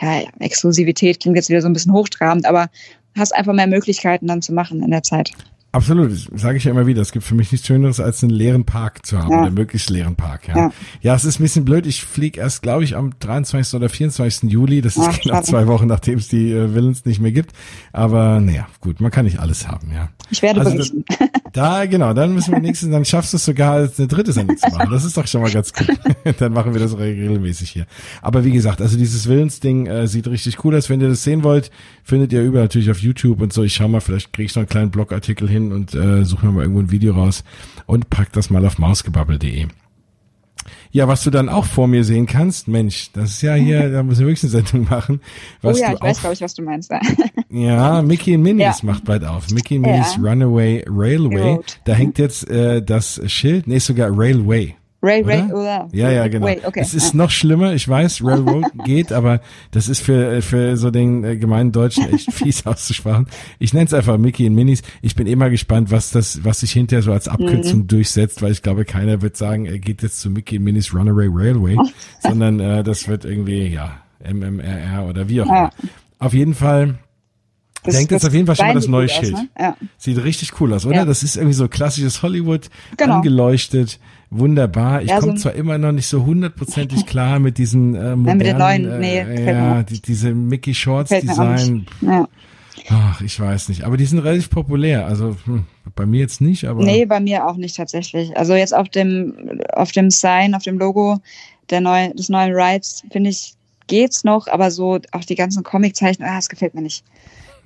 ja, Exklusivität klingt jetzt wieder so ein bisschen hochtrabend, aber hast einfach mehr Möglichkeiten dann zu machen in der Zeit. Absolut, das sage ich ja immer wieder. Es gibt für mich nichts Schöneres, als einen leeren Park zu haben, ja. oder möglichst leeren Park. Ja. ja, ja es ist ein bisschen blöd. Ich fliege erst, glaube ich, am 23. oder 24. Juli. Das ist Ach, genau zwei Wochen, nachdem es die äh, Villains nicht mehr gibt. Aber naja, gut, man kann nicht alles haben, ja. Ich werde also, berichten. Da, genau, dann müssen wir nächstes, dann schaffst du es sogar als eine dritte Sendung zu machen. Das ist doch schon mal ganz gut. dann machen wir das regelmäßig hier. Aber wie gesagt, also dieses Willensding äh, sieht richtig cool aus. Wenn ihr das sehen wollt, findet ihr über natürlich auf YouTube und so. Ich schau mal, vielleicht kriege ich noch einen kleinen Blogartikel hin und äh, suche mir mal irgendwo ein Video raus und pack das mal auf mausgebabbel.de. Ja, was du dann auch vor mir sehen kannst, Mensch, das ist ja hier, da müssen wir wirklich eine Sendung machen. Oh ja, ich weiß, glaube ich, was du meinst. ja, Mickey and Minnie's ja. macht bald auf. Mickey and Minnie's ja. Runaway Railway. Road. Da hängt jetzt äh, das Schild, nee, sogar Railway. Ray, Ray, oder? Ja, ja, genau. Wait, okay. Es ist noch schlimmer, ich weiß, Railroad geht, aber das ist für, für so den äh, gemeinen Deutschen echt fies auszusprachen. Ich nenne es einfach Mickey und Minis. Ich bin immer gespannt, was das, was sich hinterher so als Abkürzung mhm. durchsetzt, weil ich glaube, keiner wird sagen, er geht jetzt zu Mickey und Minis Runaway Railway, sondern äh, das wird irgendwie, ja, MMRR oder wie auch immer. Ja. Auf jeden Fall das, Denkt jetzt auf jeden Fall schon mal das neue Schild. Aus, ne? ja. Sieht richtig cool aus, oder? Ja. Das ist irgendwie so klassisches Hollywood, genau. angeleuchtet, wunderbar. Ich ja, komme so zwar immer noch nicht so hundertprozentig klar mit diesen äh, modernen, ja, mit den neuen, nee, äh, ja, die, diese Mickey Shorts Design. Ja. Ach, ich weiß nicht. Aber die sind relativ populär. Also hm, bei mir jetzt nicht, aber. Nee, bei mir auch nicht tatsächlich. Also jetzt auf dem, auf dem Sign, auf dem Logo der neuen, des neuen Rides, finde ich, geht's noch, aber so auch die ganzen Comiczeichen, ah, das gefällt mir nicht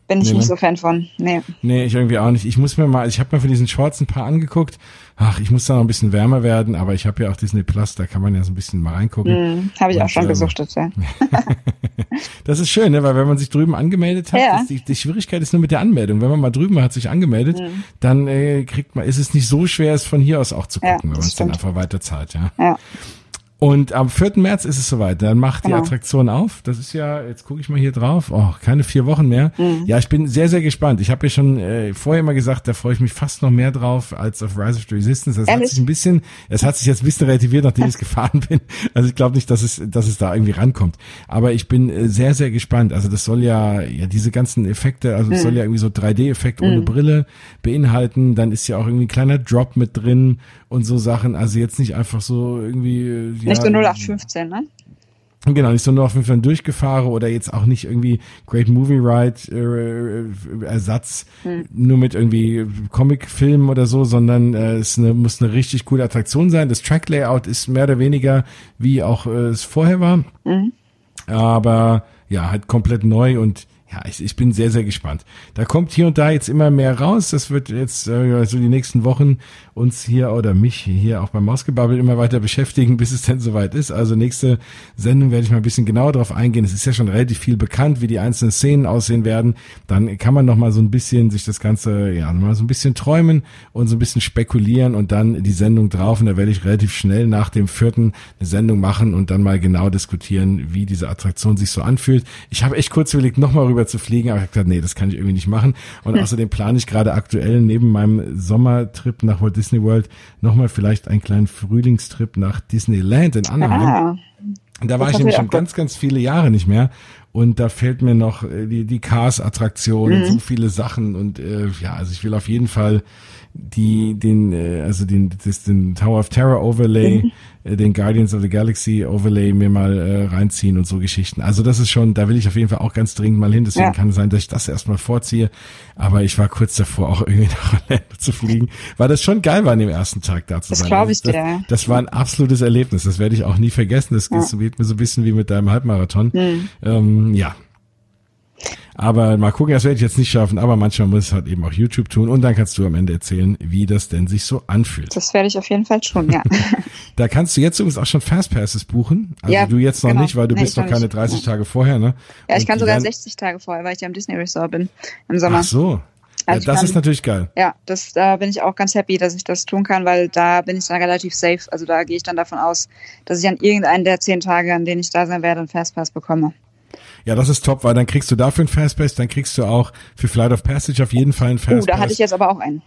bin ich nee, nicht ne? so Fan von. Nee. Nee, ich irgendwie auch nicht. Ich muss mir mal, ich habe mir von diesen Shorts ein paar angeguckt. Ach, ich muss da noch ein bisschen wärmer werden, aber ich habe ja auch Disney Plus, da kann man ja so ein bisschen mal reingucken. Mm, habe ich Und, auch schon ähm, gesuchtet, ja. das ist schön, ne? weil wenn man sich drüben angemeldet hat, ja. die, die, Schwierigkeit ist nur mit der Anmeldung. Wenn man mal drüben hat sich angemeldet, mm. dann äh, kriegt man, ist es nicht so schwer, es von hier aus auch zu gucken, ja, wenn man es dann einfach weiter zahlt, ja. ja. Und am 4. März ist es soweit. Dann macht genau. die Attraktion auf. Das ist ja, jetzt gucke ich mal hier drauf, oh, keine vier Wochen mehr. Mhm. Ja, ich bin sehr, sehr gespannt. Ich habe ja schon äh, vorher mal gesagt, da freue ich mich fast noch mehr drauf als auf Rise of the Resistance. Das Ehrlich? hat sich ein bisschen, es hat sich jetzt ein bisschen relativiert, nachdem ich gefahren bin. Also ich glaube nicht, dass es, dass es da irgendwie rankommt. Aber ich bin äh, sehr, sehr gespannt. Also das soll ja, ja diese ganzen Effekte, also es mhm. soll ja irgendwie so 3D-Effekt ohne mhm. Brille beinhalten. Dann ist ja auch irgendwie ein kleiner Drop mit drin und so Sachen. Also jetzt nicht einfach so irgendwie. Ja, nicht so 0815, ne? Genau, nicht so nur auf jeden Fall Durchgefahre oder jetzt auch nicht irgendwie Great Movie Ride äh, Ersatz, hm. nur mit irgendwie Comic-Filmen oder so, sondern äh, es eine, muss eine richtig coole Attraktion sein. Das Track-Layout ist mehr oder weniger wie auch äh, es vorher war. Mhm. Aber ja, halt komplett neu und ja, ich, ich bin sehr, sehr gespannt. Da kommt hier und da jetzt immer mehr raus. Das wird jetzt äh, so die nächsten Wochen uns hier oder mich hier auch beim Mausgebabbel immer weiter beschäftigen, bis es denn soweit ist. Also nächste Sendung werde ich mal ein bisschen genauer drauf eingehen. Es ist ja schon relativ viel bekannt, wie die einzelnen Szenen aussehen werden. Dann kann man noch mal so ein bisschen sich das Ganze, ja, mal so ein bisschen träumen und so ein bisschen spekulieren und dann die Sendung drauf. Und da werde ich relativ schnell nach dem vierten eine Sendung machen und dann mal genau diskutieren, wie diese Attraktion sich so anfühlt. Ich habe echt kurz überlegt, nochmal rüber zu fliegen, aber ich habe gedacht, nee, das kann ich irgendwie nicht machen. Und außerdem plane ich gerade aktuell neben meinem Sommertrip nach Walt Disney World nochmal vielleicht einen kleinen Frühlingstrip nach Disneyland in Anaheim. Ah, da war ich nämlich schon ganz, ganz viele Jahre nicht mehr. Und da fehlt mir noch äh, die, die Cars-Attraktion mhm. und so viele Sachen. Und äh, ja, also ich will auf jeden Fall die, den, äh, also den, das, den Tower of Terror Overlay, mhm. äh, den Guardians of the Galaxy Overlay mir mal äh, reinziehen und so Geschichten. Also das ist schon, da will ich auf jeden Fall auch ganz dringend mal hin. Deswegen ja. kann es sein, dass ich das erstmal vorziehe. Aber ich war kurz davor, auch irgendwie nach Orlando zu fliegen, weil das schon geil war, an dem ersten Tag da zu das sein. Das glaube ich das, dir. Das war ein absolutes Erlebnis. Das werde ich auch nie vergessen. Das ja. Geht mir so ein bisschen wie mit deinem Halbmarathon. Mhm. Ähm, ja, aber mal gucken, das werde ich jetzt nicht schaffen, aber manchmal muss es halt eben auch YouTube tun und dann kannst du am Ende erzählen, wie das denn sich so anfühlt. Das werde ich auf jeden Fall tun, ja. da kannst du jetzt übrigens auch schon Fastpasses buchen. Also ja, du jetzt noch genau. nicht, weil du nee, bist noch keine 30 nicht. Tage vorher, ne? Ja, ich und kann sogar 60 Tage vorher, weil ich ja im Disney Resort bin im Sommer. Ach so. Also ja, das kann, ist natürlich geil. Ja, das, da bin ich auch ganz happy, dass ich das tun kann, weil da bin ich dann relativ safe. Also da gehe ich dann davon aus, dass ich an irgendeinen der zehn Tage, an denen ich da sein werde, einen Fastpass bekomme. Ja, das ist top, weil dann kriegst du dafür einen Fastpass, dann kriegst du auch für Flight of Passage auf jeden Fall einen Fastpass. Uh, da hatte ich jetzt aber auch einen.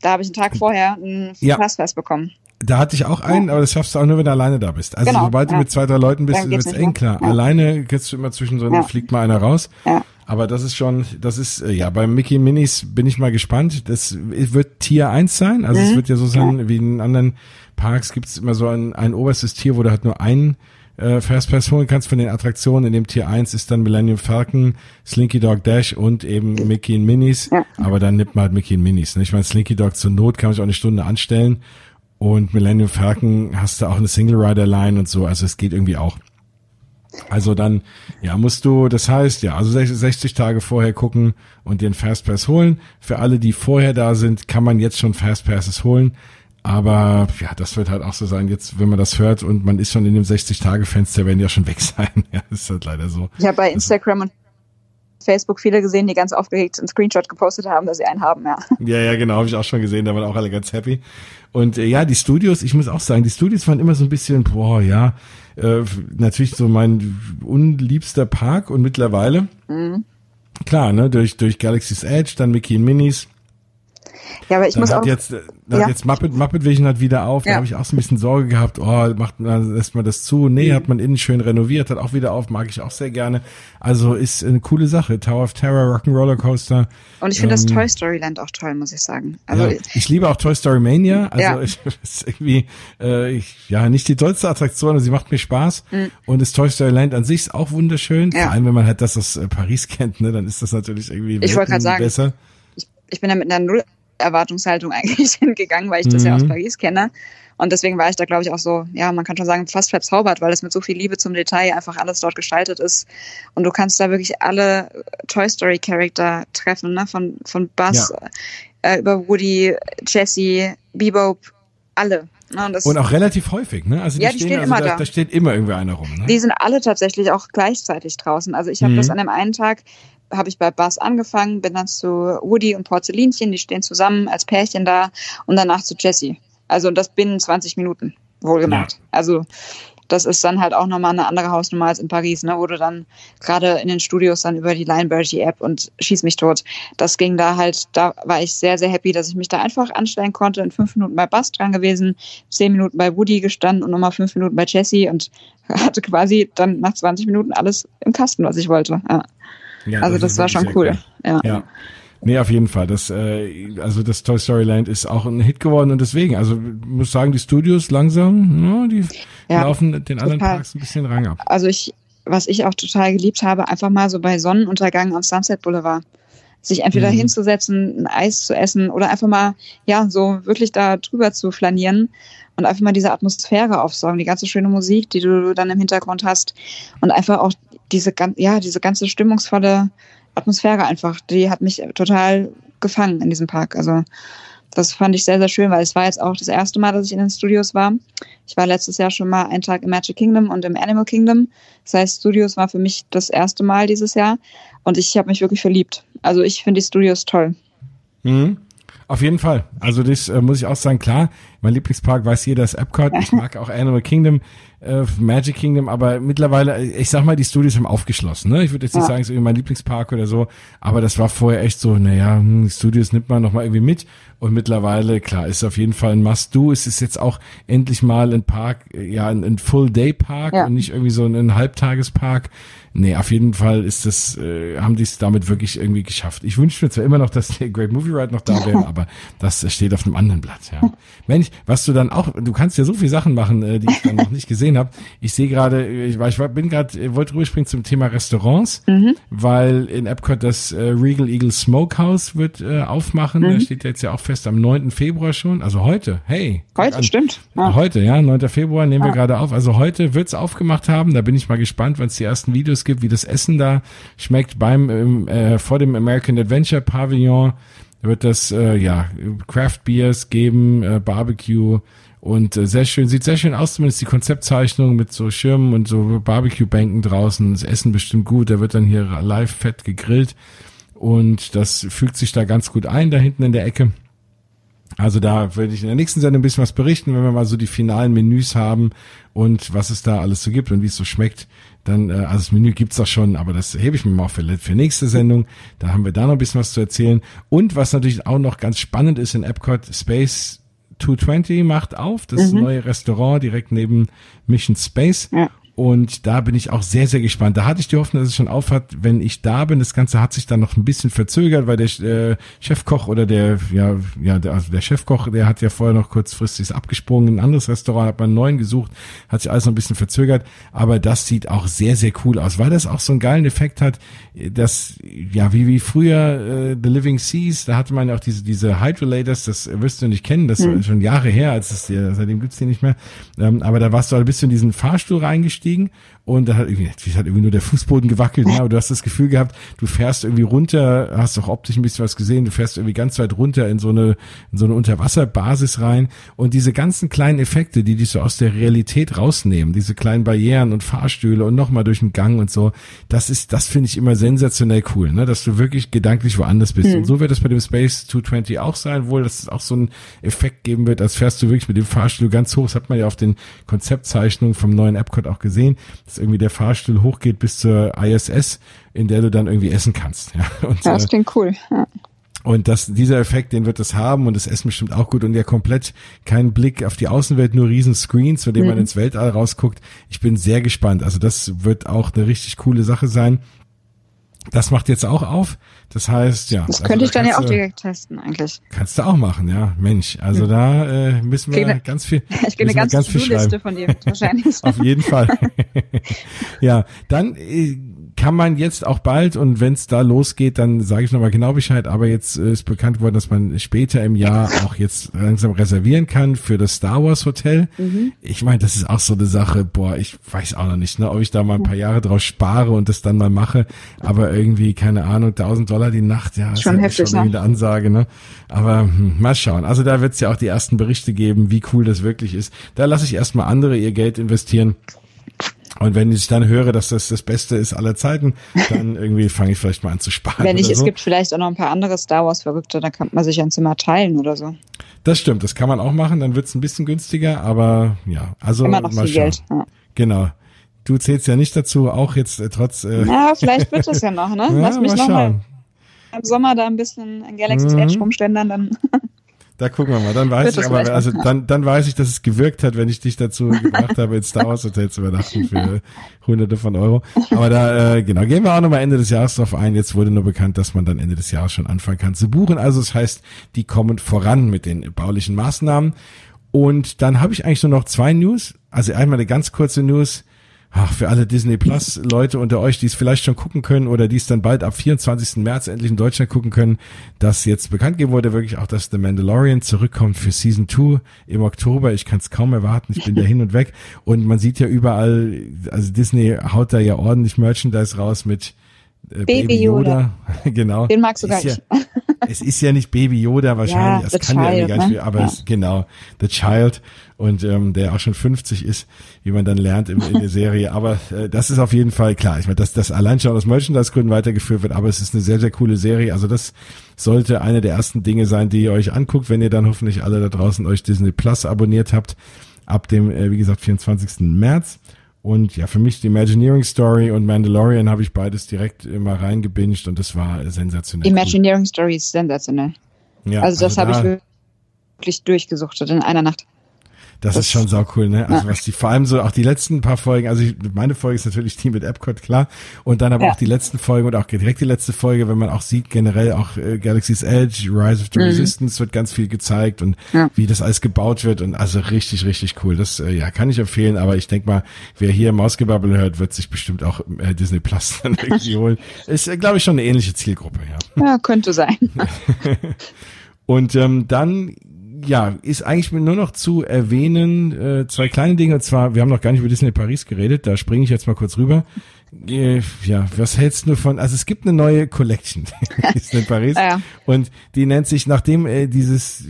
Da habe ich einen Tag vorher einen ja. Fastpass bekommen. Da hatte ich auch einen, aber das schaffst du auch nur, wenn du alleine da bist. Also genau, sobald ja. du mit zwei, drei Leuten bist, wird es eng klar. Ja. Alleine kriegst du immer zwischendrin, ja. fliegt mal einer raus. Ja. Aber das ist schon, das ist, äh, ja, beim Mickey Minis bin ich mal gespannt. Das wird Tier 1 sein. Also mhm. es wird ja so sein, wie in anderen Parks gibt es immer so ein, ein oberstes Tier, wo du halt nur einen äh, Fastpass holen kannst von den Attraktionen. In dem Tier 1 ist dann Millennium Falcon, Slinky Dog Dash und eben Mickey and Minis. Aber dann nimmt man halt Mickey and Minis. Ne? Ich meine, Slinky Dog zur Not kann man sich auch eine Stunde anstellen. Und Millennium Falcon hast du auch eine Single Rider Line und so. Also es geht irgendwie auch. Also dann, ja, musst du, das heißt, ja, also 60 Tage vorher gucken und den Fastpass holen. Für alle, die vorher da sind, kann man jetzt schon Fastpasses holen. Aber ja, das wird halt auch so sein, jetzt, wenn man das hört und man ist schon in dem 60-Tage-Fenster, werden die ja schon weg sein. Ja, ist halt leider so. Ich habe bei Instagram und Facebook viele gesehen, die ganz aufgeregt einen Screenshot gepostet haben, dass sie einen haben, ja. Ja, ja, genau, habe ich auch schon gesehen, da waren auch alle ganz happy. Und äh, ja, die Studios, ich muss auch sagen, die Studios waren immer so ein bisschen, boah, ja, äh, natürlich so mein unliebster Park und mittlerweile, mhm. klar, ne, durch, durch Galaxy's Edge, dann Mickey Minis, ja, aber ich dann muss auch. Jetzt, dann ja. jetzt Muppet, Muppet Vision hat wieder auf. Ja. Da habe ich auch so ein bisschen Sorge gehabt. Oh, macht man, lässt man das zu? Nee, mhm. hat man innen schön renoviert, hat auch wieder auf. Mag ich auch sehr gerne. Also ist eine coole Sache. Tower of Terror, Rock'n'Roller Coaster. Und ich finde ähm, das Toy Story Land auch toll, muss ich sagen. Also ja, ich liebe auch Toy Story Mania. Also ja. ich, ist irgendwie, äh, ich, ja, nicht die tollste Attraktion, aber sie macht mir Spaß. Mhm. Und das Toy Story Land an sich ist auch wunderschön. Vor allem, wenn man halt das aus äh, Paris kennt, ne, dann ist das natürlich irgendwie ich wollte sagen, besser. Ich, ich bin da mit einer Null Erwartungshaltung eigentlich hingegangen, weil ich das mhm. ja aus mhm. Paris kenne. Und deswegen war ich da, glaube ich, auch so, ja, man kann schon sagen, fast verzaubert, weil es mit so viel Liebe zum Detail einfach alles dort gestaltet ist. Und du kannst da wirklich alle Toy Story Charakter treffen, ne? Von, von Buzz ja. äh, über Woody, Jesse, Bebop, alle. Ne? Und, und, auch relativ häufig, ne? Also die ja, die stehen, stehen also immer da, da. Da steht immer irgendwer einer rum. Ne? Die sind alle tatsächlich auch gleichzeitig draußen. Also ich habe mhm. das an dem einen Tag habe ich bei Buzz angefangen, bin dann zu Woody und Porzellinchen, die stehen zusammen als Pärchen da und danach zu Jessie. Also das binnen 20 Minuten, wohlgemerkt. Ja. Also das ist dann halt auch nochmal eine andere Hausnummer als in Paris, ne, wo du dann gerade in den Studios dann über die Linebergy-App und schieß mich tot. Das ging da halt, da war ich sehr, sehr happy, dass ich mich da einfach anstellen konnte. In fünf Minuten bei Buzz dran gewesen, zehn Minuten bei Woody gestanden und nochmal fünf Minuten bei Jessie und hatte quasi dann nach 20 Minuten alles im Kasten, was ich wollte. Ja. Ja, also das, das war schon cool. Ja. ja. Nee, auf jeden Fall. Das, äh, also das Toy Story Land ist auch ein Hit geworden und deswegen, also muss sagen, die Studios langsam, no, die ja, laufen den total. anderen Parks ein bisschen rang ab. Also ich, was ich auch total geliebt habe, einfach mal so bei Sonnenuntergang am Sunset Boulevard sich entweder mhm. hinzusetzen, ein Eis zu essen oder einfach mal, ja, so wirklich da drüber zu flanieren und einfach mal diese Atmosphäre aufsaugen, die ganze schöne Musik, die du dann im Hintergrund hast und einfach auch diese, ja, diese ganze stimmungsvolle Atmosphäre einfach, die hat mich total gefangen in diesem Park. Also das fand ich sehr, sehr schön, weil es war jetzt auch das erste Mal, dass ich in den Studios war. Ich war letztes Jahr schon mal einen Tag im Magic Kingdom und im Animal Kingdom. Das heißt, Studios war für mich das erste Mal dieses Jahr und ich habe mich wirklich verliebt. Also ich finde die Studios toll. Mhm. Auf jeden Fall. Also das äh, muss ich auch sagen, klar, mein Lieblingspark weiß jeder ist Epcot. Ich mag auch Animal Kingdom, äh, Magic Kingdom, aber mittlerweile, ich sag mal, die Studios haben aufgeschlossen. Ne? Ich würde jetzt nicht ja. sagen, es ist irgendwie mein Lieblingspark oder so, aber das war vorher echt so, naja, hm, die Studios nimmt man nochmal irgendwie mit. Und mittlerweile, klar, ist auf jeden Fall ein Must-Do. Es ist jetzt auch endlich mal ein Park, ja, ein, ein Full-Day-Park ja. und nicht irgendwie so ein, ein Halbtagespark. Nee, auf jeden Fall ist das, äh, haben die es damit wirklich irgendwie geschafft. Ich wünsche mir zwar immer noch, dass der Great Movie Ride noch da wäre, aber das steht auf einem anderen Blatt, ja. Mensch, was du dann auch, du kannst ja so viele Sachen machen, äh, die ich dann noch nicht gesehen habe. Ich sehe gerade, ich, ich bin gerade, wollte rüberspringen zum Thema Restaurants, mhm. weil in Epcot das äh, Regal Eagle Smokehouse wird äh, aufmachen. Mhm. Da steht jetzt ja auch fest am 9. Februar schon, also heute. Hey. Heute, stimmt. Ja. Heute, ja, 9. Februar nehmen ja. wir gerade auf. Also heute wird's aufgemacht haben. Da bin ich mal gespannt, wenn es die ersten Videos gibt, wie das Essen da schmeckt beim ähm, äh, vor dem American Adventure Pavillon wird das äh, ja Craft Beers geben, äh, Barbecue und äh, sehr schön, sieht sehr schön aus, zumindest die Konzeptzeichnung mit so Schirmen und so Barbecue-Bänken draußen. Das Essen bestimmt gut, da wird dann hier live fett gegrillt und das fügt sich da ganz gut ein, da hinten in der Ecke. Also da werde ich in der nächsten Sendung ein bisschen was berichten, wenn wir mal so die finalen Menüs haben und was es da alles so gibt und wie es so schmeckt. Dann, äh, also das Menü gibt's auch schon, aber das hebe ich mir mal für, für nächste Sendung. Da haben wir da noch ein bisschen was zu erzählen. Und was natürlich auch noch ganz spannend ist in Epcot, Space 220 macht auf, das mhm. neue Restaurant direkt neben Mission Space. Ja. Und da bin ich auch sehr, sehr gespannt. Da hatte ich die Hoffnung, dass es schon aufhat, wenn ich da bin. Das Ganze hat sich dann noch ein bisschen verzögert, weil der äh, Chefkoch oder der, ja, ja, der, also der Chefkoch, der hat ja vorher noch kurzfristig abgesprungen in ein anderes Restaurant, hat man einen neuen gesucht, hat sich alles noch ein bisschen verzögert. Aber das sieht auch sehr, sehr cool aus, weil das auch so einen geilen Effekt hat, dass, ja, wie, wie früher äh, The Living Seas, da hatte man ja auch diese, diese Hydrolators, das wirst du nicht kennen, das mhm. schon Jahre her, als es dir, seitdem gibt's die nicht mehr. Ähm, aber da warst du halt ein bisschen in diesen Fahrstuhl reingestiegen eingestiegen und da hat irgendwie, hat irgendwie nur der Fußboden gewackelt, ja, aber du hast das Gefühl gehabt, du fährst irgendwie runter, hast doch optisch ein bisschen was gesehen, du fährst irgendwie ganz weit runter in so eine, in so eine Unterwasserbasis rein und diese ganzen kleinen Effekte, die dich so aus der Realität rausnehmen, diese kleinen Barrieren und Fahrstühle und nochmal durch den Gang und so, das ist, das finde ich immer sensationell cool, ne, dass du wirklich gedanklich woanders bist. Mhm. Und so wird es bei dem Space 220 auch sein, wohl, dass es auch so einen Effekt geben wird, als fährst du wirklich mit dem Fahrstuhl ganz hoch. Das hat man ja auf den Konzeptzeichnungen vom neuen Epcot auch gesehen dass irgendwie der Fahrstuhl hochgeht bis zur ISS, in der du dann irgendwie essen kannst. Ja, und, ja das klingt cool. Ja. Und das, dieser Effekt, den wird es haben und das Essen bestimmt auch gut und ja komplett kein Blick auf die Außenwelt, nur riesen Screens, von denen mhm. man ins Weltall rausguckt. Ich bin sehr gespannt. Also das wird auch eine richtig coole Sache sein. Das macht jetzt auch auf. Das heißt, ja. Das also könnte ich dann ja auch direkt testen, eigentlich. Kannst du auch machen, ja. Mensch, also hm. da äh, müssen wir eine, ganz viel. Ich kriege eine ganze ganz Liste von dir wahrscheinlich. Auf jeden Fall. ja, dann äh, kann man jetzt auch bald und wenn es da losgeht, dann sage ich nochmal genau Bescheid, aber jetzt äh, ist bekannt worden, dass man später im Jahr auch jetzt langsam reservieren kann für das Star Wars Hotel. Mhm. Ich meine, das ist auch so eine Sache, boah, ich weiß auch noch nicht, ne, ob ich da mal ein paar Jahre draus spare und das dann mal mache, aber irgendwie, keine Ahnung, 1000 Dollar die Nacht, ja, schon, ist heftig, schon ne? eine Ansage, ne? Aber hm, mal schauen. Also da wird es ja auch die ersten Berichte geben, wie cool das wirklich ist. Da lasse ich erstmal andere ihr Geld investieren. Und wenn ich dann höre, dass das das Beste ist aller Zeiten, dann irgendwie fange ich vielleicht mal an zu sparen. Wenn nicht, so. es gibt vielleicht auch noch ein paar andere Star Wars Verrückte, da kann man sich ein Zimmer teilen oder so. Das stimmt, das kann man auch machen, dann wird's ein bisschen günstiger, aber ja, also Immer noch mal viel Geld. Ja. Genau. Du zählst ja nicht dazu, auch jetzt äh, trotz. Äh, ja, vielleicht wird es ja noch, ne? Ja, Lass mich mal noch mal im Sommer da ein bisschen in Galaxy mhm. Edge rumständern, dann. Da gucken wir mal. Dann weiß ich aber, also dann, dann weiß ich, dass es gewirkt hat, wenn ich dich dazu gebracht habe, ins Star Wars Hotel zu übernachten für hunderte von Euro. Aber da, äh, genau, gehen wir auch nochmal Ende des Jahres drauf ein. Jetzt wurde nur bekannt, dass man dann Ende des Jahres schon anfangen kann zu buchen. Also das heißt, die kommen voran mit den baulichen Maßnahmen. Und dann habe ich eigentlich nur noch zwei News. Also einmal eine ganz kurze News ach, für alle Disney Plus Leute unter euch, die es vielleicht schon gucken können oder die es dann bald ab 24. März endlich in Deutschland gucken können, dass jetzt bekannt gegeben wurde, wirklich auch, dass The Mandalorian zurückkommt für Season 2 im Oktober. Ich kann es kaum erwarten, ich bin da hin und weg. Und man sieht ja überall, also Disney haut da ja ordentlich Merchandise raus mit äh, Baby, Yoda. Yoda. genau. Den magst du gar nicht. Ja, es ist ja nicht Baby Yoda wahrscheinlich, ja, es kann Child, ja gar nicht, ne? aber ja. es, genau, The Child und ähm, der auch schon 50 ist, wie man dann lernt in, in der Serie. Aber äh, das ist auf jeden Fall klar. Ich meine, dass das allein schon aus Merchandise-Gründen weitergeführt wird, aber es ist eine sehr, sehr coole Serie. Also das sollte eine der ersten Dinge sein, die ihr euch anguckt, wenn ihr dann hoffentlich alle da draußen euch Disney Plus abonniert habt, ab dem, äh, wie gesagt, 24. März. Und ja, für mich die Imagineering Story und Mandalorian habe ich beides direkt immer reingebinged und das war sensationell. Imagineering cool. Story ist sensationell. Ja, also das also habe da, ich wirklich durchgesuchtet in einer Nacht. Das, das ist schon sau cool, ne? Also ja. was die vor allem so auch die letzten paar Folgen, also ich, meine Folge ist natürlich die mit Epcot, klar. Und dann aber ja. auch die letzten Folgen und auch direkt die letzte Folge, wenn man auch sieht, generell auch äh, Galaxy's Edge, Rise of the mhm. Resistance wird ganz viel gezeigt und ja. wie das alles gebaut wird und also richtig, richtig cool. Das äh, ja kann ich empfehlen, aber ich denke mal, wer hier Mausgebabbel hört, wird sich bestimmt auch äh, Disney Plus dann irgendwie holen. Ist, äh, glaube ich, schon eine ähnliche Zielgruppe, ja. Ja, könnte sein. und ähm, dann ja, ist eigentlich nur noch zu erwähnen, äh, zwei kleine Dinge. Und zwar, wir haben noch gar nicht über Disney Paris geredet, da springe ich jetzt mal kurz rüber. Äh, ja, was hältst du von, also es gibt eine neue Collection Disney Paris ja. und die nennt sich, nachdem äh, dieses,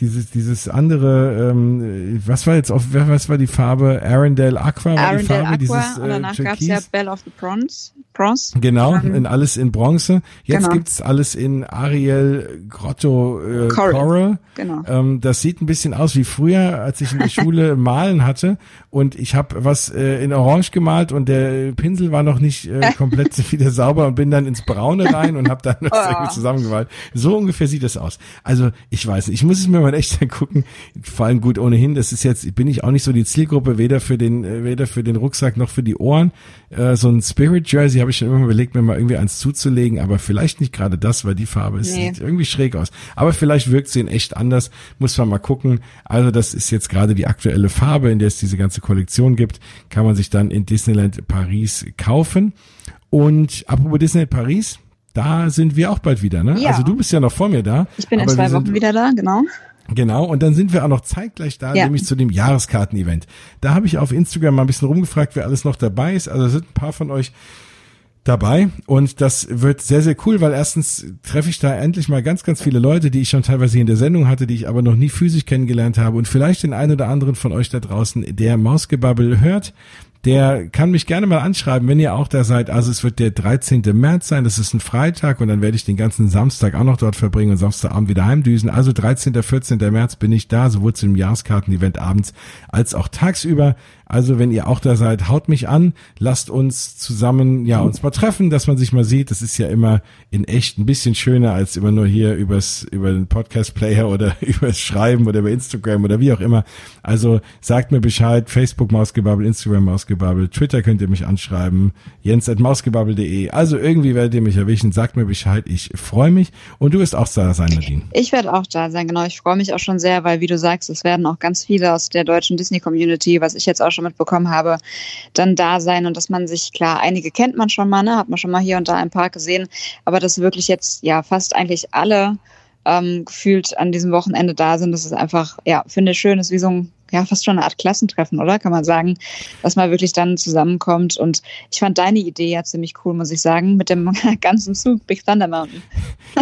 dieses, dieses andere, ähm, was war jetzt auf, was war die Farbe? Arendelle Aqua war Arendelle die Farbe, Aqua, dieses äh, und danach gab es ja Bell of the Bronze. Bronze. Genau, um, in alles in Bronze. Jetzt genau. gibt's alles in Ariel Grotto äh, Coral. Coral. Genau. Ähm, das sieht ein bisschen aus wie früher, als ich in der Schule malen hatte und ich habe was äh, in Orange gemalt und der Pinsel war noch nicht äh, komplett wieder sauber und bin dann ins Braune rein und habe dann das oh. irgendwie zusammengemalt. So ungefähr sieht das aus. Also ich weiß nicht, ich muss es mir mal echt angucken. Vor allem gut ohnehin, das ist jetzt, bin ich auch nicht so die Zielgruppe, weder für den, äh, weder für den Rucksack noch für die Ohren. Äh, so ein Spirit Jersey habe ich schon immer überlegt, mir mal irgendwie eins zuzulegen, aber vielleicht nicht gerade das, weil die Farbe ist, nee. sieht irgendwie schräg aus. Aber vielleicht wirkt sie in echt anders, muss man mal gucken. Also das ist jetzt gerade die aktuelle Farbe, in der es diese ganze Kollektion gibt, kann man sich dann in Disneyland Paris kaufen. Und apropos Disneyland Paris, da sind wir auch bald wieder, ne? Ja. Also du bist ja noch vor mir da. Ich bin in zwei Wochen wieder da, genau. Genau, und dann sind wir auch noch zeitgleich da, ja. nämlich zu dem Jahreskarten-Event. Da habe ich auf Instagram mal ein bisschen rumgefragt, wer alles noch dabei ist. Also sind ein paar von euch dabei und das wird sehr, sehr cool, weil erstens treffe ich da endlich mal ganz, ganz viele Leute, die ich schon teilweise in der Sendung hatte, die ich aber noch nie physisch kennengelernt habe und vielleicht den einen oder anderen von euch da draußen, der Mausgebabbel hört, der kann mich gerne mal anschreiben, wenn ihr auch da seid. Also es wird der 13. März sein, das ist ein Freitag und dann werde ich den ganzen Samstag auch noch dort verbringen und Samstagabend wieder heimdüsen. Also 13. 14. März bin ich da, sowohl zum Jahreskarten-Event abends als auch tagsüber. Also wenn ihr auch da seid, haut mich an, lasst uns zusammen, ja, uns mal treffen, dass man sich mal sieht. Das ist ja immer in echt ein bisschen schöner als immer nur hier übers, über den Podcast-Player oder übers Schreiben oder über Instagram oder wie auch immer. Also sagt mir Bescheid, Facebook Mausgebabbel, Instagram Mausgebabbel, Twitter könnt ihr mich anschreiben, jens at mausgebabbel.de. Also irgendwie werdet ihr mich erwischen, sagt mir Bescheid, ich freue mich. Und du wirst auch da sein, Nadine. Ich werde auch da sein, genau. Ich freue mich auch schon sehr, weil wie du sagst, es werden auch ganz viele aus der deutschen Disney-Community, was ich jetzt auch mitbekommen habe, dann da sein und dass man sich, klar, einige kennt man schon mal, ne? hat man schon mal hier und da ein paar gesehen, aber dass wirklich jetzt ja fast eigentlich alle ähm, gefühlt an diesem Wochenende da sind, das ist einfach, ja, finde ich schön, ist wie so ein ja, fast schon eine Art Klassentreffen, oder? Kann man sagen, dass man wirklich dann zusammenkommt. Und ich fand deine Idee ja ziemlich cool, muss ich sagen, mit dem ganzen Zug Big Thunder Mountain.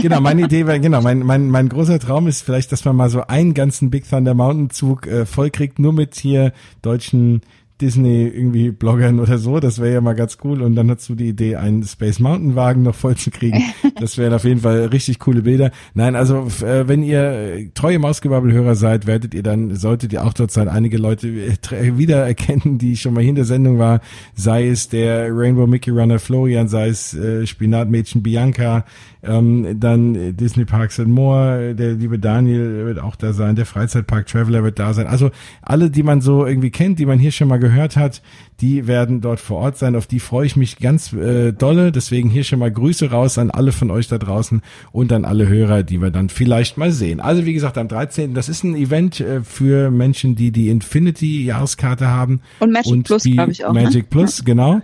Genau, meine Idee war, genau, mein, mein, mein großer Traum ist vielleicht, dass man mal so einen ganzen Big Thunder Mountain Zug äh, vollkriegt, nur mit hier deutschen Disney irgendwie bloggern oder so. Das wäre ja mal ganz cool. Und dann hast du die Idee, einen Space Mountain Wagen noch voll zu kriegen. Das wären auf jeden Fall richtig coole Bilder. Nein, also äh, wenn ihr treue Mausgebabbel-Hörer seid, werdet ihr dann, solltet ihr auch dort sein, einige Leute äh, wiedererkennen, die schon mal hier in der Sendung war. Sei es der Rainbow Mickey Runner Florian, sei es äh, Spinatmädchen Bianca, ähm, dann Disney Parks and More, der liebe Daniel wird auch da sein, der Freizeitpark Traveler wird da sein. Also alle, die man so irgendwie kennt, die man hier schon mal gehört hat, die werden dort vor Ort sein. Auf die freue ich mich ganz äh, dolle. Deswegen hier schon mal Grüße raus an alle von euch da draußen und an alle Hörer, die wir dann vielleicht mal sehen. Also wie gesagt, am 13. Das ist ein Event äh, für Menschen, die die Infinity-Jahreskarte haben. Und Magic und Plus, glaube ich auch. Ne? Magic ne? Plus, genau.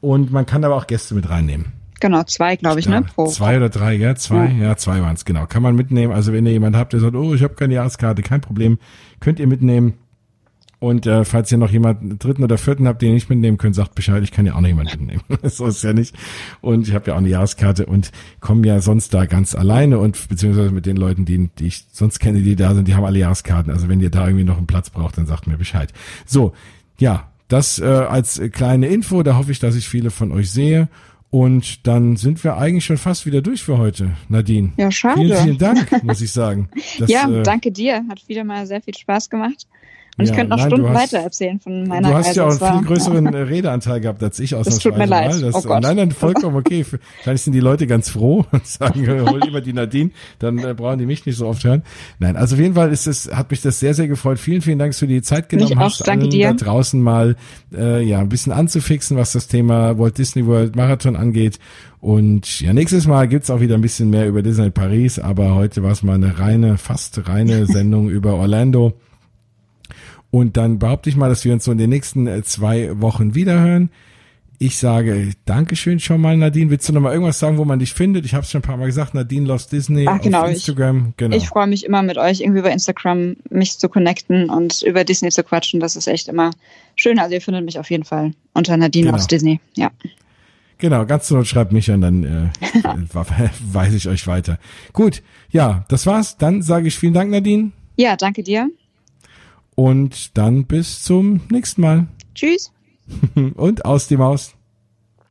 Und man kann aber auch Gäste mit reinnehmen. Genau, zwei, glaube ich, ne? Pro. Zwei oder drei, ja, zwei, ja, ja zwei waren es, genau. Kann man mitnehmen. Also wenn ihr jemand habt, der sagt, oh, ich habe keine Jahreskarte, kein Problem, könnt ihr mitnehmen. Und äh, falls ihr noch jemanden dritten oder vierten habt, den ihr nicht mitnehmen könnt, sagt Bescheid, ich kann ja auch noch jemanden mitnehmen. so ist ja nicht. Und ich habe ja auch eine Jahreskarte und komme ja sonst da ganz alleine und beziehungsweise mit den Leuten, die, die ich sonst kenne, die da sind, die haben alle Jahreskarten. Also wenn ihr da irgendwie noch einen Platz braucht, dann sagt mir Bescheid. So, ja, das äh, als kleine Info. Da hoffe ich, dass ich viele von euch sehe. Und dann sind wir eigentlich schon fast wieder durch für heute, Nadine. Ja, schade. Vielen, vielen Dank, muss ich sagen. Das, ja, äh, danke dir. Hat wieder mal sehr viel Spaß gemacht. Und ja, ich könnte noch nein, Stunden weiter erzählen von meiner Du hast Reise. ja auch einen viel größeren ja. Redeanteil gehabt als ich ausnahmsweise. Das tut mir leid. Das, oh Gott. Nein, nein, vollkommen okay. Vielleicht sind die Leute ganz froh und sagen, hol lieber die Nadine, dann äh, brauchen die mich nicht so oft hören. Nein, also auf jeden Fall ist es, hat mich das sehr, sehr gefreut. Vielen, vielen Dank, dass du dir die Zeit genommen mich hast, auch, danke dir. da draußen mal äh, ja ein bisschen anzufixen, was das Thema Walt Disney World Marathon angeht. Und ja, nächstes Mal gibt's auch wieder ein bisschen mehr über Disney Paris, aber heute war es mal eine reine, fast reine Sendung über Orlando. Und dann behaupte ich mal, dass wir uns so in den nächsten äh, zwei Wochen wiederhören. Ich sage Dankeschön schon mal, Nadine. Willst du noch mal irgendwas sagen, wo man dich findet? Ich habe es schon ein paar Mal gesagt, Nadine Loves Disney Ach, genau, auf Instagram. Ich, genau. Ich freue mich immer mit euch irgendwie über Instagram mich zu connecten und über Disney zu quatschen. Das ist echt immer schön. Also ihr findet mich auf jeden Fall unter Nadine genau. Loves Disney. Ja. Genau, ganz zur Not schreibt mich an, dann äh, weise ich euch weiter. Gut, ja, das war's. Dann sage ich vielen Dank, Nadine. Ja, danke dir. Und dann bis zum nächsten Mal. Tschüss. Und aus die Maus.